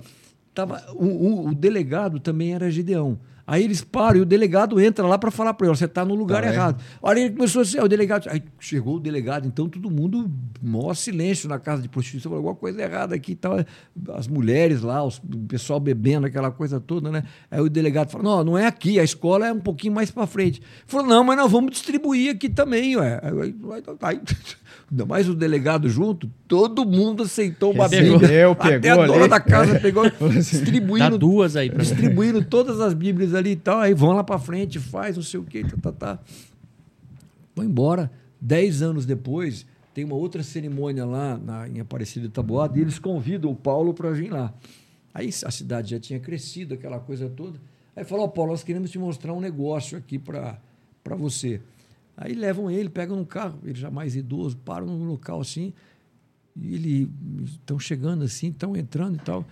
tava, o, o- o delegado também era Gideão. Aí eles param e o delegado entra lá para falar para ele: você está no lugar Tá, errado. Olha, ele começou assim, o delegado. Aí chegou o delegado, então todo mundo, maior silêncio na casa de prostituição, falou alguma coisa errada aqui e tal. As mulheres lá, os- o pessoal bebendo, aquela coisa toda, né? Aí o delegado falou: não, não é aqui, a escola é um pouquinho mais para frente. Falou: não, mas nós vamos distribuir aqui também, ué. Aí, aí, aí, ainda mais o delegado junto, todo mundo aceitou uma Recebeu, Bíblia. pegou Até a dona ali. da casa pegou, Dá distribuindo duas aí distribuindo todas as Bíblias ali e tal, aí vão lá para frente, faz não sei o que, tá, tá, tá. Vão embora. Dez anos depois, tem uma outra cerimônia lá na, em Aparecida de Taboada e eles convidam o Paulo para vir lá. Aí a cidade já tinha crescido, aquela coisa toda. Aí falou, ó, Paulo, nós queremos te mostrar um negócio aqui para você. Aí levam ele, pegam no carro, ele já mais idoso, param num local assim, e ele estão chegando assim, estão entrando e tal.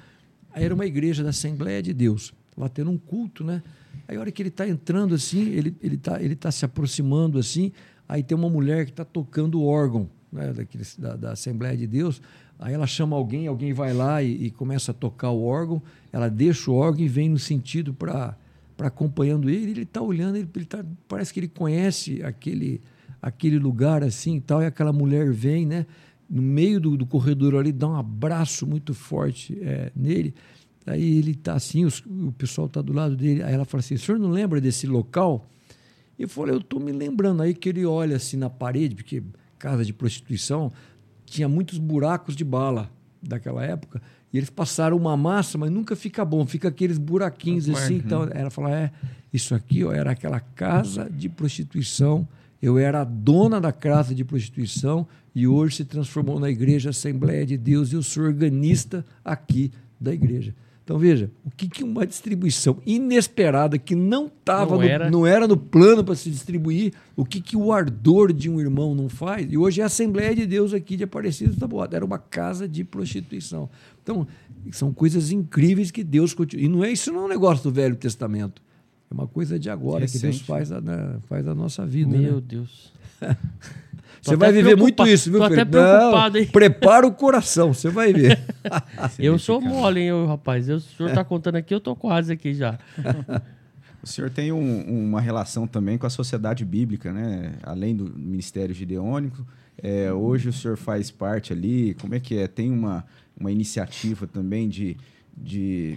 Aí era uma igreja da Assembleia de Deus, lá tendo um culto, né? Aí a hora que ele está entrando assim, ele ele está ele tá se aproximando assim, aí tem uma mulher que está tocando o órgão, né, daqueles, da, da Assembleia de Deus. Aí ela chama alguém, alguém vai lá e, e começa a tocar o órgão, ela deixa o órgão e vem no sentido para para acompanhando ele, ele está olhando, ele, ele tá, parece que ele conhece aquele aquele lugar assim e tal, e aquela mulher vem, né? no meio do, do corredor ali, dá um abraço muito forte é, nele. Aí ele está assim, os, o pessoal está do lado dele. Aí ela fala assim: o senhor não lembra desse local? Eu falei: eu estou me lembrando. Aí que ele olha assim na parede, porque casa de prostituição tinha muitos buracos de bala daquela época. E eles passaram uma massa, mas nunca fica bom, fica aqueles buraquinhos assim. Então, ela fala: é, isso aqui ó, era aquela casa de prostituição. Eu era a dona da casa de prostituição e hoje se transformou na Igreja Assembleia de Deus e eu sou organista aqui da igreja. Então veja, o que, que uma distribuição inesperada que não estava Não no, era. não era no plano para se distribuir, o que, que o ardor de um irmão não faz? E hoje é a Assembleia de Deus aqui de Aparecida da Taboada, era uma casa de prostituição. Então, são coisas incríveis que Deus continua. E não é isso não é um negócio do Velho Testamento. É uma coisa de agora que Deus Recente. faz a, né, faz a nossa vida. Meu né? Deus. Você vai viver muito isso, viu, tô até Felipe? Não, preocupado, hein? Prepara o coração, você vai ver. eu sou mole, hein, eu, rapaz. Eu, o senhor tá contando aqui, eu tô quase aqui já. O senhor tem um- uma relação também com a sociedade bíblica, né? Além do Ministério Gideônico, é, hoje o senhor faz parte ali. Como é que é? Tem uma, uma iniciativa também de, de,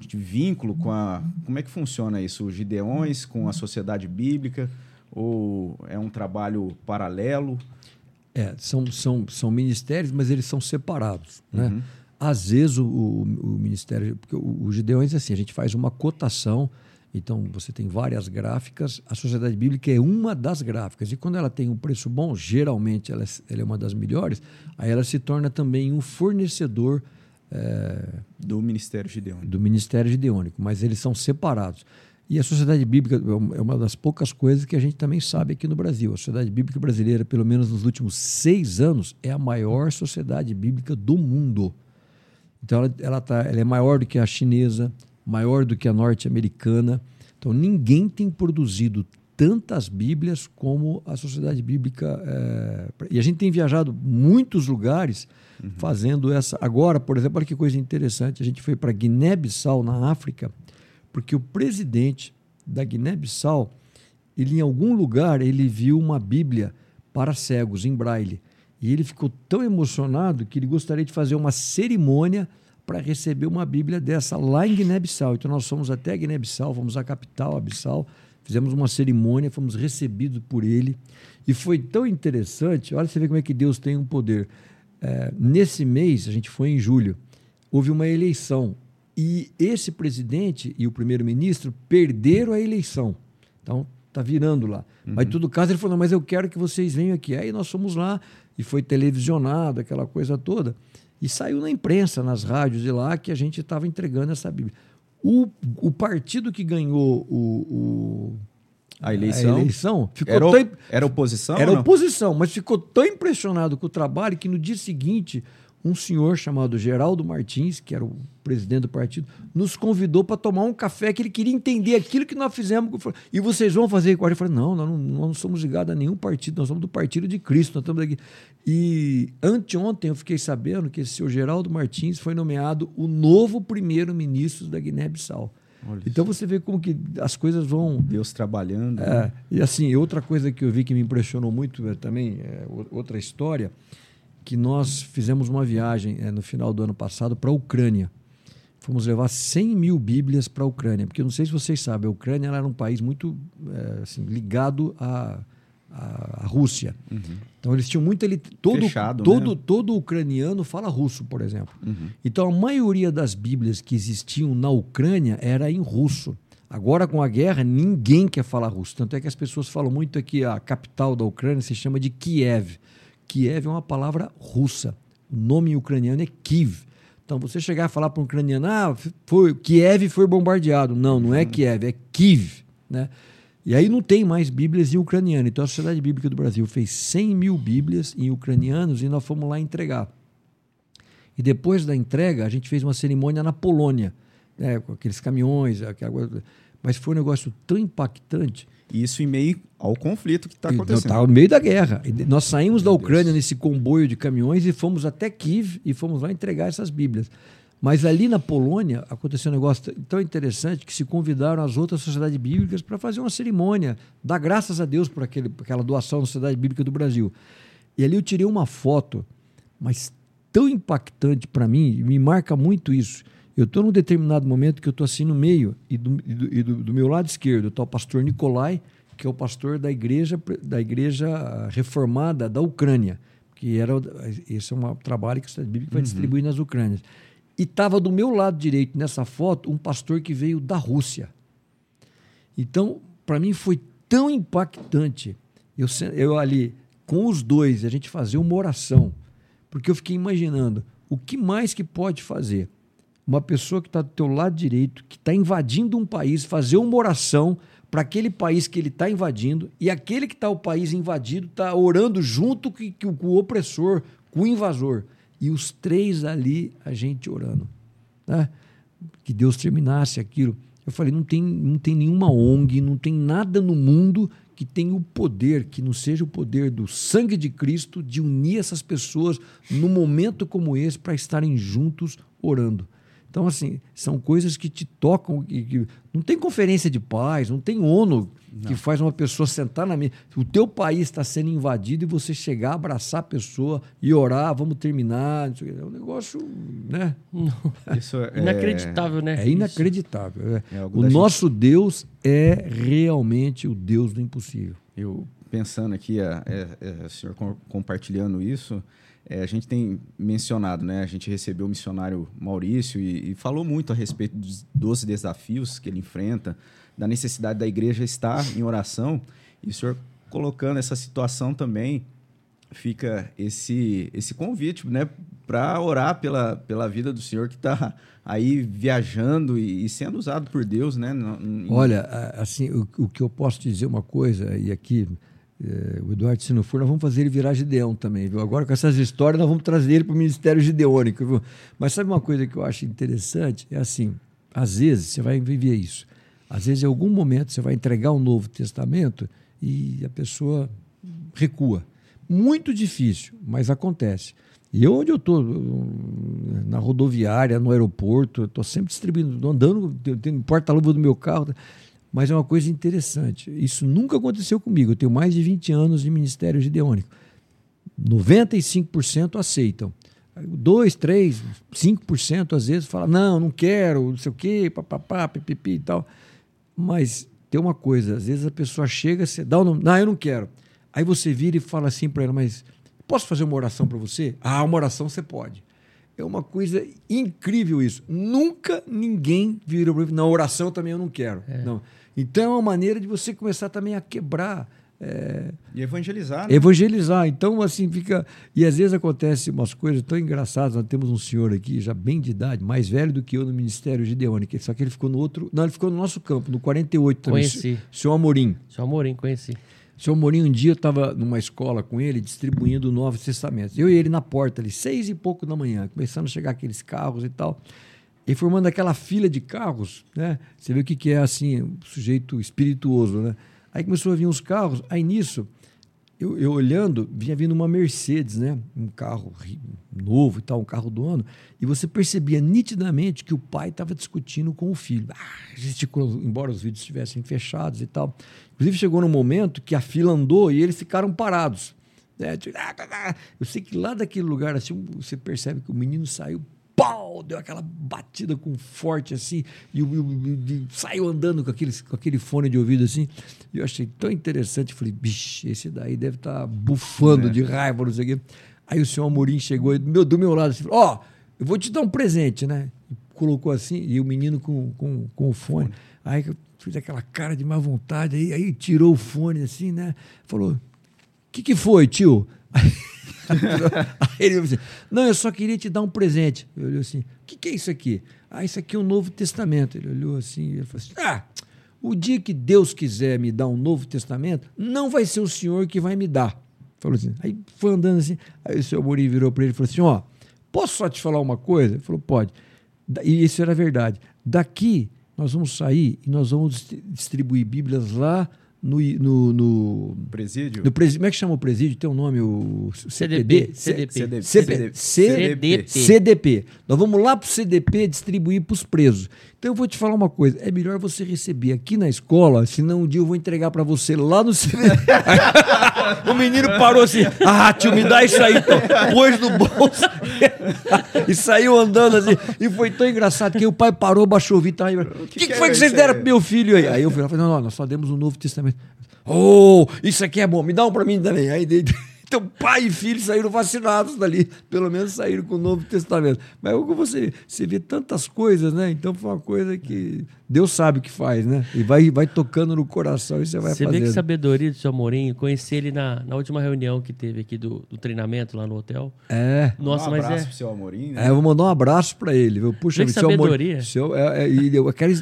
de vínculo com a. Como é que funciona isso? Os Gideões com a sociedade bíblica? Ou é um trabalho paralelo? É, são, são, são ministérios, mas eles são separados. Né? Uhum. Às vezes o, o, o ministério. Porque o, o Gideões, assim, a gente faz uma cotação. Então, você tem várias gráficas. A Sociedade Bíblica é uma das gráficas. E quando ela tem um preço bom, geralmente ela, é- ela é uma das melhores, aí ela se torna também um fornecedor é, Do Ministério Gideônico. do Ministério Gideônico, mas eles são separados. E a Sociedade Bíblica é é uma das poucas coisas que a gente também sabe aqui no Brasil. A Sociedade Bíblica Brasileira, pelo menos nos últimos seis anos, é a maior sociedade bíblica do mundo. Então, ela, ela, tá, ela é maior do que a chinesa, maior do que a norte-americana. Então, ninguém tem produzido tantas Bíblias como a Sociedade Bíblica. eh, e a gente tem viajado muitos lugares fazendo essa. Agora, por exemplo, olha que coisa interessante: a gente foi para Guiné-Bissau, na África, porque o presidente da Guiné-Bissau, ele em algum lugar, ele viu uma Bíblia para cegos, em braille. E ele ficou tão emocionado que ele gostaria de fazer uma cerimônia para receber uma Bíblia dessa lá em Guiné-Bissau. Então nós fomos até Guiné-Bissau, fomos à capital, Bissau, fizemos uma cerimônia, fomos recebidos por ele. E foi tão interessante, olha você vê como é que Deus tem um poder. É, nesse mês, a gente foi em julho, houve uma eleição. E esse presidente e o primeiro-ministro perderam a eleição. Então, tá virando lá. Mas, em todo caso, ele falou: mas eu quero que vocês venham aqui. Aí nós fomos lá e foi televisionado, aquela coisa toda. E saiu na imprensa, nas rádios de lá, que a gente estava entregando essa Bíblia. O, o partido que ganhou o, o- A eleição? a eleição ficou Era, tão, era oposição? era oposição, mas ficou tão impressionado com o trabalho que no dia seguinte um senhor chamado Geraldo Martins, que era o presidente do partido, nos convidou para tomar um café que ele queria entender aquilo que nós fizemos. E vocês vão fazer igual? Eu falei, não, nós não, nós não somos ligados a nenhum partido, nós somos do partido de Cristo, nós estamos aqui. E anteontem eu fiquei sabendo que esse senhor Geraldo Martins foi nomeado o novo primeiro-ministro da Guiné-Bissau. Olha Então você vê como que as coisas vão Deus trabalhando. né? é, e assim, outra coisa que eu vi que me impressionou muito é, também, é, outra história, que nós fizemos uma viagem é, no final do ano passado para a Ucrânia. Fomos levar 100 mil Bíblias para a Ucrânia, porque eu não sei se vocês sabem, a Ucrânia era um país muito é, assim, ligado à, à, Rússia. Então eles tinham muito ele todo Fechado, todo né? todo ucraniano fala russo, por exemplo. Uhum. Então a maioria das Bíblias que existiam na Ucrânia era em russo. Agora com a guerra ninguém quer falar russo, tanto é que as pessoas falam muito aqui a capital da Ucrânia se chama de Kiev. Kiev é uma palavra russa. O nome em ucraniano é Kiev. Então você chegar a falar para um ucraniano, ah, foi Kiev foi bombardeado. Não, não é Kiev, é Kiev, né? E aí não tem mais Bíblias em ucraniano. Então a Sociedade Bíblica do Brasil fez 100 mil Bíblias em ucranianos e nós fomos lá entregar. E depois da entrega, a gente fez uma cerimônia na Polônia, né, com aqueles caminhões, aquela coisa. Mas foi um negócio tão impactante. Isso em meio ao conflito que está acontecendo. Estava no meio da guerra. Nós saímos da Ucrânia nesse comboio de caminhões e fomos até Kiev e fomos lá entregar essas Bíblias. Mas ali na Polônia aconteceu um negócio tão interessante que se convidaram as outras sociedades bíblicas para fazer uma cerimônia, dar graças a Deus por, aquele, por aquela doação da Sociedade Bíblica do Brasil. E ali eu tirei uma foto mas tão impactante para mim, me marca muito isso. Eu estou num determinado momento que eu estou assim no meio, e, do, e, do, e do, do, meu lado esquerdo está o pastor Nicolai, que é o pastor da igreja, da igreja reformada da Ucrânia, que era esse é um trabalho que a Bíblia vai uhum. distribuir nas Ucrânias. E estava do meu lado direito nessa foto um pastor que veio da Rússia. Então, para mim foi tão impactante eu, eu ali com os dois a gente fazer uma oração, porque eu fiquei imaginando o que mais que pode fazer uma pessoa que está do teu lado direito, que está invadindo um país, fazer uma oração para aquele país que ele está invadindo e aquele que está o país invadido está orando junto com, com o opressor, com o invasor. E os três ali, a gente orando. Né? Que Deus terminasse aquilo. Eu falei, não tem, não tem nenhuma ONG, não tem nada no mundo que tenha o poder, que não seja o poder do sangue de Cristo, de unir essas pessoas num momento como esse para estarem juntos orando. Então, assim, são coisas que te tocam. Que, que não tem conferência de paz, não tem ONU não. que faz uma pessoa sentar na mesa. O teu país está sendo invadido e você chegar, abraçar a pessoa e orar, vamos terminar. É um negócio, né? Isso é inacreditável, né? É inacreditável. É. É o nosso gente... Deus é realmente o Deus do impossível. Eu pensando aqui, é, é, é o senhor compartilhando isso. É, a gente tem mencionado, né? A gente recebeu o missionário Maurício e, e, falou muito a respeito dos, dos desafios que ele enfrenta, da necessidade da igreja estar em oração. E o senhor colocando essa situação também, fica esse, esse convite, né? Para orar pela, pela vida do senhor que está aí viajando e, e, sendo usado por Deus, né? Olha, assim, o, o que eu posso dizer uma coisa, e aqui é, o Eduardo, se não for, nós vamos fazer ele virar Gideão também. Viu? Agora, com essas histórias, nós vamos trazer ele para o Ministério Gideônico. Viu? Mas sabe uma coisa que eu acho interessante? É assim: às vezes você vai viver isso. Às vezes, em algum momento, você vai entregar o um Novo Testamento e a pessoa recua. Muito difícil, mas acontece. E eu, onde eu estou, na rodoviária, no aeroporto, estou sempre distribuindo, andando, tenho porta-luva do meu carro. Mas é uma coisa interessante. Isso nunca aconteceu comigo. Eu tenho mais de 20 anos de Ministério Gideônico. 95% aceitam. 2, 3, 5% às vezes fala, não, não quero, não sei o quê, papapá, pipipi e tal. Mas tem uma coisa, às vezes a pessoa chega, você dá o nome, não, eu não quero. Aí você vira e fala assim para ela, mas posso fazer uma oração para você? Ah, uma oração você pode. É uma coisa incrível isso. Nunca ninguém virou para mim, não, oração também eu não quero. É. Não. Então é uma maneira de você começar também a quebrar. É, e evangelizar. Né? Evangelizar. Então, assim, fica. E às vezes acontece umas coisas tão engraçadas. Nós temos um senhor aqui, já bem de idade, mais velho do que eu no Ministério Gideônico, só que ele ficou no outro. Não, ele ficou no nosso campo, no 48 também. Conheci. Senhor Amorim. Senhor Amorim, conheci. Senhor Amorim, um dia eu estava numa escola com ele, distribuindo Novos Testamentos. Eu e ele na porta ali, seis e pouco da manhã, começando a chegar aqueles carros e tal e formando aquela fila de carros, né? Você vê o que, que é assim, um sujeito espirituoso, né? Aí começou a vir uns carros, aí nisso, eu, eu, olhando, vinha vindo uma Mercedes, né? Um carro novo e tal, um carro do ano, e você percebia nitidamente que o pai estava discutindo com o filho. Ah, embora os vídeos estivessem fechados e tal. Inclusive chegou no momento que a fila andou e eles ficaram parados. Né? Eu sei que lá daquele lugar assim, você percebe que o menino saiu pau, deu aquela batida com forte assim, e, e, e, saiu andando com, aquele, com aquele fone de ouvido assim. E eu achei tão interessante, falei, bicho, esse daí deve estar tá bufando é. de raiva, não sei o quê. Aí o senhor Amorim chegou meu, do meu lado assim, ó, oh, eu vou te dar um presente, né? colocou assim, e o menino com, com, com o fone. Aí eu fiz aquela cara de má vontade, aí, aí tirou o fone assim, né? Falou, o que, que foi, tio? Aí, Aí ele falou assim: Não, eu só queria te dar um presente. Eu olhei assim: O que, que é isso aqui? Ah, isso aqui é o Novo Testamento. Ele olhou assim e falou assim: Ah, o dia que Deus quiser me dar um Novo Testamento, não vai ser o senhor que vai me dar. Falou assim. Aí foi andando assim. Aí o senhor Mourinho virou para ele e falou assim: Ó, posso só te falar uma coisa? Ele falou: Pode. E isso era verdade. Daqui nós vamos sair e nós vamos distribuir Bíblias lá no, no, no, Presídio? no presídio. Como é que chama o presídio? Tem um nome, o CDP. CDP. CDP. CDP. CDP. Nós vamos lá pro CDP distribuir para os presos. Então eu vou te falar uma coisa, é melhor você receber aqui na escola, senão um dia eu vou entregar para você lá no CDP. o menino parou assim, ah, tio, me dá isso aí, então. Pôs no bolso e saiu andando assim. E foi tão engraçado que o pai parou, baixou o vidro. O que, que, que, foi que vocês deram pro meu filho aí? Aí eu falei, não, não, nós só demos o Novo Testamento. Oh, isso aqui é bom, me dá um para mim também. Aí dei. Então, pai e filho saíram vacinados dali. Pelo menos saíram com o Novo Testamento. Mas é você, você vê tantas coisas, né? Então foi uma coisa que Deus sabe o que faz, né? E vai, vai tocando no coração e você vai Você fazendo. vê que sabedoria do seu Amorim. Conheci ele na, na última reunião que teve aqui do, do treinamento lá no hotel. É. Nossa, um mas abraço é. pro seu Amorim, né? É, eu vou mandar um abraço pra ele. Viu? Puxa, Vê que seu amor- sabedoria. seu- é, é, e deu aquela,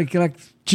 aquela,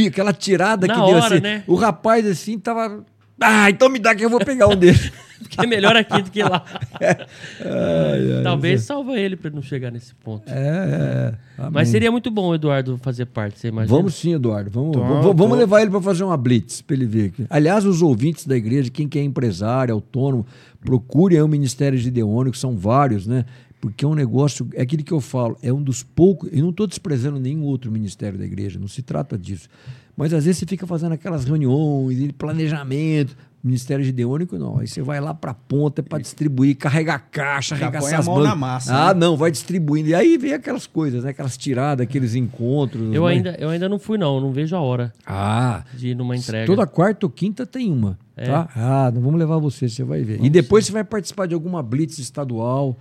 aquela tirada Na que deu hora, assim. né? O rapaz assim tava. Ah, então me dá que eu vou pegar um dele. Que é melhor aqui do que lá. Ai, ai, Talvez salva ele para não chegar nesse ponto. É, é. Mas seria muito bom o Eduardo fazer parte, você imagina? Vamos sim, Eduardo. Vamos, Tô, vamos, levar ele para fazer uma blitz, para ele ver. Aliás, os ouvintes da igreja, quem que é empresário, autônomo, procure aí o Ministério Gideônico, são vários, né? Porque é um negócio, é aquilo que eu falo, é um dos poucos. Eu não estou desprezando nenhum outro ministério da igreja, não se trata disso. Mas às vezes você fica fazendo aquelas reuniões, e planejamento. Ministério Gideônico, não. Aí você vai lá para a ponta para distribuir, carregar a caixa, Já arregaçar põe a as mão bancas. na massa, Ah, né? não, vai distribuindo. E aí vem aquelas coisas, né? Aquelas tiradas, aqueles encontros. Eu né? ainda, eu ainda não fui, não. Não vejo a hora Ah, de ir numa entrega. Toda quarta ou quinta tem uma. É. Tá? Ah, não vamos levar você, você vai ver. e depois você vai participar de alguma blitz estadual.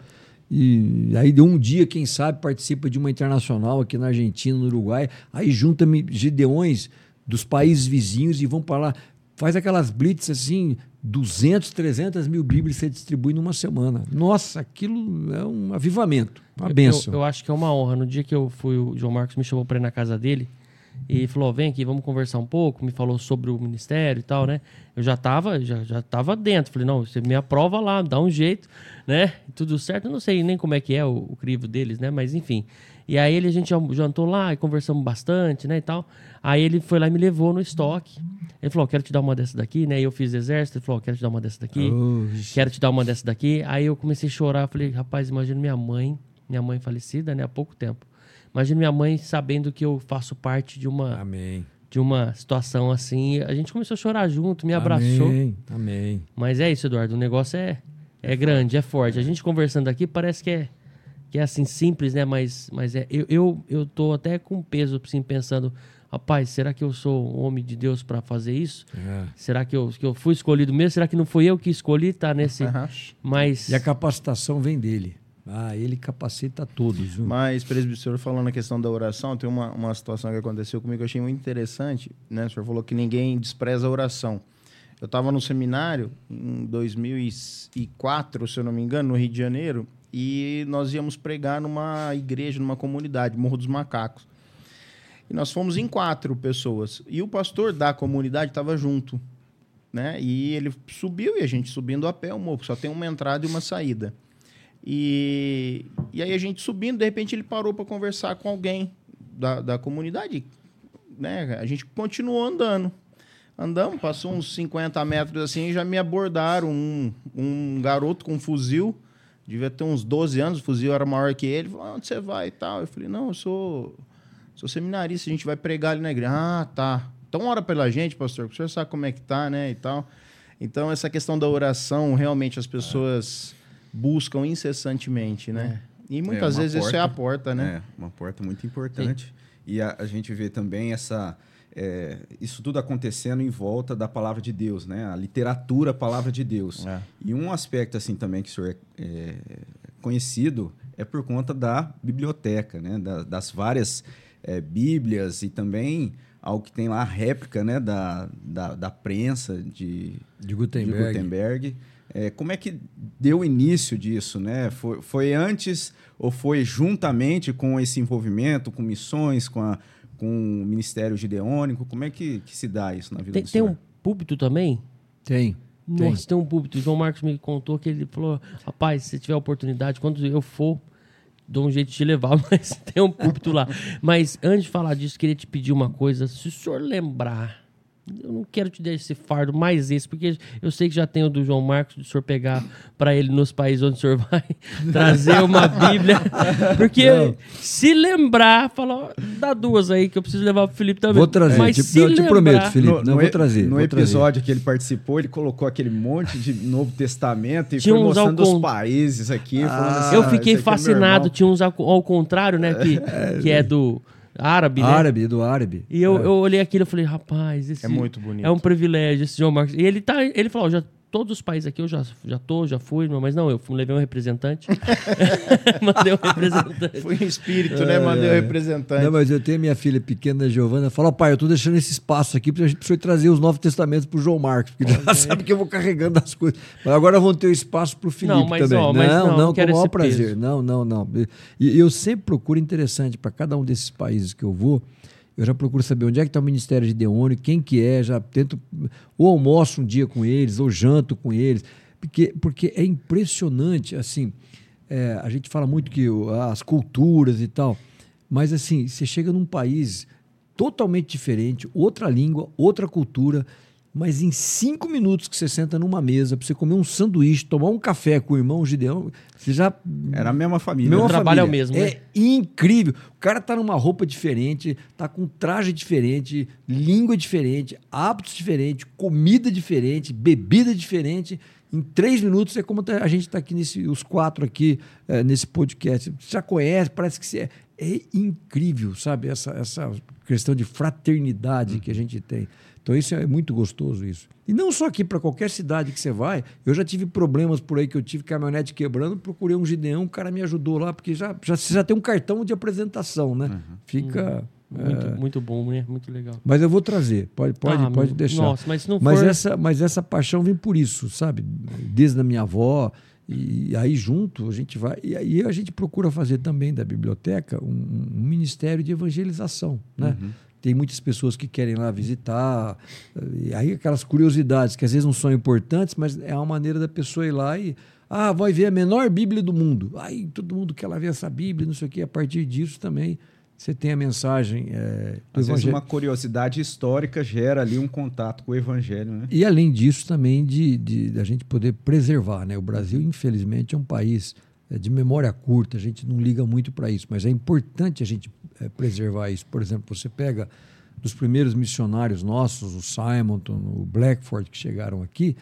E aí de um dia, quem sabe, participa de uma internacional aqui na Argentina, no Uruguai. Aí junta me- gideões dos países vizinhos e vão para lá. Faz aquelas blitz assim, 200, 300 mil bíblias você distribui numa semana. Nossa, aquilo é um avivamento, uma benção. Eu, eu acho que é uma honra. No dia que eu fui, o João Marcos me chamou para ir na casa dele e falou: vem aqui, vamos conversar um pouco. Me falou sobre o ministério e tal, né? Eu já tava, já, já tava dentro. Falei: não, você me aprova lá, dá um jeito, né? Tudo certo. Eu não sei nem como é que é o, o crivo deles, né? Mas enfim. E aí ele, a gente jantou lá e conversamos bastante, né? E tal. Aí ele foi lá e me levou no estoque. Ele falou: quero te dar uma dessa daqui, né? E eu fiz exército. Ele falou: quero te dar uma dessa daqui. Quero te dar uma dessa daqui. Aí eu comecei a chorar. Falei, rapaz, imagina minha mãe, minha mãe falecida, né, há pouco tempo. Imagina minha mãe sabendo que eu faço parte de uma, Amém. de uma situação assim. A gente começou a chorar junto, me abraçou. Amém. Amém. Mas é isso, Eduardo. O negócio é, é grande, é forte. A gente conversando aqui parece que é, que é assim, simples, né? Mas, mas é. Eu, eu, eu tô até com peso, assim, pensando. Rapaz, será que eu sou um homem de Deus para fazer isso? É. Será que eu, que eu fui escolhido mesmo? Será que não fui eu que escolhi estar nesse. Aham. Mas. E a capacitação vem dele. Ah, ele capacita todos. viu? Mas, presbítero, o senhor falando a questão da oração, tem uma, uma situação que aconteceu comigo que eu achei muito interessante. Né? O senhor falou que ninguém despreza a oração. Eu estava no seminário em 2004, se eu não me engano, no Rio de Janeiro, e nós íamos pregar numa igreja, numa comunidade, Morro dos Macacos. Nós fomos em quatro pessoas. E o pastor da comunidade estava junto. Né? E ele subiu e a gente subindo a pé, o morro, só tem uma entrada e uma saída. E, e aí a gente subindo, de repente ele parou para conversar com alguém da, da comunidade. Né? A gente continuou andando. Andamos, passou uns 50 metros assim e já me abordaram um, um garoto com um fuzil. Devia ter uns 12 anos, o fuzil era maior que ele. Falou, onde você vai e tal? Eu falei, não, eu sou, sou seminarista, a gente vai pregar ali na igreja. Ah, tá. Então ora pela gente, pastor, o senhor sabe como é que tá, né, e tal. Então essa questão da oração, realmente as pessoas buscam incessantemente, né? E muitas É, vezes isso é porta. a porta, né? É, uma porta muito importante. E a, a gente vê também essa, é, isso tudo acontecendo em volta da palavra de Deus, né? A literatura, a palavra de Deus. É. E um aspecto assim também que o senhor é, é conhecido é por conta da biblioteca, né? Da- das várias é, bíblias e também algo que tem lá a réplica, né? Da, da, da prensa de, De Gutenberg. de Gutenberg. É, como é que deu início disso, né? Foi, foi antes ou foi juntamente com esse envolvimento, com missões, com, a, com o Ministério Gideônico? Como é que, que se dá isso na vida Tem, do tem um púlpito também? Tem. Nossa, tem um púlpito. O João Marcos me contou que ele falou: rapaz, se tiver oportunidade, quando eu for, dou um jeito de levar, mas tem um púlpito lá. Mas antes de falar disso, queria te pedir uma coisa. Se o senhor lembrar eu não quero te dar esse fardo, mais esse, porque eu sei que já tem o do João Marcos, do senhor pegar para ele nos países onde o senhor vai trazer uma Bíblia. Porque Não. se lembrar, falou, dá duas aí que eu preciso levar pro Felipe também. Vou trazer, Mas te- se eu te lembrar- prometo, Felipe. No, não, no vou trazer. no vou trazer. episódio que ele participou, ele colocou aquele monte de Novo Testamento e Tinha foi mostrando con- os países aqui. falando assim, Eu "Ah, fiquei é fascinado, irmão." tinha uns ao, ao contrário, né? Que, que é do árabe, né? Árabe, do árabe. E eu, eu olhei aquilo e falei, rapaz, esse É muito bonito. é um privilégio esse João Marcos. E ele tá, ele falou, já todos os países aqui eu já já tô, já fui, mas não, eu fui, levei um representante. Mandei um representante. Fui em espírito, né? Mandei o representante. Não, mas eu tenho minha filha pequena, Giovana, fala, pai, eu tô deixando esse espaço aqui pra gente trazer os Novos Testamentos pro João Marcos, porque já sabe que eu vou carregando as coisas. Mas agora vão ter o espaço pro Felipe Não, mas, também. ó, mas não, não, não com o maior prazer. peso. Não, não, não. E eu sempre procuro interessante para cada um desses países que eu vou. Eu já procuro saber onde é que está o Ministério de Deônio, quem que é, já tento ou almoço um dia com eles, ou janto com eles, porque, porque é impressionante, assim, é, a gente fala muito que as culturas e tal, mas assim, você chega num país totalmente diferente, outra língua, outra cultura, mas em cinco minutos que você senta numa mesa para você comer um sanduíche, tomar um café com o irmão Gideão, você já Era a mesma família. Mesma O trabalho é o família. mesmo, né? É incrível. O cara tá numa roupa diferente, tá com traje diferente, língua diferente, hábitos diferentes, comida diferente, bebida diferente. Em três minutos é como tá- a gente está aqui, nesse, os quatro aqui, eh, nesse podcast. Você já conhece, parece que você é. É incrível, sabe? Essa, essa questão de fraternidade que a gente tem. Então, isso é muito gostoso, isso. E não só aqui, para qualquer cidade que você vai. Eu já tive problemas por aí que eu tive caminhonete quebrando, procurei um Gideão, o cara me ajudou lá, porque já, já, você já tem um cartão de apresentação, né? Fica. Muito, muito bom, né? Muito legal. Mas eu vou trazer, pode, pode, Ah, pode deixar. Nossa, mas se não mas, for- essa, mas essa paixão vem por isso, sabe? Desde a minha avó. E aí junto a gente vai. E aí a gente procura fazer também da biblioteca um, um ministério de evangelização. Né? Tem muitas pessoas que querem lá visitar. E aí aquelas curiosidades que às vezes não são importantes, mas é uma maneira da pessoa ir lá e. Ah, vai ver a menor Bíblia do mundo. Aí todo mundo quer lá ver essa Bíblia, não sei o quê. A partir disso também você tem a mensagem é, do Às vezes uma curiosidade histórica gera ali um contato com o evangelho, né? E além disso, também de, de, da gente poder preservar. Né? O Brasil, infelizmente, é um país é, de memória curta, a gente não liga muito para isso, mas é importante a gente é, preservar isso. Por exemplo, você pega dos primeiros missionários nossos, o Simonton, o Blackford, que chegaram aqui,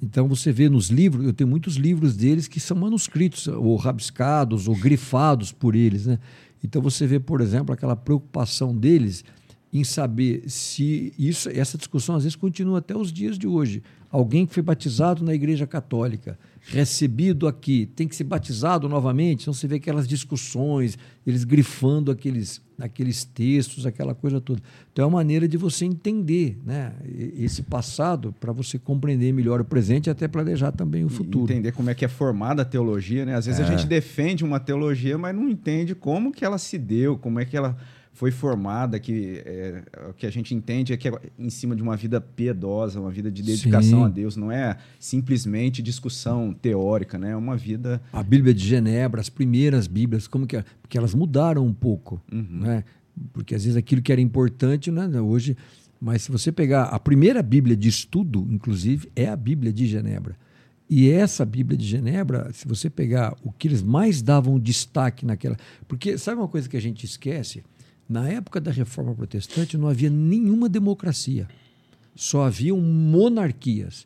então você vê nos livros, eu tenho muitos livros deles que são manuscritos, ou rabiscados, ou grifados por eles. Né? Então você vê, por exemplo, aquela preocupação deles em saber se isso, essa discussão às vezes continua até os dias de hoje. Alguém que foi batizado na Igreja Católica, recebido aqui, tem que ser batizado novamente. Então você vê aquelas discussões, eles grifando aqueles, aqueles textos, aquela coisa toda. Então é uma maneira de você entender né, esse passado para você compreender melhor o presente e até planejar também o futuro. Entender como é que é formada a teologia, né? Às vezes a gente defende uma teologia, mas não entende como que ela se deu, como é que ela foi formada, que é, o que a gente entende é que é em cima de uma vida piedosa, uma vida de dedicação Sim. a Deus, não é simplesmente discussão teórica, né? É uma vida a Bíblia de Genebra, as primeiras Bíblias, como que é? Porque elas mudaram um pouco, né? Porque às vezes aquilo que era importante, né, hoje, mas se você pegar a primeira Bíblia de estudo, inclusive, é a Bíblia de Genebra. E essa Bíblia de Genebra, se você pegar o que eles mais davam destaque naquela, porque sabe uma coisa que a gente esquece? Na época da Reforma Protestante não havia nenhuma democracia só haviam monarquias.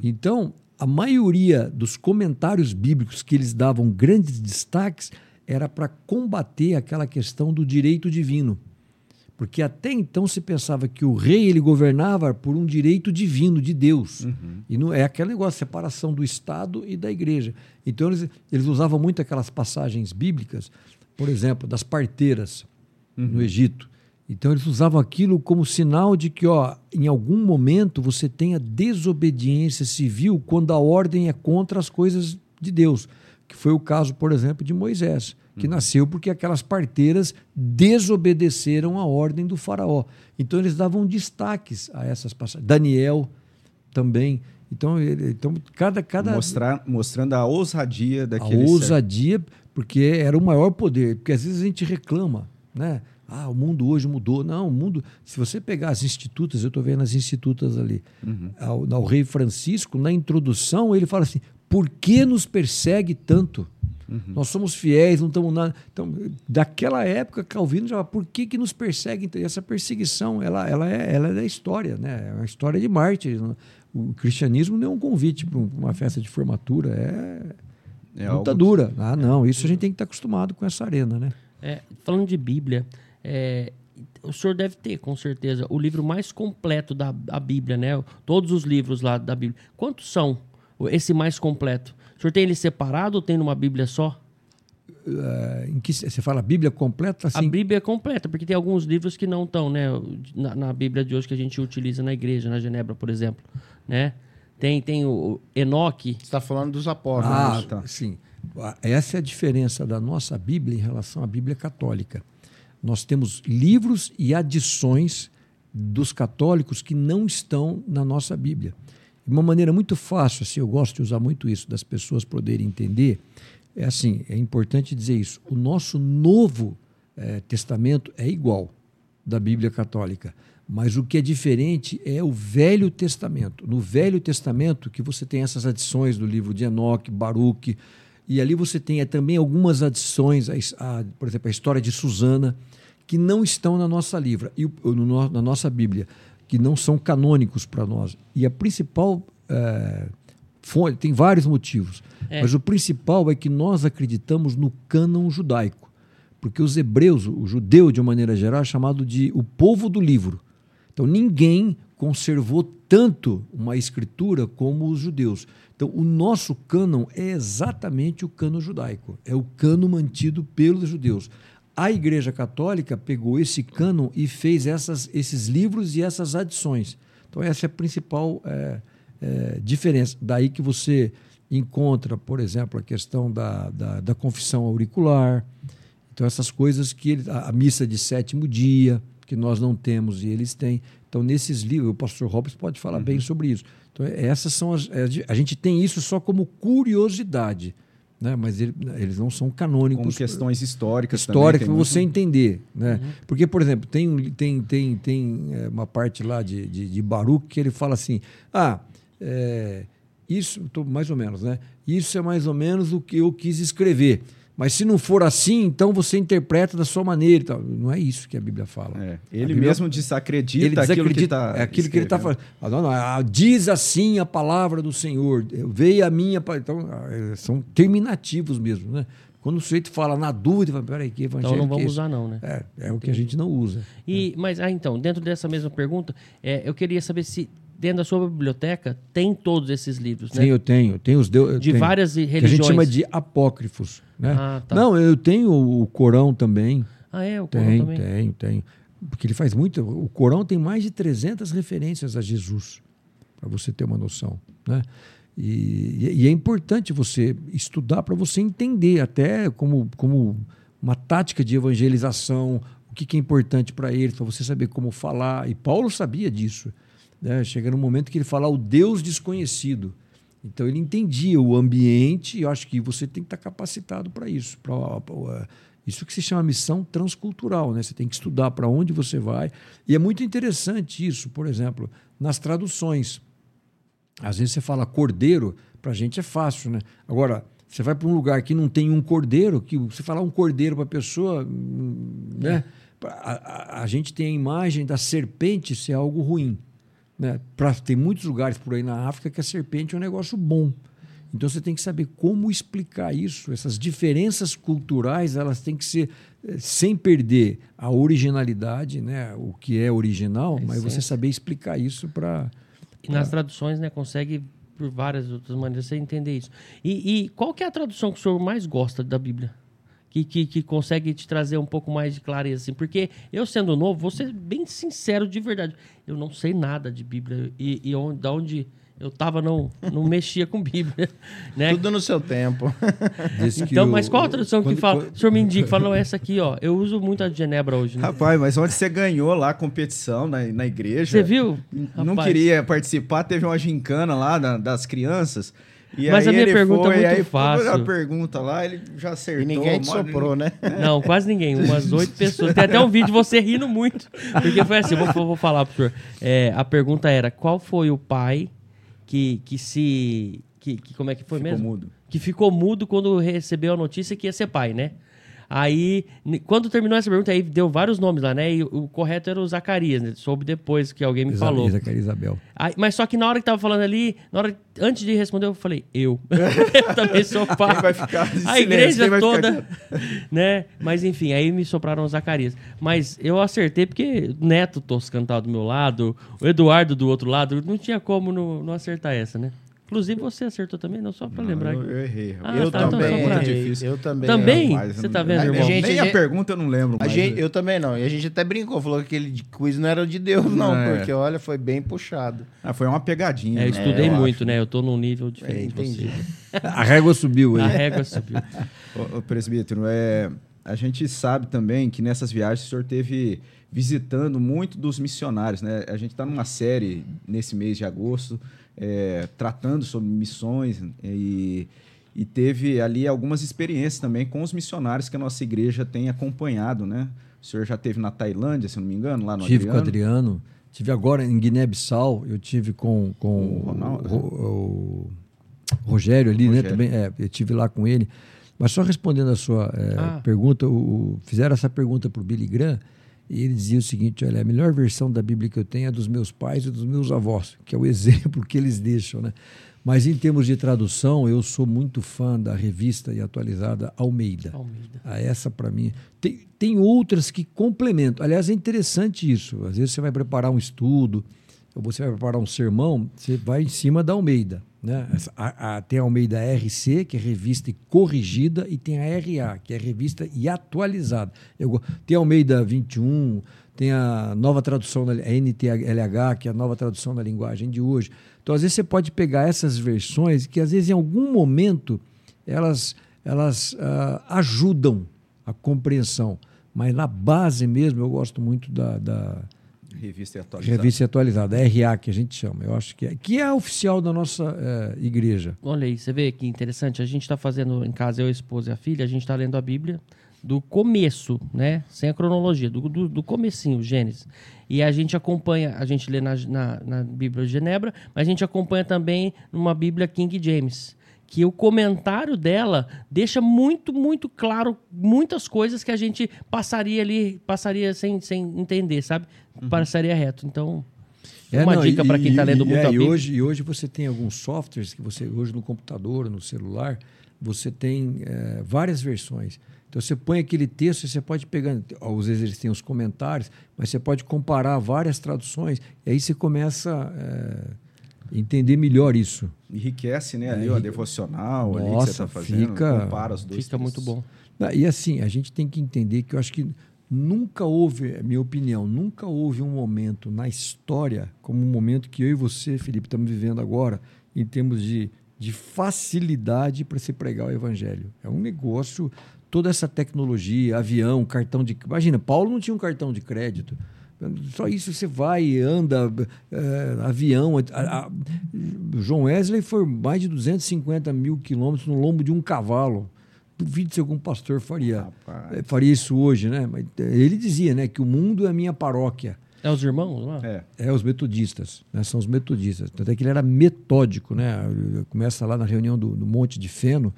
Então, a maioria dos comentários bíblicos que eles davam grandes destaques era para combater aquela questão do direito divino. Porque até então se pensava que o rei ele governava por um direito divino de Deus. E não é aquele negócio, separação do Estado e da igreja. Então eles, eles usavam muito aquelas passagens bíblicas, por exemplo, das parteiras no Egito. Então eles usavam aquilo como sinal de que, ó, em algum momento você tenha desobediência civil quando a ordem é contra as coisas de Deus, que foi o caso, por exemplo, de Moisés, que nasceu porque aquelas parteiras desobedeceram a ordem do faraó. Então eles davam destaques a essas passagens. Daniel também. Então, ele- então cada cada mostrar, mostrando a ousadia a daquele ousadia, porque era o maior poder. Porque às vezes a gente reclama, né? Ah, o mundo hoje mudou. Não, o mundo. Se você pegar as institutas, eu estou vendo as institutas ali, Uhum. ao, ao rei Francisco, na introdução, ele fala assim: por que nos persegue tanto? Uhum. Nós somos fiéis, não estamos nada. Então, daquela época, Calvino já fala, por que, que nos perseguem? Então, essa perseguição, ela, ela, é, ela é da história, né? É uma história de mártires. né? O cristianismo não é um convite para uma festa de formatura, é, É luta algo- dura. Ah, não, isso a gente tem que estar acostumado com essa arena, né? É, falando de Bíblia, é, o senhor deve ter, com certeza, o livro mais completo da, da Bíblia, né? Todos os livros lá da Bíblia. Quantos são esse mais completo? O senhor tem ele separado ou tem numa Bíblia só? É, em que você fala Bíblia completa A assim? Bíblia é completa, porque tem alguns livros que não estão, né? Na, na Bíblia de hoje que a gente utiliza na igreja, na Genebra, por exemplo, né? Tem, tem o Enoque. Você está falando dos apóstolos. Ah, tá. sim. Essa é a diferença da nossa Bíblia em relação à Bíblia católica. Nós temos livros e adições dos católicos que não estão na nossa Bíblia. De uma maneira muito fácil, assim, eu gosto de usar muito isso, das pessoas poderem entender. É assim, é importante dizer isso. O nosso Novo eh, Testamento é igual da Bíblia Católica, mas o que é diferente é o Velho Testamento. No Velho Testamento, que você tem essas adições do livro de Enoque, Baruque, e ali você tem eh, também algumas adições, a a- por exemplo, a história de Susana, que não estão na nossa livra, e no na nossa Bíblia, que não são canônicos para nós. E a principal eh, fonte, tem vários motivos, É. mas o principal é que nós acreditamos no cânon judaico. Porque os hebreus, o judeu de uma maneira geral, é chamado de o povo do livro. Então ninguém conservou tanto uma escritura como os judeus. Então o nosso cânon é exatamente o cânon judaico, é o cânon mantido pelos judeus. A Igreja Católica pegou esse cânon e fez essas, esses livros e essas adições. Então essa é a principal eh, eh, diferença. Daí que você encontra, por exemplo, a questão da, da, da confissão auricular, então, essas coisas que ele, a, a missa de sétimo dia, que nós não temos e eles têm. Então, nesses livros, o pastor Robson pode falar bem sobre isso. Então, essas são as. é a gente tem isso só como curiosidade, né? mas ele- eles não são canônicos. Com questões históricas histórica também. para você muito- entender, né? Porque, por exemplo, tem, um- tem, tem, tem é, uma parte lá de, de, de Baruch que ele fala assim: ah, é, isso, tô, mais ou menos, né? Isso é mais ou menos o que eu quis escrever. Mas se não for assim, então você interpreta da sua maneira. e tal. Não é isso que a Bíblia fala. É, ele Bíblia- mesmo desacredita, ele aquilo que desacredita está é aquilo que ele está falando. Ah, não, não, ah, diz assim a palavra do Senhor. Veio a minha. Então, ah, é, são terminativos mesmo, né? Quando o sujeito fala na dúvida, fala, peraí, que evangelho Então não que é vamos esse? usar, não, né? É, é o que a gente não usa. E, mas, ah, então, dentro dessa mesma pergunta, é, eu queria saber se dentro da sua biblioteca tem todos esses livros, né? Sim, eu tenho. Eu tenho os eu De tenho. várias Que a gente religiões. chama de apócrifos. Né? Ah, tá. Não, eu tenho o Corão também. Ah, é? O Corão Tenho, também? tenho, tenho. Porque ele faz muito. O Corão tem mais de 300 referências a Jesus, para você ter uma noção. Né? E, e é importante você estudar para você entender, até como, como uma tática de evangelização, o que, que é importante para ele, para você saber como falar. E Paulo sabia disso. Né? Chega no momento que ele fala o Deus desconhecido. Então ele entendia o ambiente e eu acho que você tem que estar capacitado para isso. Pra, pra- isso que se chama missão transcultural, né? Você tem que estudar para onde você vai. E é muito interessante isso, por exemplo, nas traduções. Às vezes você fala cordeiro, para a gente é fácil, né? Agora, você vai para um lugar que não tem um cordeiro, que você falar um cordeiro para a pessoa, hum, né? A, a- a gente tem a imagem da serpente ser algo ruim. Né? Pra, tem muitos lugares por aí na África que a serpente é um negócio bom. Então você tem que saber como explicar isso. Essas diferenças culturais elas têm que ser eh, sem perder a originalidade, né? o que é original, mas você saber explicar isso para. E nas traduções, né, consegue por várias outras maneiras você entender isso. E, e qual que é a tradução que o senhor mais gosta da Bíblia? Que, que, que consegue te trazer um pouco mais de clareza, assim. Porque eu, sendo novo, vou ser bem sincero de verdade. Eu não sei nada de Bíblia. E, e onde, da onde eu tava, não, não mexia com Bíblia. Né? Tudo no seu tempo. Então, mas qual a tradução que quando- fala? quando- O senhor me indica, fala, não, essa aqui, ó. Eu uso muito a de Genebra hoje. Né? Rapaz, mas onde você ganhou lá a competição na, na igreja? Você viu? Não Rapaz, queria participar, teve uma gincana lá da- das crianças. E Mas aí a minha ele pergunta foi, é muito aí foi fácil. A pergunta lá, ele já acertou. E ninguém te mano. soprou, né? Não, quase ninguém. Umas oito pessoas. Tem até um vídeo de você rindo muito. Porque foi assim, eu vou, vou falar pro senhor. É, a pergunta era, qual foi o pai que, que se... Que, que- como é que foi Ficou mesmo? mudo. Que ficou mudo quando recebeu a notícia que ia ser pai, né? Aí, quando terminou essa pergunta, aí deu vários nomes lá, né? E o, correto era o Zacarias, né? Soube depois que alguém me Isa- falou. Zacarias Isabel. Aí, mas só que na hora que tava falando ali, na hora, antes de responder, eu falei, eu. eu também sou pai. Quem vai ficar A silêncio? igreja toda, né? Mas enfim, aí me sopraram o Zacarias. Mas eu acertei porque o Neto Toscano tava do meu lado, o Eduardo do outro lado, não tinha como não, não acertar essa, né? Inclusive você acertou também, não só pra lembrar. Eu, aqui. eu errei. Ah, eu tá, então também, pra- Muito errei, difícil. eu também. Também? Rapaz, Você tá não- vendo, irmão? Gente, Nem a a gente- pergunta eu não lembro. A gente, eu também não. E a gente até brincou, falou que aquele de quiz não era de Deus, não, É. porque olha, foi bem puxado. Ah, foi uma pegadinha. É, eu né? estudei Eu muito, acho. né? Eu tô num nível diferente É, de você. entendi. A régua subiu A aí. régua subiu. Ô, ô, presbítero, é, a gente sabe também que nessas viagens o senhor teve visitando muito dos missionários, né? A gente está numa série nesse mês de agosto é, tratando sobre missões e, e teve ali algumas experiências também com os missionários que a nossa igreja tem acompanhado, né? O senhor já teve na Tailândia, se não me engano, lá no Tive com o Adriano. Adriano. Tive agora em Guiné-Bissau, eu tive com, com O Ronaldo, o, o- o Rogério ali, né? Rogério. Também, é, eu tive lá com ele. Mas só respondendo a sua é, Ah. pergunta, o- o- fizeram essa pergunta para o Billy Graham e ele dizia o seguinte: olha, a melhor versão da Bíblia que eu tenho é dos meus pais e dos meus avós, que é o exemplo que eles deixam, né? Mas em termos de tradução, eu sou muito fã da revista e atualizada Almeida. Almeida. Ah, essa para mim. Tem, tem outras que complementam. Aliás, é interessante isso. Às vezes você vai preparar um estudo, você vai preparar um sermão, você vai em cima da Almeida. Né? A- a- tem a Almeida RC, que é revista e corrigida, e tem a RA, que é revista e atualizada. Eu, tem a Almeida 21, tem a nova tradução, da, NTLH, que é a nova tradução da linguagem de hoje. Então, às vezes, você pode pegar essas versões que, às vezes, em algum momento, elas, elas ah, ajudam a compreensão. Mas na base mesmo, eu gosto muito da, da Revista e atualizada. revista atualizada, a RA, que a gente chama. Eu acho que é, que é a oficial da nossa eh, igreja. Olha aí, você vê que interessante. A gente está fazendo em casa, eu, a esposa e a filha, a gente está lendo a Bíblia do começo, né? Sem a cronologia, do, do, do comecinho, Gênesis. E a gente acompanha, a gente lê na, na, na Bíblia de Genebra, mas a gente acompanha também numa Bíblia King James. Que o comentário dela deixa muito, muito claro muitas coisas que a gente passaria ali, passaria sem, sem entender, sabe? Passaria reto. Então, É, uma não, dica para quem está lendo muito é, a e Bíblia. hoje, e hoje você tem alguns softwares que você, hoje no computador, no celular, você tem eh, várias versões. Então você põe aquele texto e você pode pegar, às vezes eles têm os comentários, mas você pode comparar várias traduções e aí você começa a entender melhor isso. Enriquece, né? Ali, É, ó, devocional ali que você Nossa, está fazendo. fica- compara os dois. Fica muito textos. bom. Ah, E assim, a gente tem que entender que eu acho que nunca houve, é minha opinião, nunca houve um momento na história como o momento que eu e você, Felipe, estamos vivendo agora, em termos de, de facilidade para se pregar o evangelho. É um negócio, toda essa tecnologia, avião, cartão de. Imagina, Paulo não tinha um cartão de crédito. Só isso você vai, anda, eh, avião. a- a- João Wesley foi mais de 250 mil quilômetros no lombo de um cavalo. Duvido se algum pastor faria, Rapaz. eh, faria isso hoje, né? Mas eh, ele dizia, né, que o mundo é a minha paróquia. É os irmãos lá? É. É os metodistas, né? são os metodistas. Tanto é que ele era metódico, né? Começa lá na reunião do, do Monte de Feno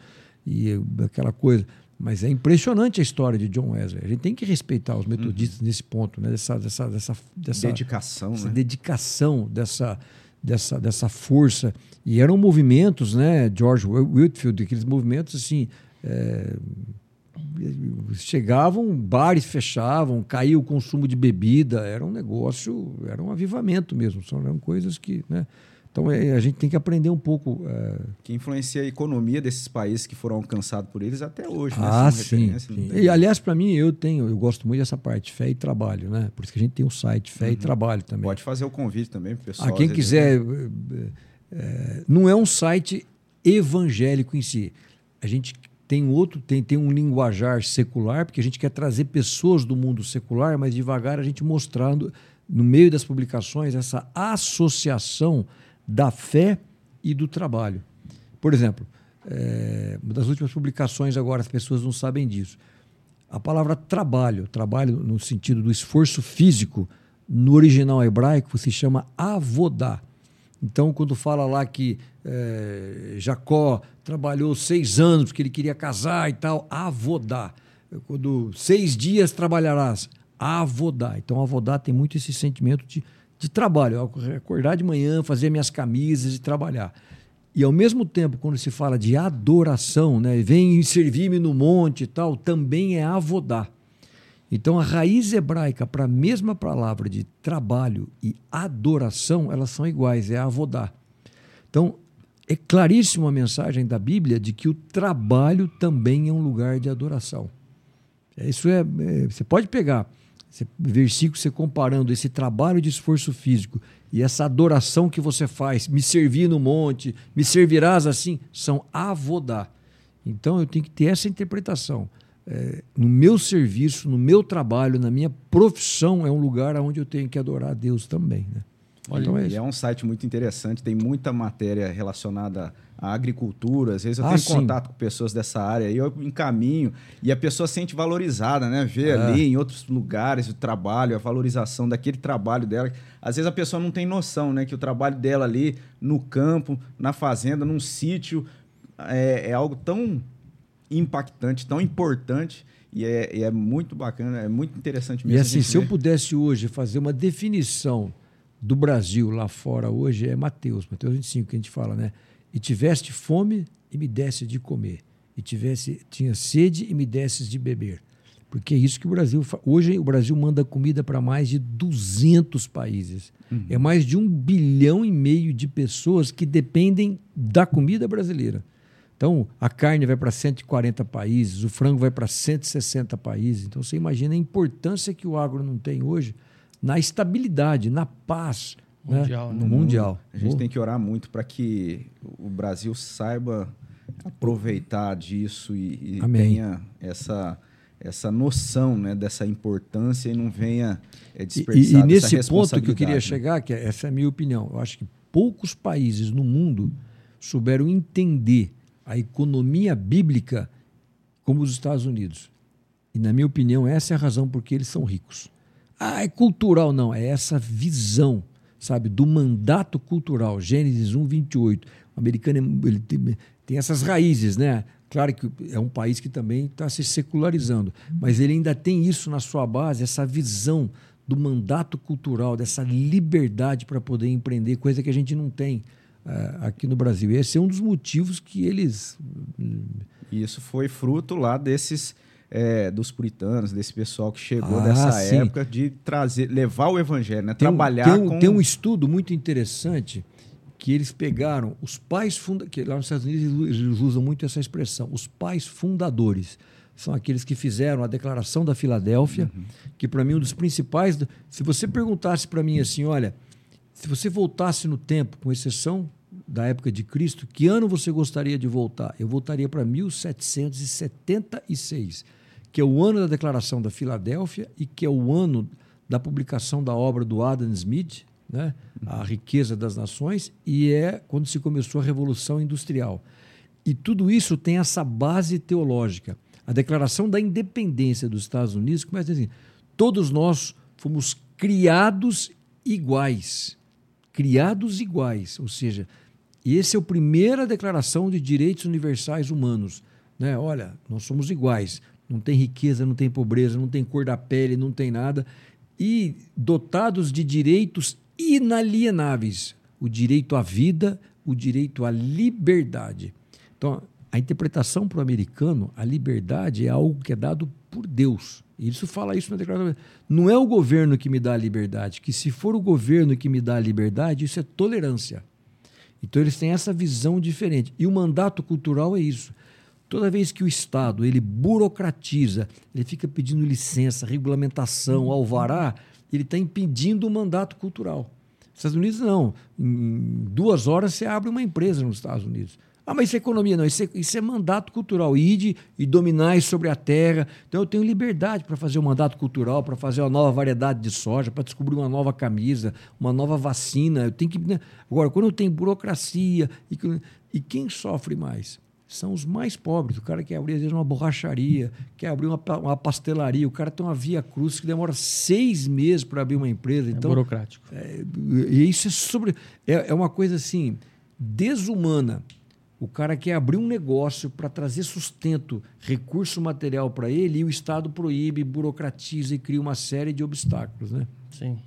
e eh, aquela coisa. Mas é impressionante a história de John Wesley. A gente tem que respeitar os metodistas nesse ponto, né? Dessa, dessa, dessa, dessa Dedicação, essa né? dedicação, dessa, dessa, dessa força. E eram movimentos, né? George Whitfield, aqueles movimentos assim. É, chegavam, bares fechavam, caía o consumo de bebida, era um negócio, era um avivamento mesmo, são eram coisas que, né? Então é, a gente tem que aprender um pouco. é, Que influencia a economia desses países que foram alcançados por eles até hoje. né? ah, sim. sim. tem- E aliás, para mim, eu tenho, eu gosto muito dessa parte, fé e trabalho, né? Por isso que a gente tem o site Fé e Trabalho também. Pode fazer o convite também para o pessoal. A quem às vezes, quiser, eh, não é um site evangélico em si. A gente tem outro, tem, tem um linguajar secular, porque a gente quer trazer pessoas do mundo secular, mas devagar a gente mostrando, no meio das publicações, essa associação da fé e do trabalho. Por exemplo, é, uma das últimas publicações agora, as pessoas não sabem disso. A palavra trabalho, trabalho no sentido do esforço físico, no original hebraico se chama avodá. Então, quando fala lá que é, Jacó trabalhou seis anos porque ele queria casar e tal, avodá. Quando seis dias trabalharás, avodá. Então, avodá tem muito esse sentimento de, de trabalho, acordar de manhã, fazer minhas camisas e trabalhar. E ao mesmo tempo, quando se fala de adoração, né, vem servir-me no monte e tal, também é avodá. Então a raiz hebraica para a mesma palavra de trabalho e adoração, elas são iguais, é avodá. Então é claríssima a mensagem da Bíblia de que o trabalho também é um lugar de adoração. É, isso é, é você pode pegar esse versículo, você comparando esse trabalho de esforço físico e essa adoração que você faz, me servir no monte, me servirás assim, são avodá. Então eu tenho que ter essa interpretação. É, no meu serviço, no meu trabalho, na minha profissão, é um lugar onde eu tenho que adorar a Deus também. Né? Olha, então é, é, um site muito interessante, tem muita matéria relacionada à agricultura. Às vezes eu ah, tenho sim. contato com pessoas dessa área e eu encaminho e a pessoa se sente valorizada, né? Vê é. ali em outros lugares o trabalho, a valorização daquele trabalho dela. Às vezes a pessoa não tem noção, né? Que o trabalho dela ali no campo, na fazenda, num sítio, é, é algo tão impactante, tão importante. E é, e é, muito bacana, é muito interessante mesmo. E assim, se ver. eu pudesse hoje fazer uma definição do Brasil lá fora hoje é Mateus, Mateus 25, que a gente fala, né? E tiveste fome e me desse de comer. E tivesse, tinha sede e me desses de beber. Porque é isso que o Brasil Hoje o Brasil manda comida para mais de 200 países. Uhum. É mais de um bilhão e meio de pessoas que dependem da comida brasileira. Então, a carne vai para 140 países, o frango vai para 160 países. Então, você imagina a importância que o agro não tem hoje na estabilidade, na paz mundial, né? no né? mundial. A gente tem que orar muito para que o Brasil saiba aproveitar disso e, e tenha essa essa noção né, dessa importância e não venha é, desperdiçar E, e nesse ponto que eu queria né? chegar, que é, essa é a minha opinião, eu acho que poucos países no mundo souberam entender a economia bíblica como os Estados Unidos. E, na minha opinião, essa é a razão por que eles são ricos. Ah, é cultural. Não, é essa visão, sabe, do mandato cultural. Gênesis 1, 28. O americano ele tem, tem essas raízes, né? Claro que é um país que também está se secularizando, mas ele ainda tem isso na sua base, essa visão do mandato cultural, dessa liberdade para poder empreender, coisa que a gente não tem aqui no Brasil. Esse é um dos motivos que eles. Isso foi fruto lá desses é, dos puritanos, desse pessoal que chegou ah, dessa sim. época de trazer, levar o evangelho, né? Tem, trabalhar tem um, com... Tem um estudo muito interessante que eles pegaram os pais fundadores, que lá nos Estados Unidos eles usam muito essa expressão, os pais fundadores são aqueles que fizeram a Declaração da Filadélfia, uhum. que para mim é um dos principais. Se você perguntasse para mim assim, olha, se você voltasse no tempo, com exceção da época de Cristo, que ano você gostaria de voltar? Eu voltaria para 1776 que é o ano da Declaração da Filadélfia e que é o ano da publicação da obra do Adam Smith, né? A Riqueza das Nações, e é quando se começou a Revolução Industrial. E tudo isso tem essa base teológica. A Declaração da Independência dos Estados Unidos começa assim: todos nós fomos criados iguais. Criados iguais, ou seja, essa é a primeira declaração de direitos universais humanos. Né? Olha, nós somos iguais não tem riqueza, não tem pobreza, não tem cor da pele, não tem nada, e dotados de direitos inalienáveis: o direito à vida, o direito à liberdade. Então, a interpretação para o americano, a liberdade é algo que é dado por Deus. Isso fala isso na declaração. Não é o governo que me dá a liberdade, que se for o governo que me dá a liberdade, isso é tolerância. Então eles têm essa visão diferente. E o mandato cultural é isso. Toda vez que o Estado ele burocratiza, ele fica pedindo licença, regulamentação, alvará, ele está impedindo o mandato cultural. Nos Estados Unidos, não. Em duas horas você abre uma empresa nos Estados Unidos. Ah, mas isso é economia, não. Isso é, isso é mandato cultural. Ide e dominais sobre a terra. Então eu tenho liberdade para fazer um mandato cultural, para fazer uma nova variedade de soja, para descobrir uma nova camisa, uma nova vacina. Eu tenho que. Né? Agora, quando tenho burocracia, E quem sofre mais? São os mais pobres. O cara quer abrir, às vezes, uma borracharia, quer abrir uma, uma pastelaria. O cara tem uma via cruz que demora seis meses para abrir uma empresa. É Então, burocrático. é, e isso é sobre. É, é uma coisa assim, desumana. O cara quer abrir um negócio para trazer sustento, recurso material para ele, e o Estado proíbe, burocratiza e cria uma série de obstáculos. Né? Sim.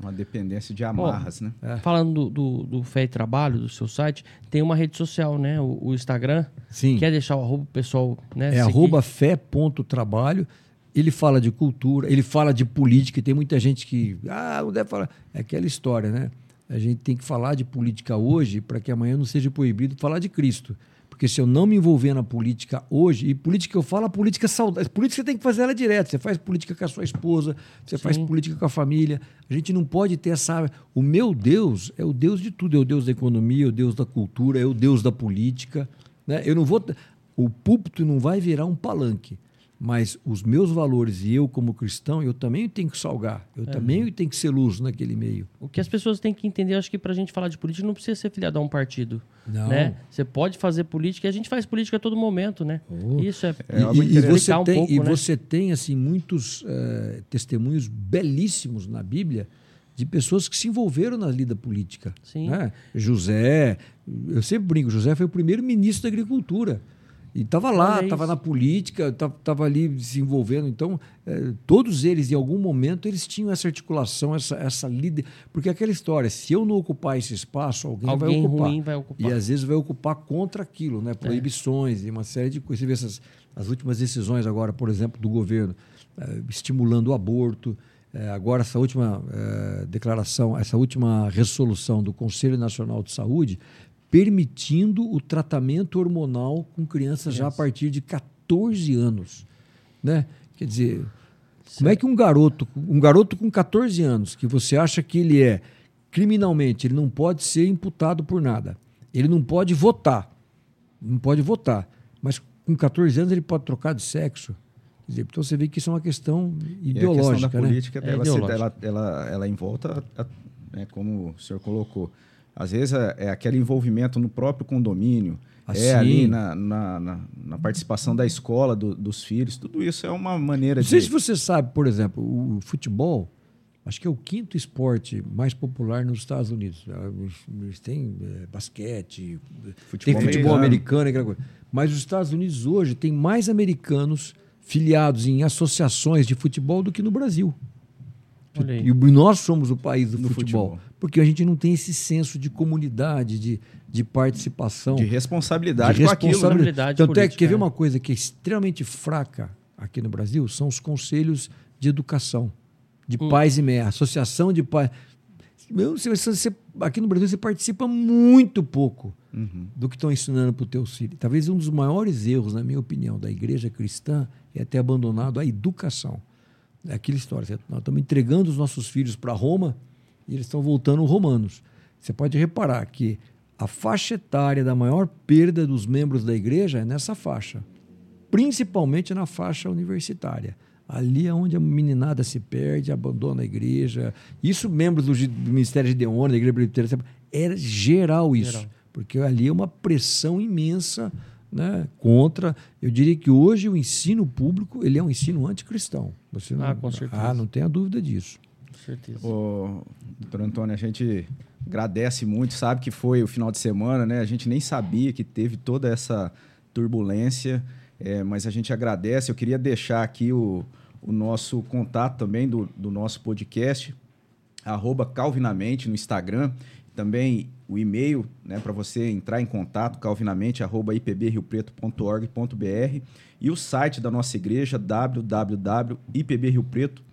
Uma dependência de amarras, né? Falando do, do, do Fé e Trabalho, do seu site, tem uma rede social, né? O, o Instagram. Sim. Quer deixar o arroba pro pessoal, né? É arroba fé.trabalho. Ele fala de cultura, ele fala de política, e tem muita gente que. Ah, não deve falar. É aquela história, né? A gente tem que falar de política hoje para que amanhã não seja proibido falar de Cristo. Porque se eu não me envolver na política hoje, e política eu falo, a política saudável. Política você tem que fazer ela direto. Você faz política com a sua esposa, você faz Sim. política com a família. A gente não pode ter essa. O meu Deus é o Deus de tudo. É o Deus da economia, é o Deus da cultura, é o Deus da política. Né? Eu não vou. O púlpito não vai virar um palanque. Mas os meus valores e eu, como cristão, eu também tenho que salgar. Eu também tenho que ser luz naquele meio. O que as pessoas têm que entender, acho que pra gente falar de política, não precisa ser filiado a um partido. Não. Né? Você pode fazer política e a gente faz política a todo momento, né? Isso é. É e, e você um tem, pouco, e né? você tem assim muitos eh, testemunhos belíssimos na Bíblia de pessoas que se envolveram na lida política. Sim. né? José, eu sempre brinco, José foi o primeiro ministro da Agricultura. E estava lá, estava na política, estava ali se envolvendo. Então, eh, todos eles, em algum momento, eles tinham essa articulação, essa, essa líder. Porque aquela história, se eu não ocupar esse espaço, alguém, Alguém vai ocupar. ruim vai ocupar. E às vezes vai ocupar contra aquilo, né? Proibições e uma série de coisas. Você vê essas, as últimas decisões agora, por exemplo, do governo, eh, estimulando o aborto. Eh, agora, essa última declaração, essa última resolução do Conselho Nacional de Saúde, permitindo o tratamento hormonal com crianças já a partir de 14 anos. Né? Quer dizer, como é que um garoto, um garoto com 14 anos, que você acha que ele é criminalmente, ele não pode ser imputado por nada. Ele não pode votar. Não pode votar. Mas com 14 anos ele pode trocar de sexo. Então você vê que isso é uma questão E a ideológica. questão da né? política, É ela, ideológica. ela, ela, ela em volta, a- né, como o senhor colocou. Às vezes é, é aquele envolvimento no próprio condomínio, Ah, é ali na, na, na- na participação da escola do- dos filhos, tudo isso é uma maneira Não sei de... se você sabe, por exemplo, o futebol, acho que é o quinto esporte mais popular nos Estados Unidos. Ah, Eles- têm eh, basquete, Futebol tem futebol americano. americano, aquela coisa. Mas os Estados Unidos hoje tem mais americanos filiados em associações de futebol do que no Brasil. E nós somos o país do Do futebol, futebol. Porque a gente não tem esse senso de comunidade, de, de participação, de responsabilidade de com aquilo. né? responsabilidade. Tanto é que política, quer ver é. uma coisa que é extremamente fraca aqui no Brasil? São os conselhos de educação, de Hum. pais e mães, associação de pais. Meu, você- você- aqui no Brasil você participa muito pouco Uhum. do que estão ensinando para o teu filho. Talvez um dos maiores erros, na minha opinião, da igreja cristã é ter abandonado a educação. É aquela história. Nós estamos entregando os nossos filhos para Roma e eles estão voltando romanos. Você pode reparar que a faixa etária da maior perda dos membros da igreja é nessa faixa, principalmente na faixa universitária. Ali é onde a meninada se perde, abandona a igreja. Isso, membros do, Ministério de Deon, da Igreja Presbiteriana, era geral isso. Geral. Porque ali é uma pressão imensa né, contra. Eu diria que hoje o ensino público ele é um ensino anticristão. Você não, Ah, com certeza. Ah, não tenha dúvida disso. Certeza. Ô, doutor Antônio, a gente agradece muito, sabe que foi o final de semana, né? A gente nem sabia que teve toda essa turbulência, é, mas a gente agradece. Eu queria deixar aqui o, o nosso contato também do, do nosso podcast, arroba Calvinamente no Instagram, também o e-mail né, para você entrar em contato, calvinamente, arroba ipbriopreto.org.br e o site da nossa igreja, www.ipbriopreto.org.br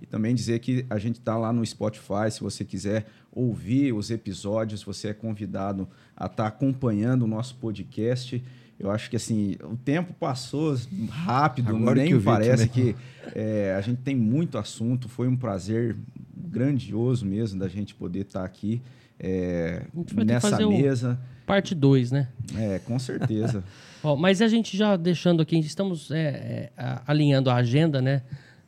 e também dizer que a gente está lá no Spotify, se você quiser ouvir os episódios, você é convidado a estar acompanhando o nosso podcast. Eu acho que assim, o tempo passou rápido, Agora nem que vi parece também. que é, a gente tem muito assunto. Foi um prazer grandioso mesmo da gente poder estar aqui é, nessa mesa. Parte 2, né? É, com certeza. Ó, mas a gente já deixando aqui, estamos é, é, alinhando a agenda, né,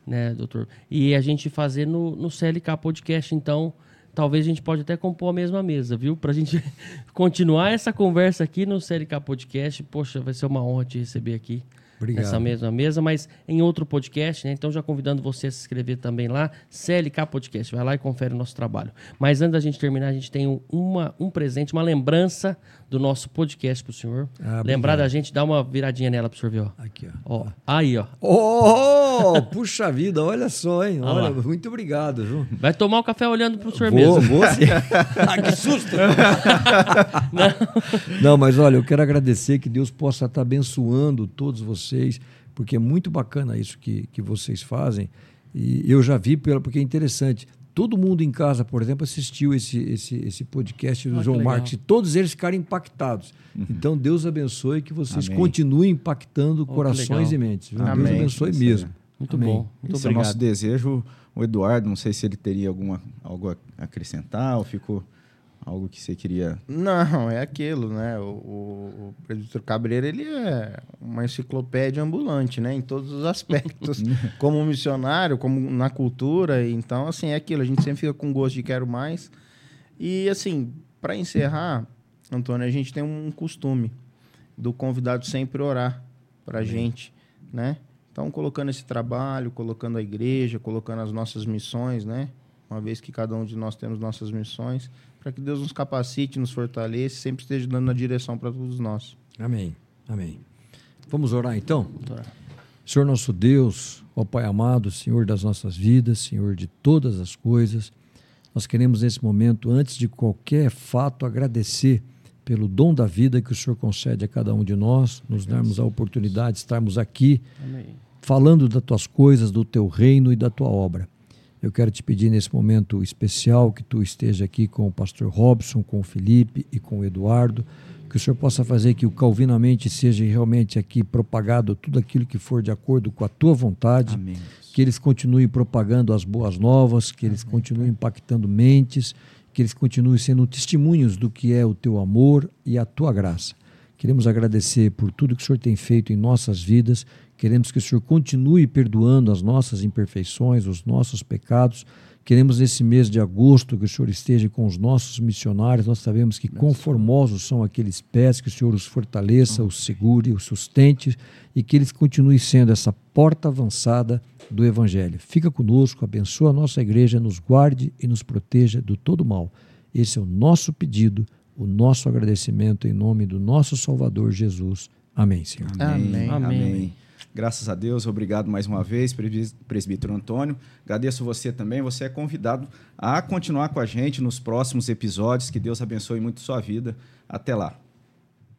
né, doutor? E a gente fazer no, no CLK Podcast, então, talvez a gente pode até compor a mesma mesa, viu? Pra gente continuar essa conversa aqui no CLK Podcast. Poxa, vai ser uma honra te receber aqui. Obrigado. Nessa mesma mesa, mas em outro podcast, né? Então já convidando você a se inscrever também lá, CLK Podcast. Vai lá e confere o nosso trabalho. Mas antes da gente terminar, a gente tem um- uma, um presente, uma lembrança do nosso podcast pro senhor. Ah, Lembrar da gente, dá uma viradinha nela pro senhor ver, ó. Aqui, ó. Ó, aí, ó. Oh, puxa vida, olha só, hein? Olha Olha, muito obrigado, viu? Vai tomar o café olhando pro senhor Vou, mesmo. vou sim. ah, que susto! Não. mas olha, eu quero agradecer que Deus possa estar abençoando todos vocês, porque é muito bacana isso que, que vocês fazem. E eu já vi, pela, porque é interessante. Todo mundo em casa, por exemplo, assistiu esse, esse, esse podcast do Ah, João. Marques e todos eles ficaram impactados. Então, Deus abençoe que vocês Amém. continuem impactando que corações e mentes. viu? Amém. Deus abençoe mesmo. Muito Amém. bom. Muito Esse é o obrigado. nosso desejo. O Eduardo, não sei se ele teria alguma, algo a acrescentar ou ficou algo que você queria. Não, é aquilo, né? O, o, o presbítero Cabreira, ele é uma enciclopédia ambulante, né? Em todos os aspectos. como missionário, como na cultura. Então, assim, é aquilo. A gente sempre fica com gosto de quero mais. E, assim, para encerrar, Antônio, a gente tem um costume do convidado sempre orar pra gente, né? Então, colocando esse trabalho, colocando a igreja, colocando as nossas missões, né? Uma vez que cada um de nós temos nossas missões, para que Deus nos capacite, nos fortaleça, sempre esteja dando a direção para todos nós. Amém. Amém. Vamos orar então? orar. Senhor nosso Deus, ó Pai amado, Senhor das nossas vidas, Senhor de todas as coisas, nós queremos nesse momento, antes de qualquer fato, agradecer pelo dom da vida que o Senhor concede a cada um de nós, nos darmos a oportunidade de estarmos aqui Amém. falando das tuas coisas, do teu reino e da tua obra. Eu quero te pedir nesse momento especial que tu esteja aqui com o pastor Robson, com o Felipe e com o Eduardo, que o Senhor possa fazer que o Calvinamente seja realmente aqui propagado tudo aquilo que for de acordo com a tua vontade, Amém. que eles continuem propagando as boas novas, que eles continuem impactando mentes, que eles continuem sendo testemunhos do que é o teu amor e a tua graça. Queremos agradecer por tudo que o Senhor tem feito em nossas vidas. Queremos que o Senhor continue perdoando as nossas imperfeições, os nossos pecados. Queremos nesse mês de agosto que o Senhor esteja com os nossos missionários. Nós sabemos que conformosos são aqueles pés, que o Senhor os fortaleça, os segure, os sustente e que eles continuem sendo essa porta avançada do Evangelho. Fica conosco, abençoa a nossa igreja, nos guarde e nos proteja do todo mal. Esse é o nosso pedido, o nosso agradecimento em nome do nosso Salvador Jesus. Amém, Senhor. Amém. Amém. Amém. Graças a Deus, obrigado mais uma vez, presbí- presbítero Antônio. Agradeço você também. Você é convidado a continuar com a gente nos próximos episódios. Que Deus abençoe muito sua vida. Até lá.